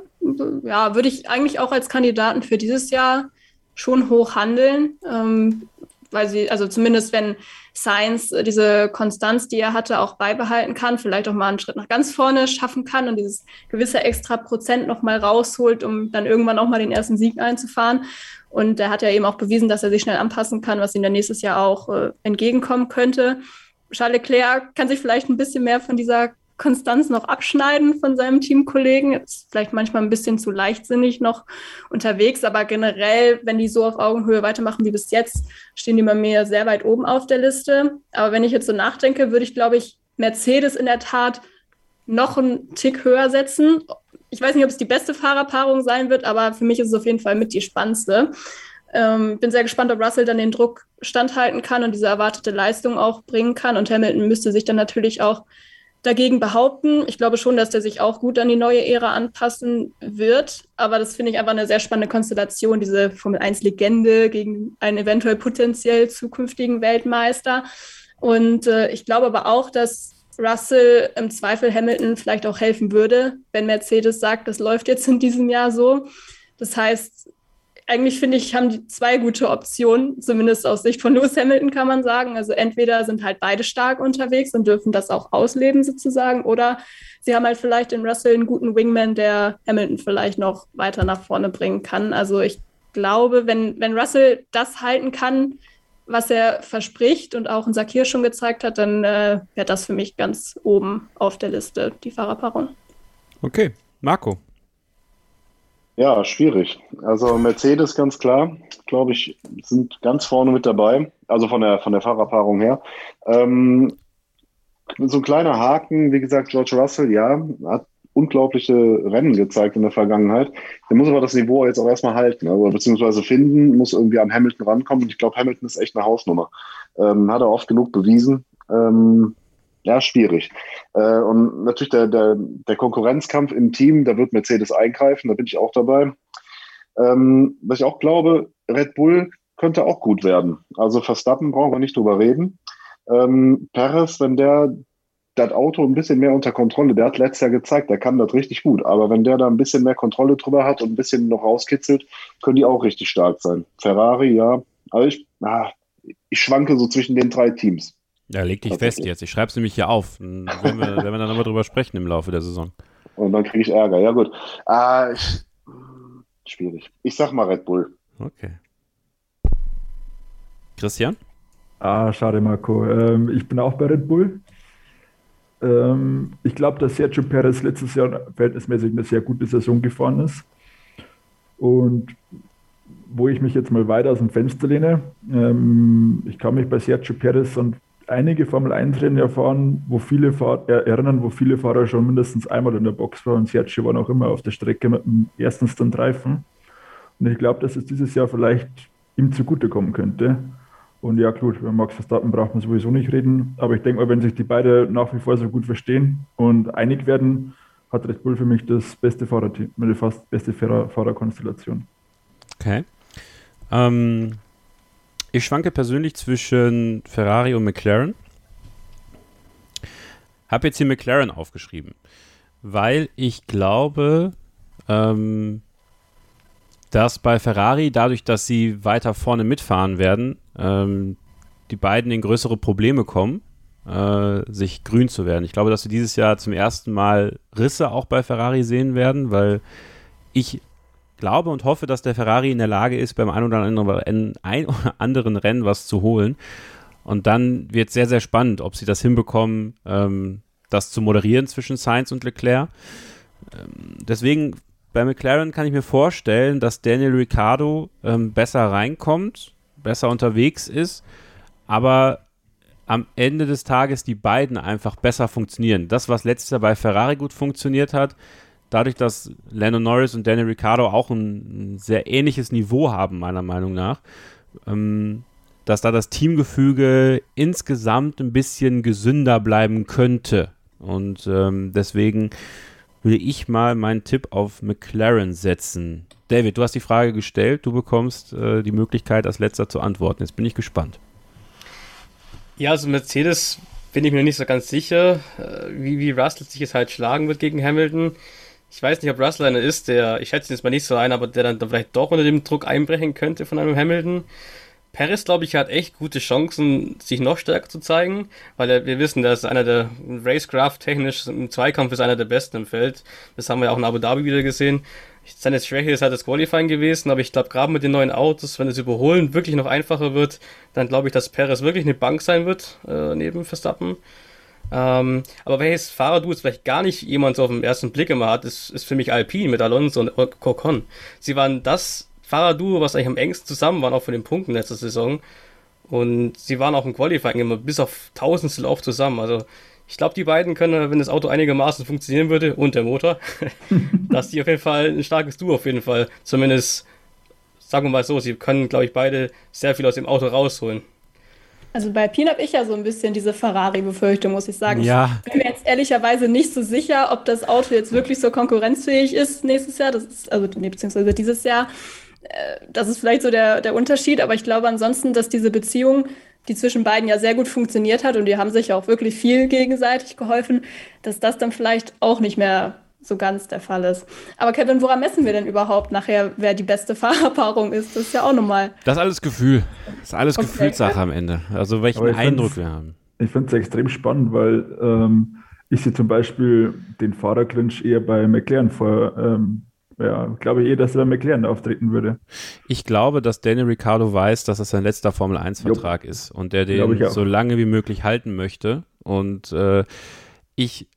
S4: Ja, würde ich eigentlich auch als Kandidaten für dieses Jahr schon hoch handeln. Ähm, weil sie, also zumindest wenn Science äh, diese Konstanz, die er hatte, auch beibehalten kann, vielleicht auch mal einen Schritt nach ganz vorne schaffen kann und dieses gewisse extra Prozent noch mal rausholt, um dann irgendwann auch mal den ersten Sieg einzufahren. Und er hat ja eben auch bewiesen, dass er sich schnell anpassen kann, was ihm dann nächstes Jahr auch äh, entgegenkommen könnte. Charles Leclerc kann sich vielleicht ein bisschen mehr von dieser Konstanz noch abschneiden von seinem Teamkollegen. Ist vielleicht manchmal ein bisschen zu leichtsinnig noch unterwegs, aber generell, wenn die so auf Augenhöhe weitermachen wie bis jetzt, stehen die bei mir sehr weit oben auf der Liste. Aber wenn ich jetzt so nachdenke, würde ich, glaube ich, Mercedes in der Tat noch einen Tick höher setzen. Ich weiß nicht, ob es die beste Fahrerpaarung sein wird, aber für mich ist es auf jeden Fall mit die spannendste. Ähm, bin sehr gespannt, ob Russell dann den Druck standhalten kann und diese erwartete Leistung auch bringen kann. Und Hamilton müsste sich dann natürlich auch dagegen behaupten. Ich glaube schon, dass der sich auch gut an die neue Ära anpassen wird. Aber das finde ich einfach eine sehr spannende Konstellation, diese Formel 1-Legende gegen einen eventuell potenziell zukünftigen Weltmeister. Und äh, ich glaube aber auch, dass Russell im Zweifel Hamilton vielleicht auch helfen würde, wenn Mercedes sagt, das läuft jetzt in diesem Jahr so. Das heißt, eigentlich finde ich, haben die zwei gute Optionen, zumindest aus Sicht von Lewis Hamilton kann man sagen. Also entweder sind halt beide stark unterwegs und dürfen das auch ausleben sozusagen, oder sie haben halt vielleicht in Russell einen guten Wingman, der Hamilton vielleicht noch weiter nach vorne bringen kann. Also ich glaube, wenn, wenn Russell das halten kann, was er verspricht und auch in Sakir schon gezeigt hat, dann äh, wäre das für mich ganz oben auf der Liste, die Fahrerpaarung.
S3: Okay, Marco.
S5: Ja, schwierig. Also Mercedes ganz klar, glaube ich, sind ganz vorne mit dabei. Also von der von der Fahrerpaarung her. Ähm, so ein kleiner Haken, wie gesagt, George Russell, ja, hat unglaubliche Rennen gezeigt in der Vergangenheit. Der muss aber das Niveau jetzt auch erstmal halten, also beziehungsweise finden, muss irgendwie an Hamilton rankommen. Und ich glaube, Hamilton ist echt eine Hausnummer. Ähm, hat er oft genug bewiesen. Ähm, ja, schwierig. Äh, und natürlich der, der, der Konkurrenzkampf im Team, da wird Mercedes eingreifen, da bin ich auch dabei. Ähm, was ich auch glaube, Red Bull könnte auch gut werden. Also Verstappen brauchen wir nicht drüber reden. Ähm, Perez, wenn der das Auto ein bisschen mehr unter Kontrolle, der hat letztes Jahr gezeigt, der kann das richtig gut. Aber wenn der da ein bisschen mehr Kontrolle drüber hat und ein bisschen noch rauskitzelt, können die auch richtig stark sein. Ferrari, ja. Aber ich, ah, ich schwanke so zwischen den drei Teams.
S3: Ja, leg dich fest jetzt. Ich schreibe es nämlich hier auf. Dann werden wir, werden wir dann nochmal drüber sprechen im Laufe der Saison.
S5: Und dann kriege ich Ärger. Ja, gut. Ah, ich, schwierig. Ich sag mal Red Bull.
S3: Okay. Christian?
S7: Ah, schade, Marco. Ähm, ich bin auch bei Red Bull. Ähm, ich glaube, dass Sergio Perez letztes Jahr verhältnismäßig eine sehr gute Saison gefahren ist. Und wo ich mich jetzt mal weiter aus dem Fenster lehne, ähm, ich kann mich bei Sergio Perez und einige Formel 1-Rennen erfahren, wo viele Fahrer, äh, erinnern, wo viele Fahrer schon mindestens einmal in der Box waren und Sergio war noch immer auf der Strecke mit dem ersten Stunt-Reifen. Und ich glaube, dass es dieses Jahr vielleicht ihm zugutekommen könnte. Und ja, gut, über Max Verstappen braucht man sowieso nicht reden. Aber ich denke mal, wenn sich die beiden nach wie vor so gut verstehen und einig werden, hat Red Bull für mich das beste Fahrerteam, die fast beste Fahrerkonstellation.
S3: Okay. Ähm, ich schwanke persönlich zwischen Ferrari und McLaren. Habe jetzt hier McLaren aufgeschrieben, weil ich glaube, ähm, dass bei Ferrari, dadurch, dass sie weiter vorne mitfahren werden, ähm, die beiden in größere Probleme kommen, äh, sich grün zu werden. Ich glaube, dass wir dieses Jahr zum ersten Mal Risse auch bei Ferrari sehen werden, weil ich glaube und hoffe, dass der Ferrari in der Lage ist, beim ein oder anderen, ein oder anderen Rennen was zu holen. Und dann wird es sehr, sehr spannend, ob sie das hinbekommen, ähm, das zu moderieren zwischen Sainz und Leclerc. Ähm, deswegen bei McLaren kann ich mir vorstellen, dass Daniel Ricciardo ähm, besser reinkommt, besser unterwegs ist, aber am Ende des Tages die beiden einfach besser funktionieren. Das, was letztes Jahr bei Ferrari gut funktioniert hat, dadurch, dass Lando Norris und Daniel Ricciardo auch ein, ein sehr ähnliches Niveau haben, meiner Meinung nach, ähm, dass da das Teamgefüge insgesamt ein bisschen gesünder bleiben könnte. Und ähm, deswegen will ich mal meinen Tipp auf McLaren setzen. David, du hast die Frage gestellt, du bekommst äh, die Möglichkeit, als letzter zu antworten. Jetzt bin ich gespannt.
S6: Ja, also Mercedes bin ich mir nicht so ganz sicher, äh, wie, wie Russell sich jetzt halt schlagen wird gegen Hamilton ich weiß nicht, ob Russell einer ist, der, ich schätze jetzt mal nicht so ein, aber der dann vielleicht doch unter dem Druck einbrechen könnte von einem Hamilton. Paris, glaube ich, hat echt gute Chancen, sich noch stärker zu zeigen, weil wir wissen, dass einer der Racecraft technisch im Zweikampf ist einer der besten im Feld. Das haben wir auch in Abu Dhabi wieder gesehen. seine Schwäche ist halt das Qualifying gewesen, aber ich glaube, gerade mit den neuen Autos, wenn das Überholen wirklich noch einfacher wird, dann glaube ich, dass Perez wirklich eine Bank sein wird, äh, neben Verstappen. Ähm, aber welches Fahrer du jetzt vielleicht gar nicht jemand so auf den ersten Blick immer hat, ist, ist für mich Alpine mit Alonso und Ocon. Sie waren das Fahrerduo, was eigentlich am engsten zusammen waren, auch von den Punkten letzter Saison. Und sie waren auch im Qualifying immer bis auf Tausendstel auf zusammen. Also ich glaube, die beiden können, wenn das Auto einigermaßen funktionieren würde und der Motor, dass die auf jeden Fall ein starkes Duo auf jeden Fall. Zumindest, sagen wir mal so, sie können, glaube ich, beide sehr viel aus dem Auto rausholen.
S4: Also bei Alpine habe ich ja so ein bisschen diese Ferrari-Befürchtung, muss ich sagen.
S3: Ja.
S4: Ich bin mir jetzt ehrlicherweise nicht so sicher, ob das Auto jetzt wirklich so konkurrenzfähig ist nächstes Jahr, das ist, also nee, beziehungsweise dieses Jahr. Äh, das ist vielleicht so der, der Unterschied, aber ich glaube ansonsten, dass diese Beziehung die zwischen beiden ja sehr gut funktioniert hat und die haben sich auch wirklich viel gegenseitig geholfen, dass das dann vielleicht auch nicht mehr so ganz der Fall ist. Aber Kevin, woran messen wir denn überhaupt nachher, wer die beste Fahrerpaarung ist? Das ist ja auch nochmal.
S3: Das ist alles Gefühl. Das ist alles okay. Gefühlssache am Ende. Also welchen Eindruck wir haben.
S7: Ich finde es extrem spannend, weil ähm, ich sehe zum Beispiel den Fahrerclinch eher bei McLaren vor, ähm, ja, glaube ich eh, dass er bei McLaren auftreten würde.
S3: Ich glaube, dass Daniel Ricciardo weiß, dass es sein letzter Formel-1-Vertrag ist und der den so lange wie möglich halten möchte. Und äh, ich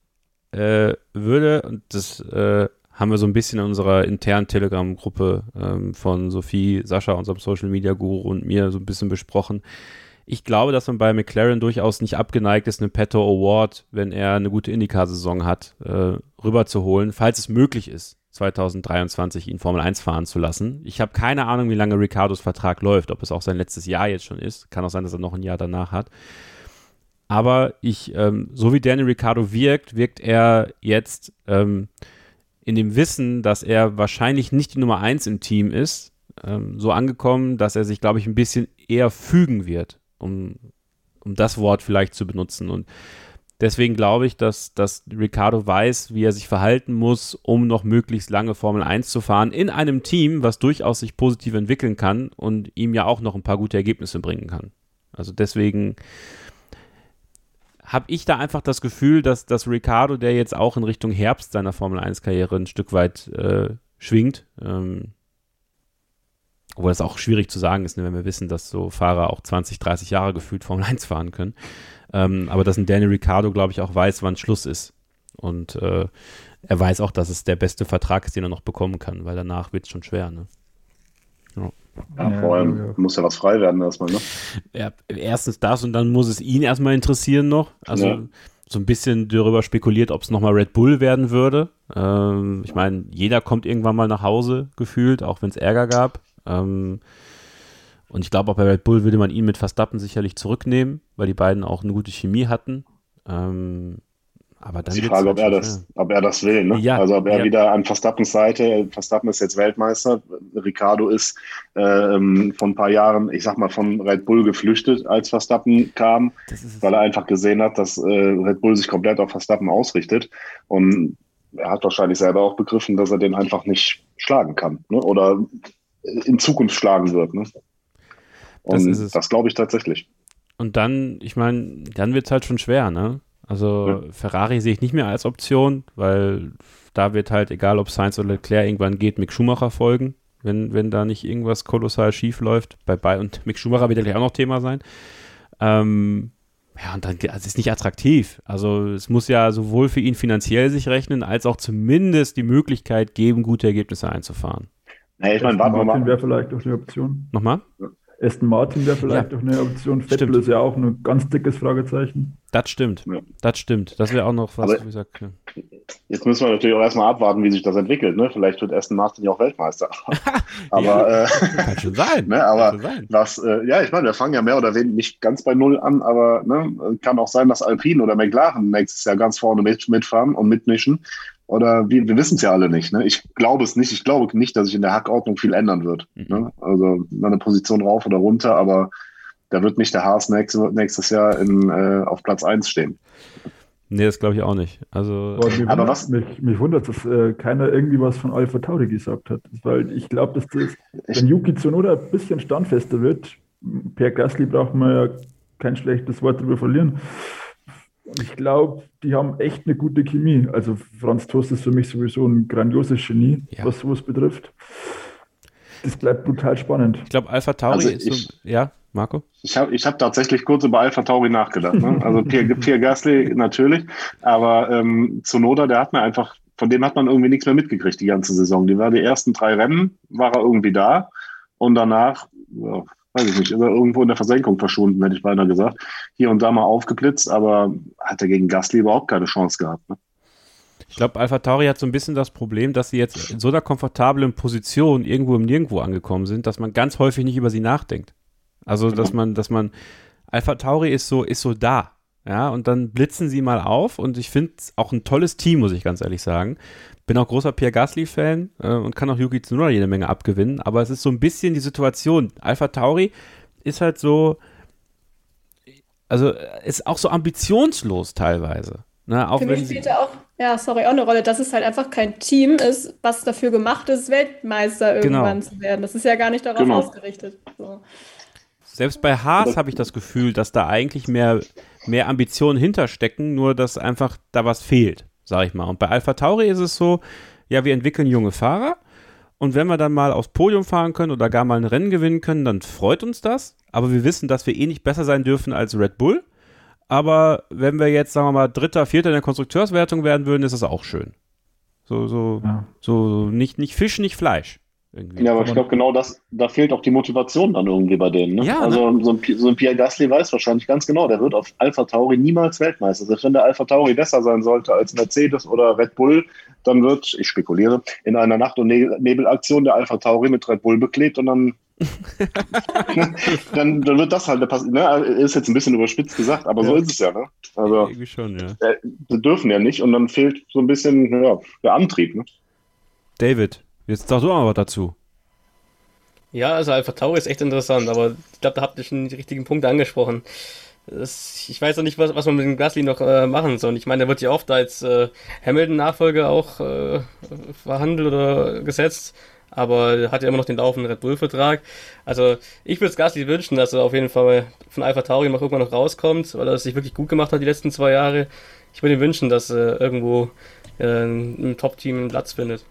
S3: äh, würde, und das äh, haben wir so ein bisschen in unserer internen Telegram-Gruppe ähm, von Sophie, Sascha, unserem Social-Media-Guru und mir so ein bisschen besprochen. Ich glaube, dass man bei McLaren durchaus nicht abgeneigt ist, eine Petto Award, wenn er eine gute Indycar-Saison hat, äh, rüberzuholen, falls es möglich ist. 2023 ihn Formel 1 fahren zu lassen. Ich habe keine Ahnung, wie lange Ricardos Vertrag läuft, ob es auch sein letztes Jahr jetzt schon ist. Kann auch sein, dass er noch ein Jahr danach hat. Aber ich, ähm, so wie Daniel Ricciardo wirkt, wirkt er jetzt ähm, in dem Wissen, dass er wahrscheinlich nicht die Nummer 1 im Team ist, ähm, so angekommen, dass er sich, glaube ich, ein bisschen eher fügen wird, um, um das Wort vielleicht zu benutzen. Und Deswegen glaube ich, dass, dass Ricardo weiß, wie er sich verhalten muss, um noch möglichst lange Formel 1 zu fahren, in einem Team, was durchaus sich positiv entwickeln kann und ihm ja auch noch ein paar gute Ergebnisse bringen kann. Also deswegen habe ich da einfach das Gefühl, dass, dass Ricardo, der jetzt auch in Richtung Herbst seiner Formel 1-Karriere ein Stück weit äh, schwingt, ähm, obwohl das auch schwierig zu sagen ist, ne, wenn wir wissen, dass so Fahrer auch 20, 30 Jahre gefühlt Formel 1 fahren können. Ähm, aber dass ein Daniel Ricciardo, glaube ich, auch weiß, wann Schluss ist. Und äh, er weiß auch, dass es der beste Vertrag ist, den er noch bekommen kann, weil danach wird es schon schwer. Ne?
S5: Ja. Ja, vor allem ja. muss ja was frei werden erstmal, ne?
S3: Ja, erstens das und dann muss es ihn erstmal interessieren noch. Also ja. so ein bisschen darüber spekuliert, ob es nochmal Red Bull werden würde. Ähm, ich meine, jeder kommt irgendwann mal nach Hause gefühlt, auch wenn es Ärger gab. Ähm, und ich glaube, auch bei Red Bull würde man ihn mit Verstappen sicherlich zurücknehmen, weil die beiden auch eine gute Chemie hatten. Ähm, aber dann
S5: die Frage, ob er, das, ob er das will. Ne? Ja, also ob er ja. wieder an Verstappens Seite, Verstappen ist jetzt Weltmeister, Ricardo ist äh, vor ein paar Jahren, ich sag mal, von Red Bull geflüchtet, als Verstappen kam, weil er einfach gesehen hat, dass äh, Red Bull sich komplett auf Verstappen ausrichtet. Und er hat wahrscheinlich selber auch begriffen, dass er den einfach nicht schlagen kann ne? oder in Zukunft schlagen wird. Ne? Und das, das glaube ich tatsächlich.
S3: Und dann, ich meine, dann wird es halt schon schwer, ne? Also ja. Ferrari sehe ich nicht mehr als Option, weil da wird halt, egal ob Sainz oder Leclerc irgendwann geht, Mick Schumacher folgen, wenn, wenn da nicht irgendwas kolossal schief läuft. Bei, bei, und Mick Schumacher wird ja gleich auch noch Thema sein. Ähm, ja, und dann also es ist nicht attraktiv. Also es muss ja sowohl für ihn finanziell sich rechnen, als auch zumindest die Möglichkeit geben, gute Ergebnisse einzufahren.
S7: Nee, ich meine, warten wir mal. wäre vielleicht auch die Option.
S3: Nochmal?
S7: Aston Martin wäre vielleicht ja. auch eine Option. Vettel ist ja auch ein ganz dickes Fragezeichen.
S3: Das stimmt. Ja. Das stimmt. Das wäre auch noch was,
S5: Aber wie gesagt, ja. Jetzt müssen wir natürlich auch erstmal abwarten, wie sich das entwickelt. Ne? Vielleicht wird Aston Martin ja auch Weltmeister. aber ja, äh,
S3: kann schon sein.
S5: ne, aber sein. was, äh, ja, ich meine, wir fangen ja mehr oder weniger nicht ganz bei Null an, aber ne, kann auch sein, dass Alpine oder McLaren nächstes Jahr ganz vorne mit, mitfahren und mitmischen. Oder wir, wir wissen es ja alle nicht. Ne? Ich glaube es nicht. Ich glaube nicht, dass sich in der Hackordnung viel ändern wird. Mhm. Ne? Also eine Position rauf oder runter, aber da wird nicht der Haas nächstes, nächstes Jahr in, äh, auf Platz 1 stehen.
S3: Nee, das glaube ich auch nicht. Also,
S7: aber wundert, was? Mich, mich wundert, dass äh, keiner irgendwie was von Alpha Tauri gesagt hat. Weil ich glaube, dass das, wenn Yuki Tsunoda ein bisschen standfester wird, Per Gasly braucht man ja kein schlechtes Wort darüber verlieren, Und ich glaube, die haben echt eine gute Chemie. Also Franz Toast ist für mich sowieso ein grandioses Genie, ja. was sowas betrifft. Das bleibt brutal spannend.
S3: Ich glaube, Alpha Tauri also ist so, ja, Marco?
S5: Ich habe ich hab tatsächlich kurz über Alpha Tauri nachgedacht. Ne? Also Pierre, Pierre Gasly natürlich, aber ähm, Zunoda, der hat mir einfach, von dem hat man irgendwie nichts mehr mitgekriegt die ganze Saison. Die war die ersten drei Rennen, war er irgendwie da und danach, ja, weiß ich nicht, ist er irgendwo in der Versenkung verschwunden, hätte ich beinahe gesagt. Hier und da mal aufgeblitzt, aber hat er gegen Gasly überhaupt keine Chance gehabt. Ne?
S3: Ich glaube, Alpha Tauri hat so ein bisschen das Problem, dass sie jetzt in so einer komfortablen Position irgendwo im Nirgendwo angekommen sind, dass man ganz häufig nicht über sie nachdenkt. Also, dass man, dass man, Alpha Tauri ist so, ist so da. Ja, und dann blitzen sie mal auf und ich finde auch ein tolles Team, muss ich ganz ehrlich sagen. Bin auch großer Pierre Gasly-Fan äh, und kann auch Yuki Tsunoda jede Menge abgewinnen, aber es ist so ein bisschen die Situation. Alpha Tauri ist halt so, also ist auch so ambitionslos teilweise. Ne, auch
S4: Für mich spielt er auch, ja, sorry, auch eine Rolle, dass es halt einfach kein Team ist, was dafür gemacht ist, Weltmeister genau. irgendwann genau. zu werden. Das ist ja gar nicht darauf genau. ausgerichtet. So.
S3: Selbst bei Haas habe ich das Gefühl, dass da eigentlich mehr, mehr Ambitionen hinterstecken, nur dass einfach da was fehlt, sage ich mal. Und bei Alpha Tauri ist es so, ja, wir entwickeln junge Fahrer und wenn wir dann mal aufs Podium fahren können oder gar mal ein Rennen gewinnen können, dann freut uns das. Aber wir wissen, dass wir eh nicht besser sein dürfen als Red Bull. Aber wenn wir jetzt, sagen wir mal, Dritter, Vierter in der Konstrukteurswertung werden würden, ist das auch schön. So, so, ja. so nicht, nicht Fisch, nicht Fleisch.
S5: Irgendwie. Ja, aber ich glaube, genau das, da fehlt auch die Motivation dann irgendwie bei denen. Ne? Ja, also ne? so, ein, so ein Pierre Gasly weiß wahrscheinlich ganz genau, der wird auf Alpha Tauri niemals Weltmeister. Selbst wenn der Alpha Tauri besser sein sollte als Mercedes oder Red Bull, dann wird, ich spekuliere, in einer Nacht- und Nebelaktion der Alpha Tauri mit Red Bull beklebt und dann dann, dann wird das halt passieren. Ne? Ist jetzt ein bisschen überspitzt gesagt, aber ja. so ist es ja. Ne? Also, Irgendwie schon, ja. Äh, sie dürfen ja nicht und dann fehlt so ein bisschen ja, der Antrieb. Ne?
S3: David, jetzt sag du mal was dazu.
S6: Ja, also Alpha Tauri ist echt interessant, aber ich glaube, da habt ihr schon die richtigen Punkte angesprochen. Das, ich weiß auch nicht, was, was man mit dem Gasly noch äh, machen soll. Ich meine, der wird ja oft als äh, Hamilton-Nachfolger auch äh, verhandelt oder gesetzt aber hat ja immer noch den laufenden Red Bull-Vertrag. Also ich würde es Gasly wünschen, dass er auf jeden Fall von Alpha Tauri mal irgendwann noch rauskommt, weil er es sich wirklich gut gemacht hat die letzten zwei Jahre. Ich würde ihm wünschen, dass er irgendwo äh, im Top-Team einen Platz findet.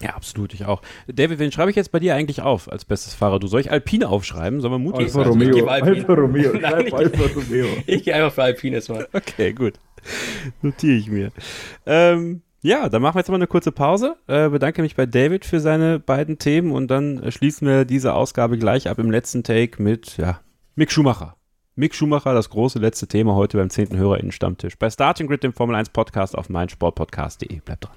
S3: Ja, absolut, ich auch. David, wen schreibe ich jetzt bei dir eigentlich auf als bestes Fahrer? Du soll ich Alpine aufschreiben? Soll man mutig
S7: Alfa sein? Romeo. Ich Alfa Romeo. Nein,
S6: ich, Alfa Romeo. ich gehe einfach für Alpine jetzt mal.
S3: Okay, gut. Notiere ich mir. Ähm, ja, dann machen wir jetzt mal eine kurze Pause. Äh, bedanke mich bei David für seine beiden Themen und dann schließen wir diese Ausgabe gleich ab im letzten Take mit ja, Mick Schumacher. Mick Schumacher, das große letzte Thema heute beim 10. HörerInnen-Stammtisch. Bei Starting Grid, dem Formel 1 Podcast auf meinsportpodcast.de. Bleibt dran.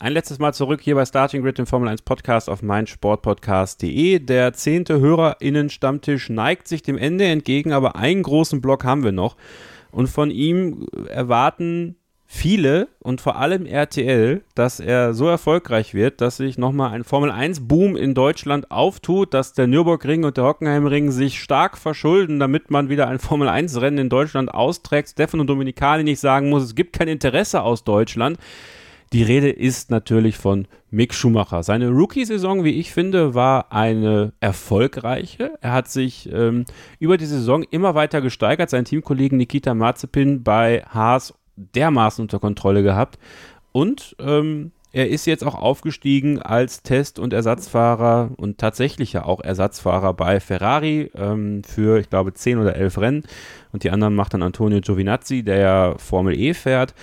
S3: Ein letztes Mal zurück hier bei Starting Grid, dem Formel 1 Podcast auf meinsportpodcast.de. Der zehnte HörerInnen-Stammtisch neigt sich dem Ende entgegen, aber einen großen Block haben wir noch. Und von ihm erwarten viele und vor allem RTL, dass er so erfolgreich wird, dass sich nochmal ein Formel 1 Boom in Deutschland auftut, dass der Nürburgring und der Hockenheimring sich stark verschulden, damit man wieder ein Formel 1 Rennen in Deutschland austrägt. Stefan und Dominikali nicht sagen muss, es gibt kein Interesse aus Deutschland. Die Rede ist natürlich von Mick Schumacher. Seine Rookie-Saison, wie ich finde, war eine erfolgreiche. Er hat sich ähm, über die Saison immer weiter gesteigert, seinen Teamkollegen Nikita Mazepin bei Haas dermaßen unter Kontrolle gehabt. Und ähm, er ist jetzt auch aufgestiegen als Test- und Ersatzfahrer und tatsächlich ja auch Ersatzfahrer bei Ferrari ähm, für, ich glaube, 10 oder 11 Rennen. Und die anderen macht dann Antonio Giovinazzi, der ja Formel E fährt.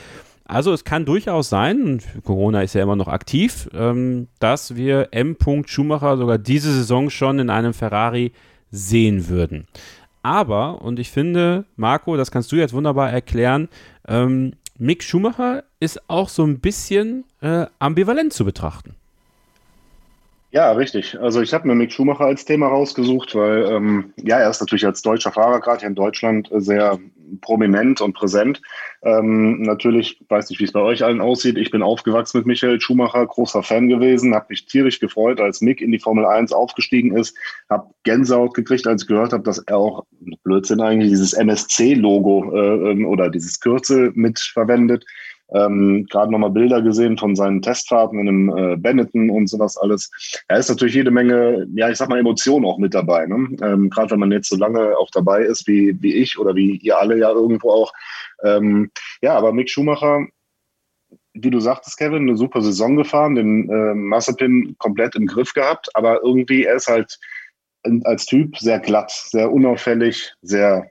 S3: Also es kann durchaus sein, Corona ist ja immer noch aktiv, ähm, dass wir M. Schumacher sogar diese Saison schon in einem Ferrari sehen würden. Aber, und ich finde, Marco, das kannst du jetzt wunderbar erklären, ähm, Mick Schumacher ist auch so ein bisschen äh, ambivalent zu betrachten.
S5: Ja, richtig. Also ich habe mir Mick Schumacher als Thema rausgesucht, weil ähm, ja, er ist natürlich als deutscher Fahrer gerade hier in Deutschland äh, sehr prominent und präsent. Ähm, natürlich, weiß nicht, wie es bei euch allen aussieht. Ich bin aufgewachsen mit Michael Schumacher, großer Fan gewesen, habe mich tierisch gefreut, als Mick in die Formel 1 aufgestiegen ist, habe Gänsehaut gekriegt, als ich gehört habe, dass er auch Blödsinn eigentlich dieses MSC-Logo äh, ähm, oder dieses Kürzel mitverwendet. Ähm, Gerade nochmal Bilder gesehen von seinen Testfahrten in einem äh, Benetton und sowas alles. Da ist natürlich jede Menge, ja, ich sag mal, Emotionen auch mit dabei. Ne? Ähm, Gerade wenn man jetzt so lange auch dabei ist, wie, wie ich oder wie ihr alle ja irgendwo auch. Ähm, ja, aber Mick Schumacher, wie du sagtest, Kevin, eine super Saison gefahren, den äh, Massepin komplett im Griff gehabt, aber irgendwie er ist halt als Typ sehr glatt, sehr unauffällig, sehr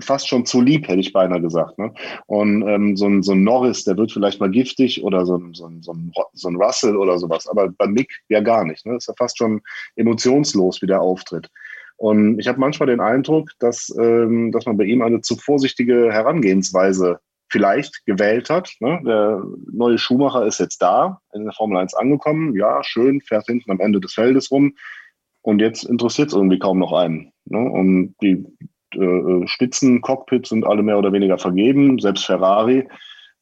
S5: fast schon zu lieb, hätte ich beinahe gesagt. Ne? Und ähm, so, ein, so ein Norris, der wird vielleicht mal giftig oder so ein, so ein, so ein, so ein Russell oder sowas, aber bei Mick ja gar nicht. Ne? Ist ja fast schon emotionslos, wie der auftritt. Und ich habe manchmal den Eindruck, dass, ähm, dass man bei ihm eine zu vorsichtige Herangehensweise vielleicht gewählt hat. Ne? Der neue Schumacher ist jetzt da, in der Formel 1 angekommen. Ja, schön, fährt hinten am Ende des Feldes rum. Und jetzt interessiert es irgendwie kaum noch einen. Ne? Und die äh, Spitzencockpits sind alle mehr oder weniger vergeben, selbst Ferrari,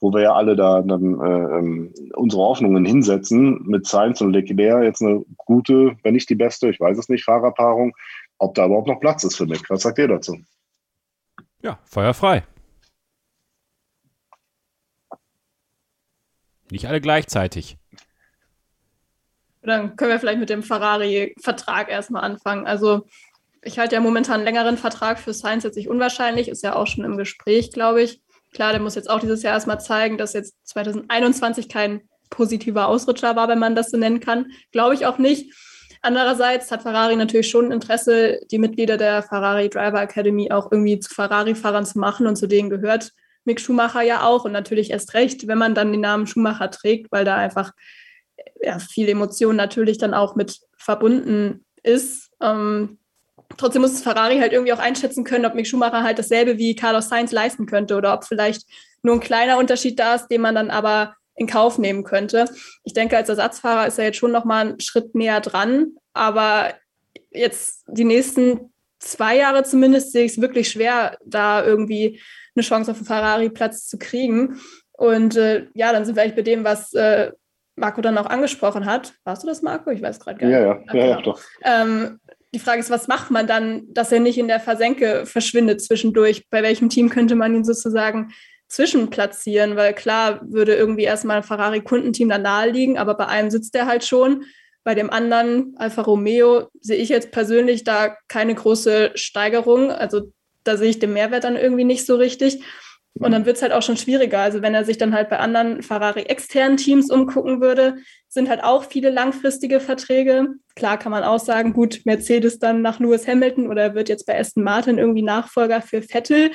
S5: wo wir ja alle da dann äh, ähm, unsere Hoffnungen hinsetzen, mit Sainz und Leclerc jetzt eine gute, wenn nicht die beste, ich weiß es nicht, Fahrerpaarung, ob da überhaupt noch Platz ist für mich. Was sagt ihr dazu?
S3: Ja, feuerfrei. Nicht alle gleichzeitig.
S4: Dann können wir vielleicht mit dem Ferrari-Vertrag erstmal anfangen. Also ich halte ja momentan einen längeren Vertrag für Science jetzt nicht unwahrscheinlich, ist ja auch schon im Gespräch, glaube ich. Klar, der muss jetzt auch dieses Jahr erstmal zeigen, dass jetzt 2021 kein positiver Ausrutscher war, wenn man das so nennen kann. Glaube ich auch nicht. Andererseits hat Ferrari natürlich schon Interesse, die Mitglieder der Ferrari Driver Academy auch irgendwie zu Ferrari-Fahrern zu machen und zu denen gehört Mick Schumacher ja auch und natürlich erst recht, wenn man dann den Namen Schumacher trägt, weil da einfach ja, viel Emotion natürlich dann auch mit verbunden ist. Ähm, trotzdem muss Ferrari halt irgendwie auch einschätzen können, ob Mick Schumacher halt dasselbe wie Carlos Sainz leisten könnte oder ob vielleicht nur ein kleiner Unterschied da ist, den man dann aber in Kauf nehmen könnte. Ich denke, als Ersatzfahrer ist er jetzt schon noch mal einen Schritt näher dran, aber jetzt die nächsten zwei Jahre zumindest sehe ich es wirklich schwer, da irgendwie eine Chance auf einen Ferrari-Platz zu kriegen. Und äh, ja, dann sind wir eigentlich bei dem, was äh, Marco dann auch angesprochen hat. Warst du das, Marco? Ich weiß gerade gar
S5: nicht. Ja, ja, ja, ja doch.
S4: Ähm, die Frage ist, was macht man dann, dass er nicht in der Versenke verschwindet zwischendurch? Bei welchem Team könnte man ihn sozusagen zwischenplatzieren? Weil klar würde irgendwie erstmal ein Ferrari-Kundenteam da nahe liegen, aber bei einem sitzt er halt schon. Bei dem anderen, Alfa Romeo, sehe ich jetzt persönlich da keine große Steigerung. Also da sehe ich den Mehrwert dann irgendwie nicht so richtig. Und dann wird es halt auch schon schwieriger. Also wenn er sich dann halt bei anderen Ferrari-externen Teams umgucken würde, sind halt auch viele langfristige Verträge. Klar kann man auch sagen, gut, Mercedes dann nach Lewis Hamilton oder wird jetzt bei Aston Martin irgendwie Nachfolger für Vettel.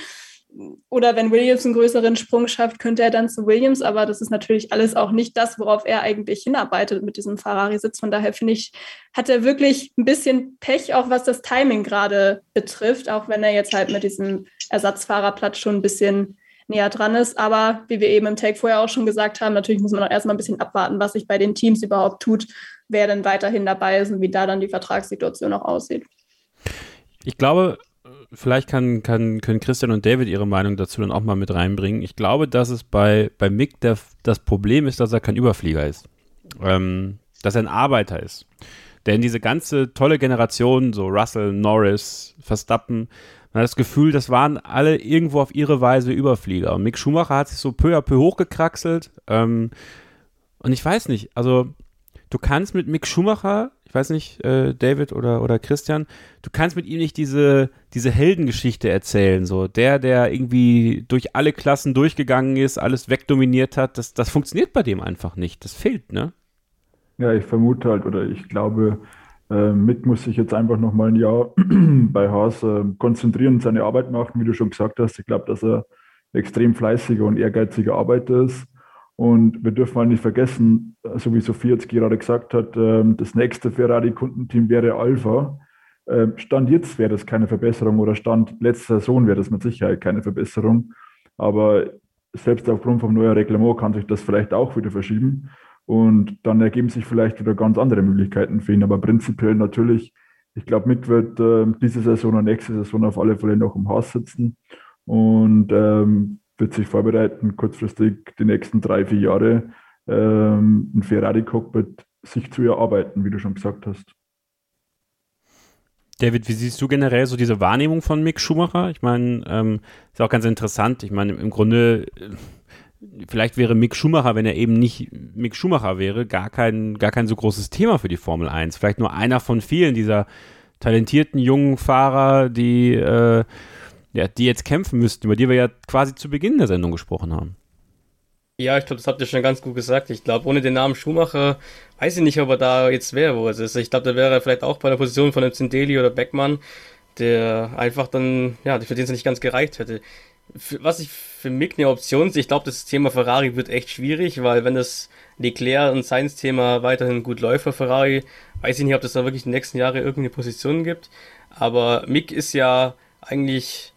S4: Oder wenn Williams einen größeren Sprung schafft, könnte er dann zu Williams. Aber das ist natürlich alles auch nicht das, worauf er eigentlich hinarbeitet mit diesem Ferrari-Sitz. Von daher finde ich, hat er wirklich ein bisschen Pech, auch was das Timing gerade betrifft, auch wenn er jetzt halt mit diesem Ersatzfahrerplatz schon ein bisschen näher dran ist. Aber wie wir eben im Take vorher auch schon gesagt haben, natürlich muss man auch erstmal ein bisschen abwarten, was sich bei den Teams überhaupt tut, wer denn weiterhin dabei ist und wie da dann die Vertragssituation auch aussieht.
S3: Ich glaube, vielleicht kann, kann, können Christian und David ihre Meinung dazu dann auch mal mit reinbringen. Ich glaube, dass es bei, bei Mick der, das Problem ist, dass er kein Überflieger ist. Ähm, dass er ein Arbeiter ist. Denn diese ganze tolle Generation, so Russell, Norris, Verstappen, man hat das Gefühl, das waren alle irgendwo auf ihre Weise Überflieger. Und Mick Schumacher hat sich so peu à peu hochgekraxelt. Ähm, und ich weiß nicht, also du kannst mit Mick Schumacher, ich weiß nicht, äh, David oder, oder Christian, du kannst mit ihm nicht diese, diese Heldengeschichte erzählen. So der, der irgendwie durch alle Klassen durchgegangen ist, alles wegdominiert hat, das, das funktioniert bei dem einfach nicht. Das fehlt, ne?
S7: Ja, ich vermute halt, oder ich glaube, äh, Mick muss sich jetzt einfach noch mal ein Jahr bei Haas äh, konzentrieren und seine Arbeit machen, wie du schon gesagt hast. Ich glaube, dass er extrem fleißiger und ehrgeiziger Arbeiter ist. Und wir dürfen mal nicht vergessen, so wie Sophie jetzt gerade gesagt hat, ähm, das nächste Ferrari-Kundenteam wäre Alpha. Ähm, Stand jetzt wäre das keine Verbesserung oder Stand letzter Saison wäre das mit Sicherheit keine Verbesserung. Aber selbst aufgrund vom neuen Reglement kann sich das vielleicht auch wieder verschieben. Und dann ergeben sich vielleicht wieder ganz andere Möglichkeiten für ihn. Aber prinzipiell natürlich, ich glaube, Mick wird äh, diese Saison und nächste Saison auf alle Fälle noch im Haus sitzen und ähm, wird sich vorbereiten, kurzfristig die nächsten drei, vier Jahre ähm, ein Ferrari-Cockpit sich zu erarbeiten, wie du schon gesagt hast.
S3: David, wie siehst du generell so diese Wahrnehmung von Mick Schumacher? Ich meine, ähm, ist auch ganz interessant. Ich meine, im Grunde, äh, vielleicht wäre Mick Schumacher, wenn er eben nicht Mick Schumacher wäre, gar kein, gar kein so großes Thema für die Formel 1. Vielleicht nur einer von vielen dieser talentierten jungen Fahrer, die, äh, ja, die jetzt kämpfen müssten, über die wir ja quasi zu Beginn der Sendung gesprochen haben.
S6: Ja, ich glaube, das habt ihr schon ganz gut gesagt. Ich glaube, ohne den Namen Schumacher weiß ich nicht, ob er da jetzt wäre, wo es ist. Ich glaube, da wäre er vielleicht auch bei der Position von einem Zindeli oder Beckmann, der einfach dann, ja, den es nicht ganz gereicht hätte. Was ich für Mick eine Option sehe, ich glaube, das Thema Ferrari wird echt schwierig, weil wenn das Leclerc und Sainz Thema weiterhin gut läuft für Ferrari, weiß ich nicht, ob das da wirklich die nächsten Jahre irgendeine Position gibt. Aber Mick ist ja eigentlich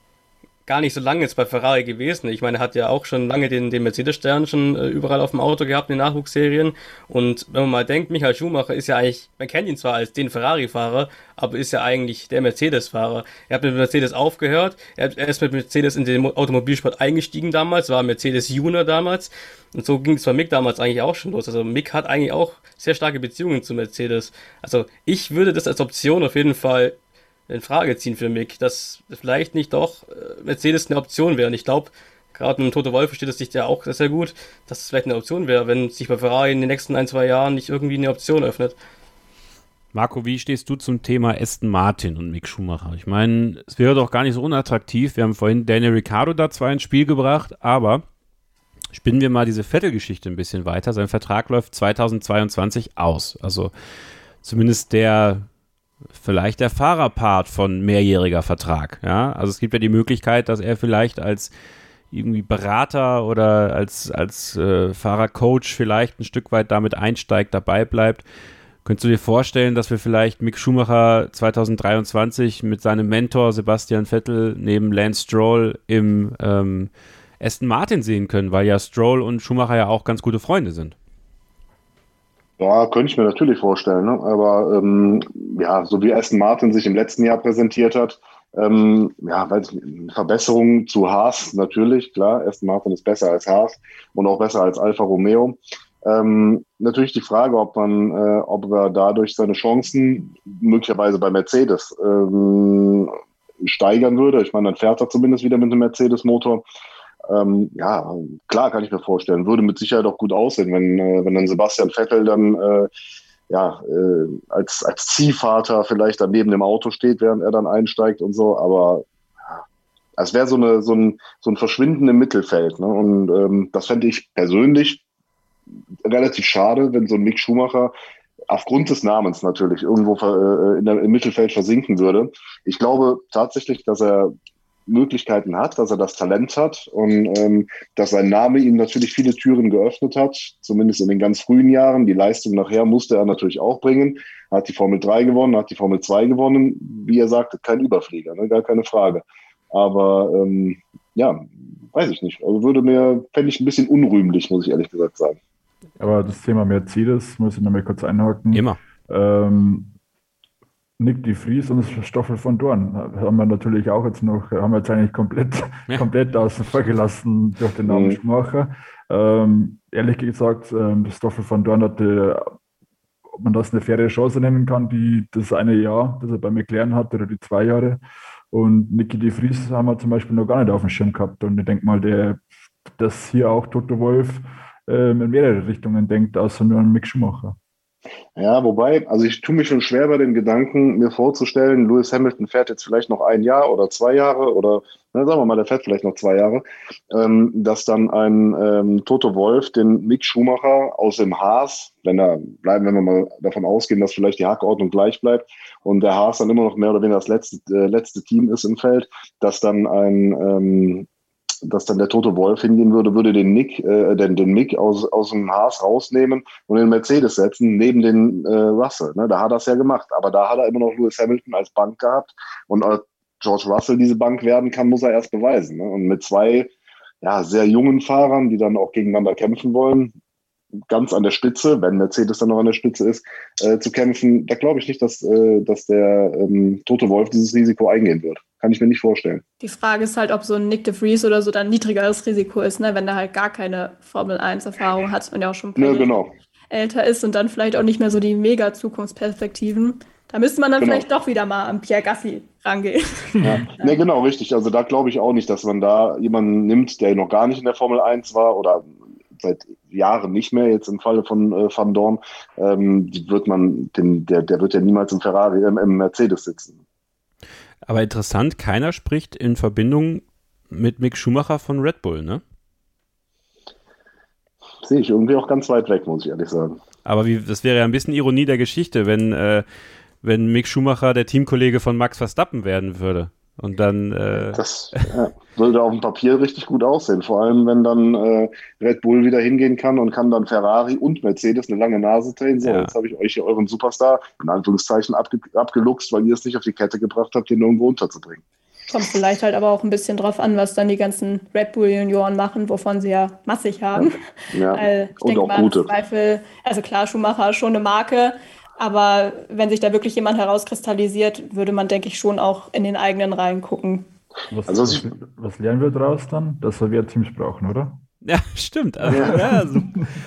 S6: gar nicht so lange jetzt bei Ferrari gewesen. Ich meine, er hat ja auch schon lange den, den Mercedes-Stern schon äh, überall auf dem Auto gehabt in den Nachwuchsserien. Und wenn man mal denkt, Michael Schumacher ist ja eigentlich, man kennt ihn zwar als den Ferrari-Fahrer, aber ist ja eigentlich der Mercedes-Fahrer. Er hat mit Mercedes aufgehört, er, er ist mit Mercedes in den Automobilsport eingestiegen damals, war Mercedes Junior damals. Und so ging es bei Mick damals eigentlich auch schon los. Also Mick hat eigentlich auch sehr starke Beziehungen zu Mercedes. Also ich würde das als Option auf jeden Fall in Frage ziehen für mich, dass vielleicht nicht doch äh, Mercedes eine Option wäre. Und ich glaube, gerade mit Toto Wolf versteht es sich ja auch sehr gut, dass es vielleicht eine Option wäre, wenn sich bei Ferrari in den nächsten ein, zwei Jahren nicht irgendwie eine Option öffnet.
S3: Marco, wie stehst du zum Thema Aston Martin und Mick Schumacher? Ich meine, es wäre doch gar nicht so unattraktiv. Wir haben vorhin Daniel Ricciardo da zwar ins Spiel gebracht, aber spinnen wir mal diese Vettel-Geschichte ein bisschen weiter. Sein Vertrag läuft 2022 aus. Also zumindest der vielleicht der Fahrerpart von mehrjähriger Vertrag. Ja, also es gibt ja die Möglichkeit, dass er vielleicht als irgendwie Berater oder als, als äh, Fahrercoach vielleicht ein Stück weit damit einsteigt, dabei bleibt. Könntest du dir vorstellen, dass wir vielleicht Mick Schumacher 2023 mit seinem Mentor Sebastian Vettel neben Lance Stroll im ähm, Aston Martin sehen können, weil ja Stroll und Schumacher ja auch ganz gute Freunde sind?
S5: Ja, könnte ich mir natürlich vorstellen. Ne? Aber ähm, ja, so wie Aston Martin sich im letzten Jahr präsentiert hat, ähm, ja, weil Verbesserungen zu Haas natürlich, klar, Aston Martin ist besser als Haas und auch besser als Alfa Romeo. Ähm, natürlich die Frage, ob man, äh, ob er dadurch seine Chancen möglicherweise bei Mercedes ähm, steigern würde. Ich meine, dann fährt er zumindest wieder mit einem Mercedes-Motor. Ähm, ja, klar kann ich mir vorstellen. Würde mit Sicherheit auch gut aussehen, wenn, äh, wenn dann Sebastian Vettel dann äh, ja, äh, als, als Ziehvater vielleicht dann neben dem Auto steht, während er dann einsteigt und so. Aber es wäre so, so, ein, so ein Verschwinden im Mittelfeld. Ne? Und ähm, das fände ich persönlich relativ schade, wenn so ein Mick Schumacher aufgrund des Namens natürlich irgendwo äh, in der, im Mittelfeld versinken würde. Ich glaube tatsächlich, dass er Möglichkeiten hat, dass er das Talent hat und ähm, dass sein Name ihm natürlich viele Türen geöffnet hat, zumindest in den ganz frühen Jahren. Die Leistung nachher musste er natürlich auch bringen. Hat die Formel 3 gewonnen, hat die Formel 2 gewonnen. Wie er sagte, kein Überflieger, ne? gar keine Frage. Aber ähm, ja, weiß ich nicht. Also würde mir, fände ich ein bisschen unrühmlich, muss ich ehrlich gesagt sagen.
S7: Aber das Thema Mercedes muss ich noch mal kurz einhaken.
S3: Immer.
S7: Ähm, Nick de Vries und Stoffel von Dorn haben wir natürlich auch jetzt noch, haben wir jetzt eigentlich komplett, ja. komplett außen vor gelassen durch den Namen mhm. Schumacher. Ähm, ehrlich gesagt, ähm, Stoffel von Dorn hatte, ob man das eine faire Chance nennen kann, die, das eine Jahr, das er bei McLaren hatte, oder die zwei Jahre. Und Nicky de Vries haben wir zum Beispiel noch gar nicht auf dem Schirm gehabt. Und ich denke mal, der, dass hier auch Toto Wolf ähm, in mehrere Richtungen denkt, außer nur an Mick Schumacher.
S5: Ja, wobei, also ich tue mich schon schwer bei den Gedanken, mir vorzustellen, Lewis Hamilton fährt jetzt vielleicht noch ein Jahr oder zwei Jahre oder na, sagen wir mal, der fährt vielleicht noch zwei Jahre, ähm, dass dann ein ähm, Toto Wolf den Mick Schumacher aus dem Haas, wenn er bleiben, wenn wir mal davon ausgehen, dass vielleicht die Hackordnung gleich bleibt und der Haas dann immer noch mehr oder weniger das letzte, äh, letzte Team ist im Feld, dass dann ein ähm, dass dann der tote Wolf hingehen würde, würde den Nick, äh, den, den Mick aus, aus dem Haas rausnehmen und den Mercedes setzen, neben den äh, Russell. Ne? Da hat er es ja gemacht. Aber da hat er immer noch Lewis Hamilton als Bank gehabt. Und äh, George Russell diese Bank werden kann, muss er erst beweisen. Ne? Und mit zwei ja, sehr jungen Fahrern, die dann auch gegeneinander kämpfen wollen, ganz an der Spitze, wenn Mercedes dann noch an der Spitze ist, äh, zu kämpfen, da glaube ich nicht, dass, äh, dass der ähm, tote Wolf dieses Risiko eingehen wird. Kann ich mir nicht vorstellen.
S4: Die Frage ist halt, ob so ein Nick de Vries oder so dann niedrigeres Risiko ist, ne? wenn der halt gar keine Formel 1-Erfahrung hat und ja auch schon
S5: ja, genau.
S4: älter ist und dann vielleicht auch nicht mehr so die mega Zukunftsperspektiven. Da müsste man dann genau. vielleicht doch wieder mal an Pierre Gassi rangehen.
S5: Ja. ja. Ne, genau, richtig. Also da glaube ich auch nicht, dass man da jemanden nimmt, der noch gar nicht in der Formel 1 war oder seit Jahren nicht mehr, jetzt im Falle von äh, Van Dorn, ähm, wird man, den, der, der wird ja niemals im Ferrari, äh, im Mercedes sitzen.
S3: Aber interessant, keiner spricht in Verbindung mit Mick Schumacher von Red Bull, ne?
S5: Sehe ich irgendwie auch ganz weit weg, muss ich ehrlich sagen.
S3: Aber wie, das wäre ja ein bisschen Ironie der Geschichte, wenn, äh, wenn Mick Schumacher der Teamkollege von Max Verstappen werden würde. Und dann. Äh
S5: das ja, würde auf dem Papier richtig gut aussehen. Vor allem, wenn dann äh, Red Bull wieder hingehen kann und kann dann Ferrari und Mercedes eine lange Nase drehen. So, ja. jetzt habe ich euch hier euren Superstar in Anführungszeichen abge abgeluchst, weil ihr es nicht auf die Kette gebracht habt, den irgendwo unterzubringen.
S4: Kommt vielleicht halt aber auch ein bisschen drauf an, was dann die ganzen Red Bull Junioren machen, wovon sie ja massig haben.
S5: Ja, ja. ich und denke auch mal, gute.
S4: Zweifel, also klar, Schumacher ist schon eine Marke, aber wenn sich da wirklich jemand herauskristallisiert, würde man, denke ich, schon auch in den eigenen Reihen gucken.
S7: Was, also, was, was lernen wir daraus dann? Dass wir Teams brauchen, oder?
S3: Ja, stimmt. Also, ja. Ja, also,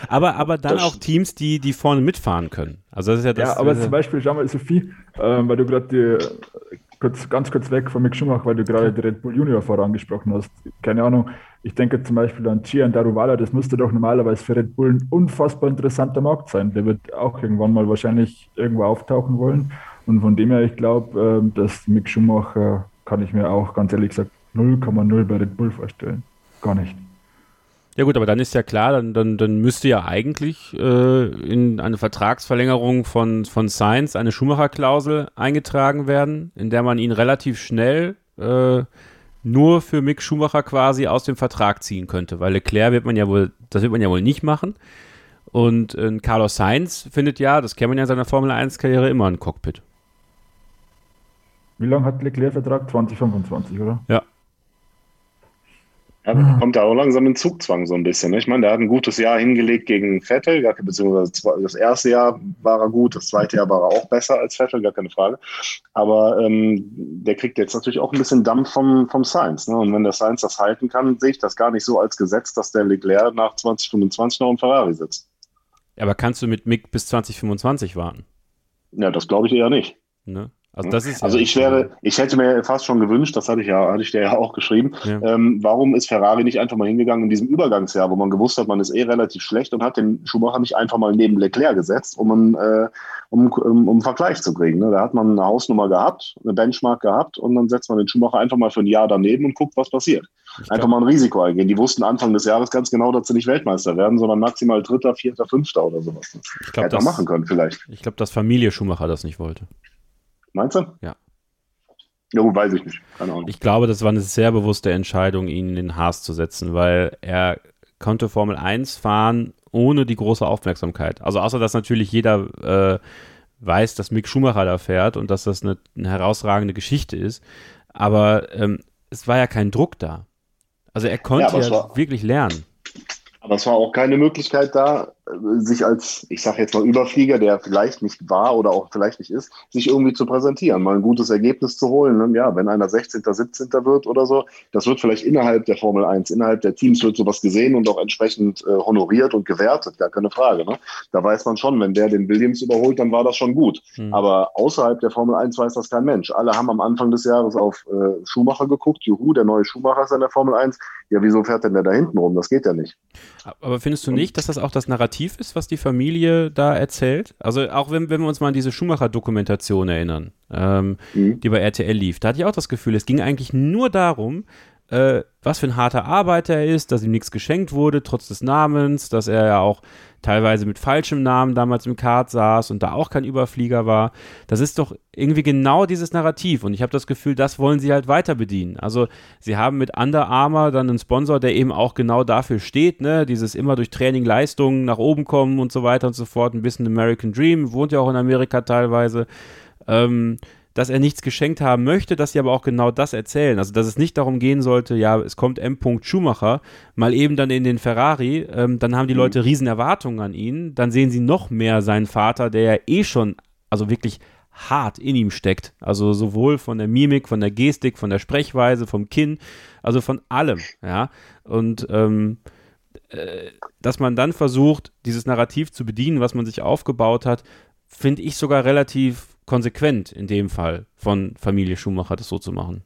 S3: aber, aber dann das auch Teams, die, die vorne mitfahren können. Also das ist ja das.
S7: Ja, aber äh, zum Beispiel, schau mal, Sophie, äh, weil du gerade die kurz, ganz kurz weg von Mick Schumacher, weil du gerade die Red Bull Junior vorangesprochen hast. Keine Ahnung, ich denke zum Beispiel an Gian Daruvala, das müsste doch normalerweise für Red Bull ein unfassbar interessanter Markt sein. Der wird auch irgendwann mal wahrscheinlich irgendwo auftauchen wollen. Und von dem her, ich glaube, ähm, dass Mick Schumacher kann ich mir auch ganz ehrlich gesagt 0,0 bei Red Bull vorstellen. Gar nicht.
S3: Ja gut, aber dann ist ja klar, dann, dann, dann müsste ja eigentlich äh, in eine Vertragsverlängerung von, von Sainz eine Schumacher-Klausel eingetragen werden, in der man ihn relativ schnell äh, nur für Mick Schumacher quasi aus dem Vertrag ziehen könnte, weil Leclerc wird man ja wohl, das wird man ja wohl nicht machen. Und äh, Carlos Sainz findet ja, das kennt man ja in seiner Formel 1-Karriere immer ein Cockpit.
S7: Wie lange hat Leclerc Vertrag? 2025, oder?
S3: Ja.
S5: Ja, mhm. kommt da auch langsam in Zugzwang so ein bisschen. Ne? Ich meine, der hat ein gutes Jahr hingelegt gegen Vettel, beziehungsweise das erste Jahr war er gut, das zweite Jahr war er auch besser als Vettel, gar keine Frage. Aber ähm, der kriegt jetzt natürlich auch ein bisschen Dampf vom, vom Science. Ne? Und wenn der Science das halten kann, sehe ich das gar nicht so als Gesetz, dass der Leclerc nach 2025 noch im Ferrari sitzt.
S3: Aber kannst du mit Mick bis 2025 warten?
S5: Ja, das glaube ich eher nicht.
S3: Ne? Also, das ist
S5: also ich wäre, ich hätte mir fast schon gewünscht, das hatte ich ja, hatte ich dir ja auch geschrieben. Ja. Ähm, warum ist Ferrari nicht einfach mal hingegangen in diesem Übergangsjahr, wo man gewusst hat, man ist eh relativ schlecht und hat den Schumacher nicht einfach mal neben Leclerc gesetzt, um einen, äh, um, um, um einen Vergleich zu kriegen. Ne? Da hat man eine Hausnummer gehabt, eine Benchmark gehabt und dann setzt man den Schumacher einfach mal für ein Jahr daneben und guckt, was passiert. Ich einfach mal ein Risiko eingehen. Die wussten Anfang des Jahres ganz genau, dass sie nicht Weltmeister werden, sondern maximal Dritter, Vierter, Fünfter oder sowas.
S3: Ich glaube, das machen können vielleicht. Ich glaube, dass Familie Schumacher das nicht wollte.
S5: Meinst du?
S3: Ja.
S5: Ja, gut, weiß ich nicht. Keine Ahnung.
S3: Ich glaube, das war eine sehr bewusste Entscheidung, ihn in den Haas zu setzen, weil er konnte Formel 1 fahren ohne die große Aufmerksamkeit. Also außer dass natürlich jeder äh, weiß, dass Mick Schumacher da fährt und dass das eine, eine herausragende Geschichte ist. Aber ähm, es war ja kein Druck da. Also er konnte ja, ja wirklich lernen.
S5: Aber es war auch keine Möglichkeit da, sich als, ich sage jetzt mal Überflieger, der vielleicht nicht war oder auch vielleicht nicht ist, sich irgendwie zu präsentieren, mal ein gutes Ergebnis zu holen. Ne? Ja, wenn einer 16., 17. wird oder so, das wird vielleicht innerhalb der Formel 1, innerhalb der Teams wird sowas gesehen und auch entsprechend äh, honoriert und gewertet, gar keine Frage. Ne? Da weiß man schon, wenn der den Williams überholt, dann war das schon gut. Mhm. Aber außerhalb der Formel 1 weiß das kein Mensch. Alle haben am Anfang des Jahres auf äh, Schumacher geguckt, juhu, der neue Schumacher ist in der Formel 1. Ja, wieso fährt denn der da hinten rum? Das geht ja nicht.
S3: Aber findest du nicht, dass das auch das Narrativ ist, was die Familie da erzählt? Also auch wenn, wenn wir uns mal an diese Schumacher-Dokumentation erinnern, ähm, mhm. die bei RTL lief, da hatte ich auch das Gefühl, es ging eigentlich nur darum, äh, was für ein harter Arbeiter er ist, dass ihm nichts geschenkt wurde, trotz des Namens, dass er ja auch teilweise mit falschem Namen damals im Kart saß und da auch kein Überflieger war. Das ist doch irgendwie genau dieses Narrativ und ich habe das Gefühl, das wollen sie halt weiter bedienen. Also sie haben mit Under Armour dann einen Sponsor, der eben auch genau dafür steht, ne, dieses immer durch Training Leistungen nach oben kommen und so weiter und so fort, ein bisschen American Dream, wohnt ja auch in Amerika teilweise. Ähm, dass er nichts geschenkt haben möchte, dass sie aber auch genau das erzählen. Also, dass es nicht darum gehen sollte, ja, es kommt M. Schumacher, mal eben dann in den Ferrari, ähm, dann haben die mhm. Leute riesen Erwartungen an ihn, dann sehen sie noch mehr seinen Vater, der ja eh schon, also wirklich hart in ihm steckt. Also sowohl von der Mimik, von der Gestik, von der Sprechweise, vom Kinn, also von allem, ja. Und ähm, äh, dass man dann versucht, dieses Narrativ zu bedienen, was man sich aufgebaut hat, finde ich sogar relativ konsequent in dem Fall von Familie Schumacher, das so zu machen.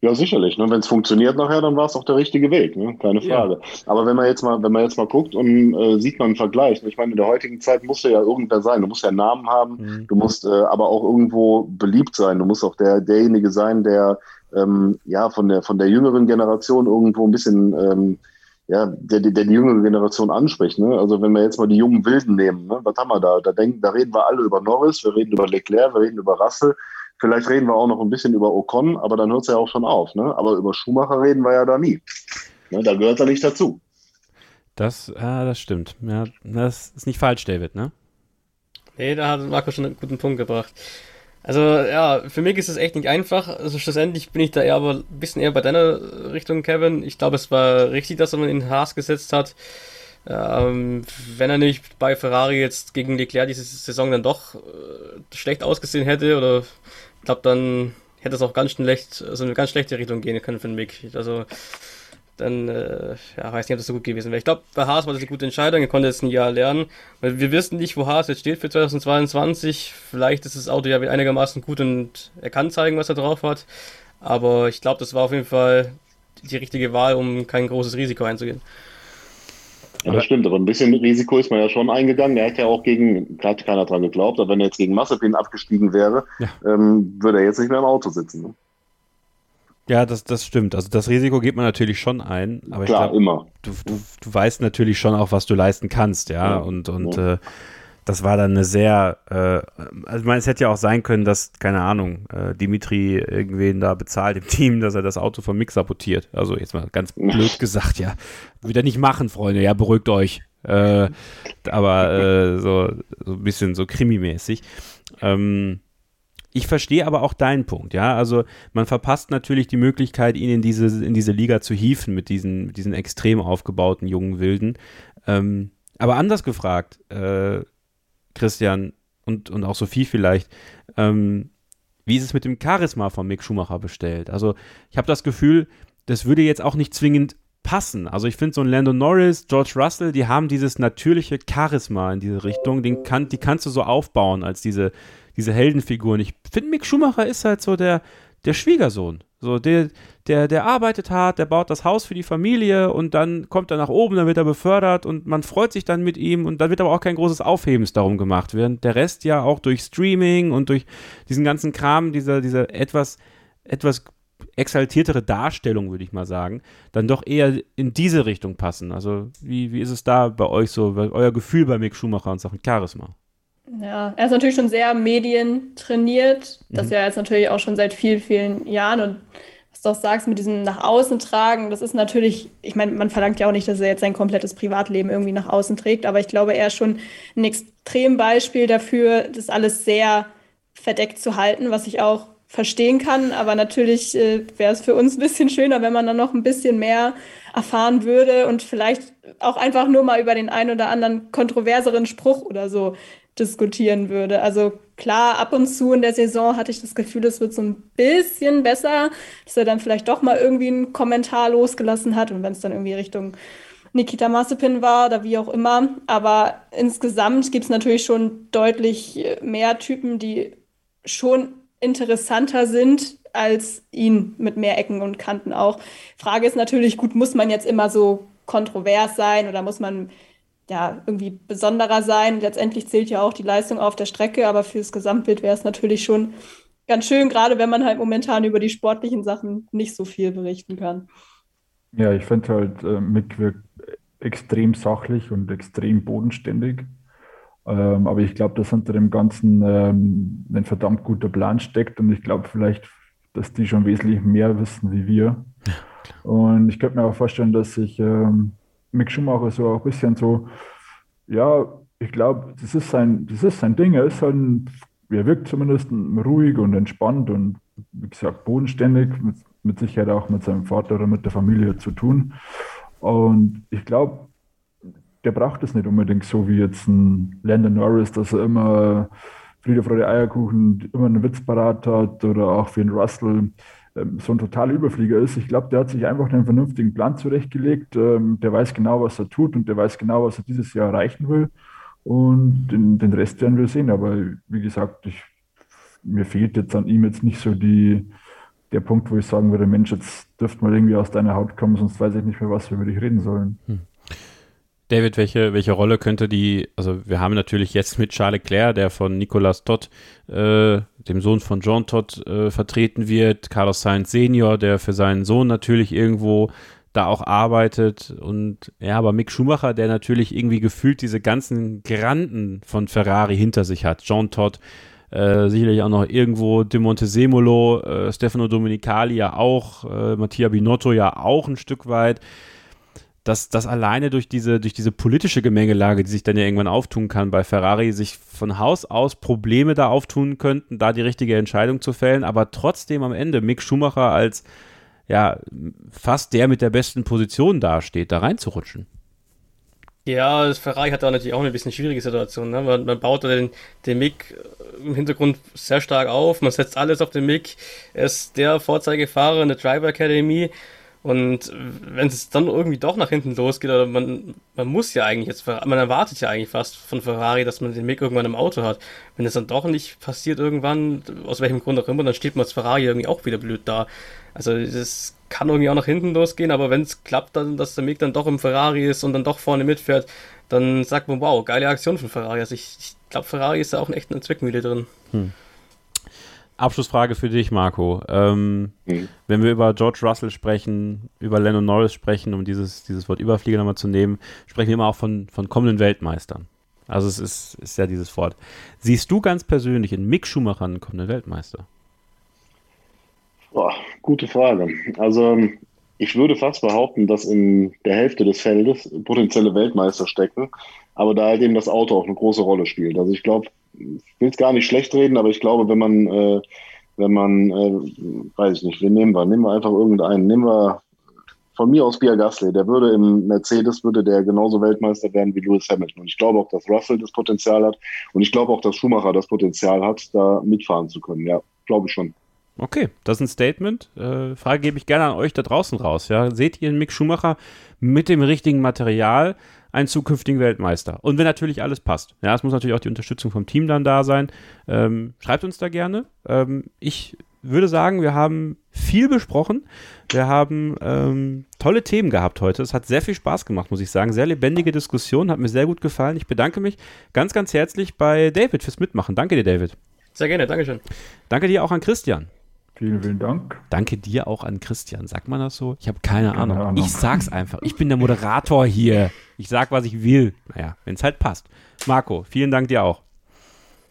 S5: Ja, sicherlich. Ne? Wenn es funktioniert nachher, dann war es auch der richtige Weg, ne? keine Frage. Ja. Aber wenn man jetzt mal, wenn man jetzt mal guckt und äh, sieht man einen Vergleich, ne? ich meine, in der heutigen Zeit musst du ja irgendwer sein. Du musst ja einen Namen haben, mhm. du musst äh, aber auch irgendwo beliebt sein. Du musst auch der, derjenige sein, der ähm, ja von der von der jüngeren Generation irgendwo ein bisschen ähm, ja, der, der, der die jüngere Generation anspricht. Ne? Also wenn wir jetzt mal die jungen Wilden nehmen, ne? was haben wir da? Da, denken, da reden wir alle über Norris, wir reden über Leclerc, wir reden über Russell, vielleicht reden wir auch noch ein bisschen über Ocon, aber dann hört es ja auch schon auf. Ne? Aber über Schumacher reden wir ja da nie. Ne? Da gehört er nicht dazu.
S3: Das, ah, das stimmt. Ja, das ist nicht falsch, David, ne?
S6: Nee, da hat Marco schon einen guten Punkt gebracht. Also ja, für mich ist es echt nicht einfach. Also schlussendlich bin ich da eher aber ein bisschen eher bei deiner Richtung, Kevin. Ich glaube, es war richtig, dass man in Haas gesetzt hat. Ähm, wenn er nicht bei Ferrari jetzt gegen Leclerc diese Saison dann doch äh, schlecht ausgesehen hätte, oder ich glaube, dann hätte es auch ganz schlecht, also eine ganz schlechte Richtung gehen können für Mick. Also dann äh, ja, weiß nicht, ob das so gut gewesen wäre. Ich glaube, bei Haas war das eine gute Entscheidung. Er konnte jetzt ein Jahr lernen, weil wir wissen nicht, wo Haas jetzt steht für 2022. Vielleicht ist das Auto ja einigermaßen gut und er kann zeigen, was er drauf hat. Aber ich glaube, das war auf jeden Fall die richtige Wahl, um kein großes Risiko einzugehen.
S5: Ja, das stimmt, aber ein bisschen Risiko ist man ja schon eingegangen. Er hat ja auch gegen, hat keiner dran geglaubt, aber wenn er jetzt gegen Massepin abgestiegen wäre, ja. ähm, würde er jetzt nicht mehr im Auto sitzen. Ne?
S3: Ja, das, das stimmt. Also das Risiko geht man natürlich schon ein, aber Klar, ich glaube, immer. Du, du, du weißt natürlich schon auch, was du leisten kannst, ja. ja und und ja. Äh, das war dann eine sehr, äh, also ich meine, es hätte ja auch sein können, dass, keine Ahnung, äh, Dimitri irgendwen da bezahlt im Team, dass er das Auto vom Mix sabotiert. Also jetzt mal ganz blöd gesagt, ja. Wieder nicht machen, Freunde, ja, beruhigt euch. Äh, aber äh, so, so ein bisschen so krimimäßig. Ähm, ich verstehe aber auch deinen Punkt, ja. Also man verpasst natürlich die Möglichkeit, ihn in diese, in diese Liga zu hieven mit diesen, mit diesen extrem aufgebauten jungen Wilden. Ähm, aber anders gefragt, äh, Christian und, und auch Sophie vielleicht, ähm, wie ist es mit dem Charisma von Mick Schumacher bestellt? Also ich habe das Gefühl, das würde jetzt auch nicht zwingend passen. Also ich finde so ein Lando Norris, George Russell, die haben dieses natürliche Charisma in diese Richtung, den kann, die kannst du so aufbauen als diese diese Heldenfiguren. Ich finde, Mick Schumacher ist halt so der, der Schwiegersohn. So, der, der, der arbeitet hart, der baut das Haus für die Familie und dann kommt er nach oben, dann wird er befördert und man freut sich dann mit ihm und dann wird aber auch kein großes Aufhebens darum gemacht, während der Rest ja auch durch Streaming und durch diesen ganzen Kram, dieser, dieser etwas, etwas exaltiertere Darstellung, würde ich mal sagen, dann doch eher in diese Richtung passen. Also, wie, wie ist es da bei euch so, euer Gefühl bei Mick Schumacher und Sachen Charisma?
S4: Ja, er ist natürlich schon sehr medientrainiert. Das mhm. ja jetzt natürlich auch schon seit vielen, vielen Jahren. Und was du auch sagst mit diesem nach außen tragen, das ist natürlich, ich meine, man verlangt ja auch nicht, dass er jetzt sein komplettes Privatleben irgendwie nach außen trägt, aber ich glaube, er ist schon ein Extrembeispiel dafür, das alles sehr verdeckt zu halten, was ich auch verstehen kann. Aber natürlich äh, wäre es für uns ein bisschen schöner, wenn man dann noch ein bisschen mehr erfahren würde und vielleicht auch einfach nur mal über den einen oder anderen kontroverseren Spruch oder so diskutieren würde. Also klar, ab und zu in der Saison hatte ich das Gefühl, es wird so ein bisschen besser, dass er dann vielleicht doch mal irgendwie einen Kommentar losgelassen hat und wenn es dann irgendwie Richtung Nikita Mazepin war oder wie auch immer. Aber insgesamt gibt es natürlich schon deutlich mehr Typen, die schon interessanter sind als ihn mit mehr Ecken und Kanten auch. Frage ist natürlich, gut, muss man jetzt immer so kontrovers sein oder muss man ja, irgendwie besonderer sein. Letztendlich zählt ja auch die Leistung auf der Strecke, aber fürs Gesamtbild wäre es natürlich schon ganz schön, gerade wenn man halt momentan über die sportlichen Sachen nicht so viel berichten kann.
S7: Ja, ich finde halt, äh, Mick wirkt extrem sachlich und extrem bodenständig. Ähm, aber ich glaube, dass hinter dem Ganzen ähm, ein verdammt guter Plan steckt und ich glaube vielleicht, dass die schon wesentlich mehr wissen wie wir. und ich könnte mir auch vorstellen, dass sich ähm, Mick Schumacher so auch ein bisschen so, ja, ich glaube, das ist sein, das ist sein Ding. Er ist halt, er wirkt zumindest ruhig und entspannt und wie gesagt, bodenständig, mit, mit Sicherheit auch mit seinem Vater oder mit der Familie zu tun. Und ich glaube, der braucht es nicht unbedingt so wie jetzt ein Landon Norris, dass er immer Friede, Freude, Eierkuchen, immer einen Witz parat hat oder auch wie ein Russell so ein totaler Überflieger ist. Ich glaube, der hat sich einfach einen vernünftigen Plan zurechtgelegt. Ähm, der weiß genau, was er tut und der weiß genau, was er dieses Jahr erreichen will. Und den, den Rest werden wir sehen. Aber wie gesagt, ich, mir fehlt jetzt an ihm jetzt nicht so die, der Punkt, wo ich sagen würde, Mensch, jetzt dürfte mal irgendwie aus deiner Haut kommen, sonst weiß ich nicht mehr, was wir über dich reden sollen. Hm.
S3: David, welche, welche Rolle könnte die, also wir haben natürlich jetzt mit Charles Leclerc, der von Nicolas Todd, äh, dem Sohn von John Todd, äh, vertreten wird, Carlos Sainz Senior, der für seinen Sohn natürlich irgendwo da auch arbeitet. Und ja, aber Mick Schumacher, der natürlich irgendwie gefühlt diese ganzen Granden von Ferrari hinter sich hat, John Todd, äh, sicherlich auch noch irgendwo. De Montesemolo, äh, Stefano Domenicali ja auch, äh, Mattia Binotto ja auch ein Stück weit dass das alleine durch diese, durch diese politische Gemengelage, die sich dann ja irgendwann auftun kann bei Ferrari, sich von Haus aus Probleme da auftun könnten, da die richtige Entscheidung zu fällen, aber trotzdem am Ende Mick Schumacher als ja fast der mit der besten Position dasteht, da reinzurutschen.
S6: Ja, das Ferrari hat da natürlich auch eine bisschen schwierige Situation. Ne? Man, man baut da den, den Mick im Hintergrund sehr stark auf, man setzt alles auf den Mick. Er ist der Vorzeigefahrer in der Driver Academy und wenn es dann irgendwie doch nach hinten losgeht, oder man, man muss ja eigentlich jetzt, man erwartet ja eigentlich fast von Ferrari, dass man den Mick irgendwann im Auto hat. Wenn es dann doch nicht passiert irgendwann, aus welchem Grund auch immer, dann steht man als Ferrari irgendwie auch wieder blöd da. Also das kann irgendwie auch nach hinten losgehen, aber wenn es klappt, dann, dass der Mick dann doch im Ferrari ist und dann doch vorne mitfährt, dann sagt man, wow, geile Aktion von Ferrari. Also ich, ich glaube, Ferrari ist da auch echt eine Zwickmühle drin. Hm.
S3: Abschlussfrage für dich, Marco. Ähm, mhm. Wenn wir über George Russell sprechen, über Lennon Norris sprechen, um dieses, dieses Wort Überflieger nochmal zu nehmen, sprechen wir immer auch von, von kommenden Weltmeistern. Also es ist, ist ja dieses Wort. Siehst du ganz persönlich in Mick Schumacher einen kommenden Weltmeister?
S5: Boah, gute Frage. Also ich würde fast behaupten, dass in der Hälfte des Feldes potenzielle Weltmeister stecken, aber da halt eben das Auto auch eine große Rolle spielt. Also ich glaube, will es gar nicht schlecht reden, aber ich glaube, wenn man, äh, wenn man, äh, weiß ich nicht, wen nehmen wir? Nehmen wir einfach irgendeinen. Nehmen wir von mir aus Pierre Gasly. Der würde im Mercedes, würde der genauso Weltmeister werden wie Lewis Hamilton. Und ich glaube auch, dass Russell das Potenzial hat. Und ich glaube auch, dass Schumacher das Potenzial hat, da mitfahren zu können. Ja, glaube ich schon.
S3: Okay, das ist ein Statement. Äh, Frage gebe ich gerne an euch da draußen raus. Ja? Seht ihr Mick Schumacher mit dem richtigen Material einen zukünftigen Weltmeister? Und wenn natürlich alles passt. Ja, es muss natürlich auch die Unterstützung vom Team dann da sein. Ähm, schreibt uns da gerne. Ähm, ich würde sagen, wir haben viel besprochen. Wir haben ähm, tolle Themen gehabt heute. Es hat sehr viel Spaß gemacht, muss ich sagen. Sehr lebendige Diskussion, hat mir sehr gut gefallen. Ich bedanke mich ganz, ganz herzlich bei David fürs Mitmachen. Danke dir, David.
S6: Sehr gerne, Dankeschön.
S3: Danke dir auch an Christian.
S7: Vielen, vielen Dank.
S3: Danke dir auch an Christian. Sagt man das so? Ich habe keine, keine Ahnung. Ahnung. Ich sag's einfach. Ich bin der Moderator hier. Ich sag, was ich will. Naja, wenn es halt passt. Marco, vielen Dank dir auch.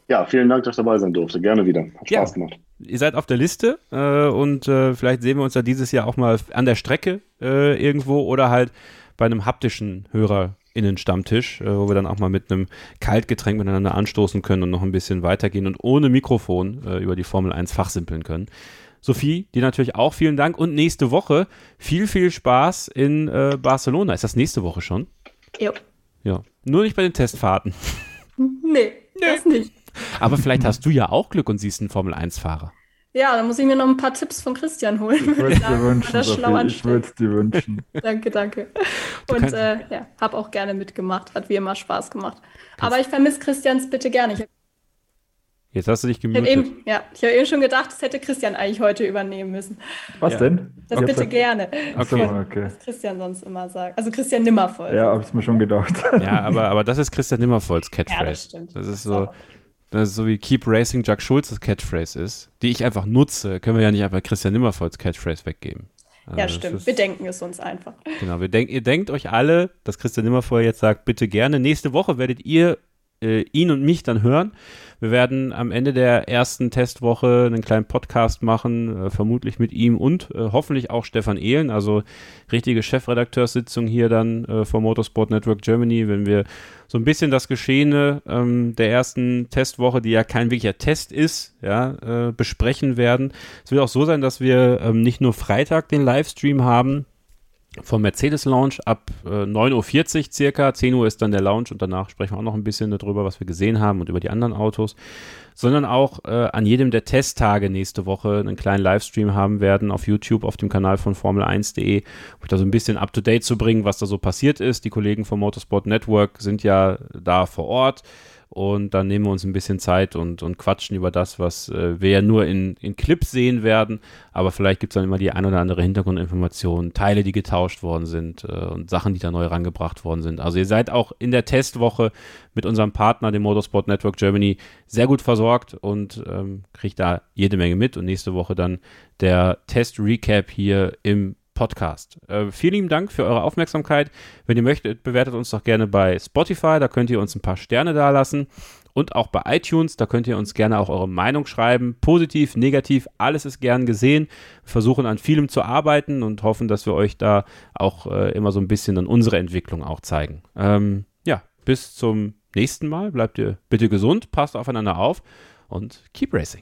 S5: Ja, vielen Dank, dass ich dabei sein durfte. Gerne wieder. Hat Spaß ja. gemacht.
S3: Ihr seid auf der Liste äh, und äh, vielleicht sehen wir uns ja dieses Jahr auch mal an der Strecke äh, irgendwo oder halt bei einem haptischen HörerInnen-Stammtisch, äh, wo wir dann auch mal mit einem Kaltgetränk miteinander anstoßen können und noch ein bisschen weitergehen und ohne Mikrofon äh, über die Formel 1 fachsimpeln können. Sophie, dir natürlich auch vielen Dank und nächste Woche viel, viel Spaß in äh, Barcelona. Ist das nächste Woche schon?
S4: Ja.
S3: Ja. Nur nicht bei den Testfahrten.
S4: Nee, nee. das nicht.
S3: Aber vielleicht hast du ja auch Glück und siehst einen Formel-1-Fahrer.
S4: Ja, dann muss ich mir noch ein paar Tipps von Christian holen.
S7: Ich würde es dir wünschen, Sophie, ich würde es dir wünschen.
S4: danke, danke. Und äh, ja, habe auch gerne mitgemacht. Hat wie immer Spaß gemacht. Aber ich vermisse Christians bitte gerne. Ich
S3: Jetzt hast du dich gemutet.
S4: Ich eben, ja, ich habe eben schon gedacht, das hätte Christian eigentlich heute übernehmen müssen.
S7: Was
S4: ja.
S7: denn?
S4: Das okay. bitte gerne.
S3: Okay.
S4: okay. Was Christian sonst immer sagt. Also Christian Nimmervoll.
S7: Ja, habe ich mir schon gedacht.
S3: Ja, aber, aber das ist Christian Nimmervolls Catchphrase. Ja, das stimmt. Das ist so, das ist so wie Keep Racing Jack Schulz's Catchphrase ist, die ich einfach nutze. Können wir ja nicht einfach Christian Nimmervolls Catchphrase weggeben.
S4: Ja, stimmt. Ist, wir denken es uns einfach.
S3: Genau, wir denk, ihr denkt euch alle, dass Christian Nimmervoll jetzt sagt, bitte gerne. Nächste Woche werdet ihr äh, ihn und mich dann hören. Wir werden am Ende der ersten Testwoche einen kleinen Podcast machen, äh, vermutlich mit ihm und äh, hoffentlich auch Stefan Ehlen, also richtige Chefredakteurssitzung hier dann äh, vom Motorsport Network Germany, wenn wir so ein bisschen das Geschehene ähm, der ersten Testwoche, die ja kein wirklicher Test ist, ja, äh, besprechen werden. Es wird auch so sein, dass wir ähm, nicht nur Freitag den Livestream haben, vom Mercedes Launch ab äh, 9.40 Uhr circa. 10 Uhr ist dann der Launch und danach sprechen wir auch noch ein bisschen darüber, was wir gesehen haben und über die anderen Autos. Sondern auch äh, an jedem der Testtage nächste Woche einen kleinen Livestream haben werden auf YouTube, auf dem Kanal von Formel1.de, um da so ein bisschen up to date zu bringen, was da so passiert ist. Die Kollegen vom Motorsport Network sind ja da vor Ort und dann nehmen wir uns ein bisschen Zeit und, und quatschen über das, was äh, wir ja nur in, in Clips sehen werden, aber vielleicht gibt es dann immer die ein oder andere Hintergrundinformation, Teile, die getauscht worden sind äh, und Sachen, die da neu rangebracht worden sind. Also ihr seid auch in der Testwoche mit unserem Partner, dem Motorsport Network Germany, sehr gut versorgt und ähm, kriegt da jede Menge mit und nächste Woche dann der Test-Recap hier im Podcast. Äh, vielen lieben Dank für eure Aufmerksamkeit. Wenn ihr möchtet, bewertet uns doch gerne bei Spotify, da könnt ihr uns ein paar Sterne dalassen. Und auch bei iTunes, da könnt ihr uns gerne auch eure Meinung schreiben. Positiv, negativ, alles ist gern gesehen. Wir versuchen an vielem zu arbeiten und hoffen, dass wir euch da auch äh, immer so ein bisschen an unsere Entwicklung auch zeigen. Ähm, ja, bis zum nächsten Mal. Bleibt ihr bitte gesund, passt aufeinander auf und keep racing.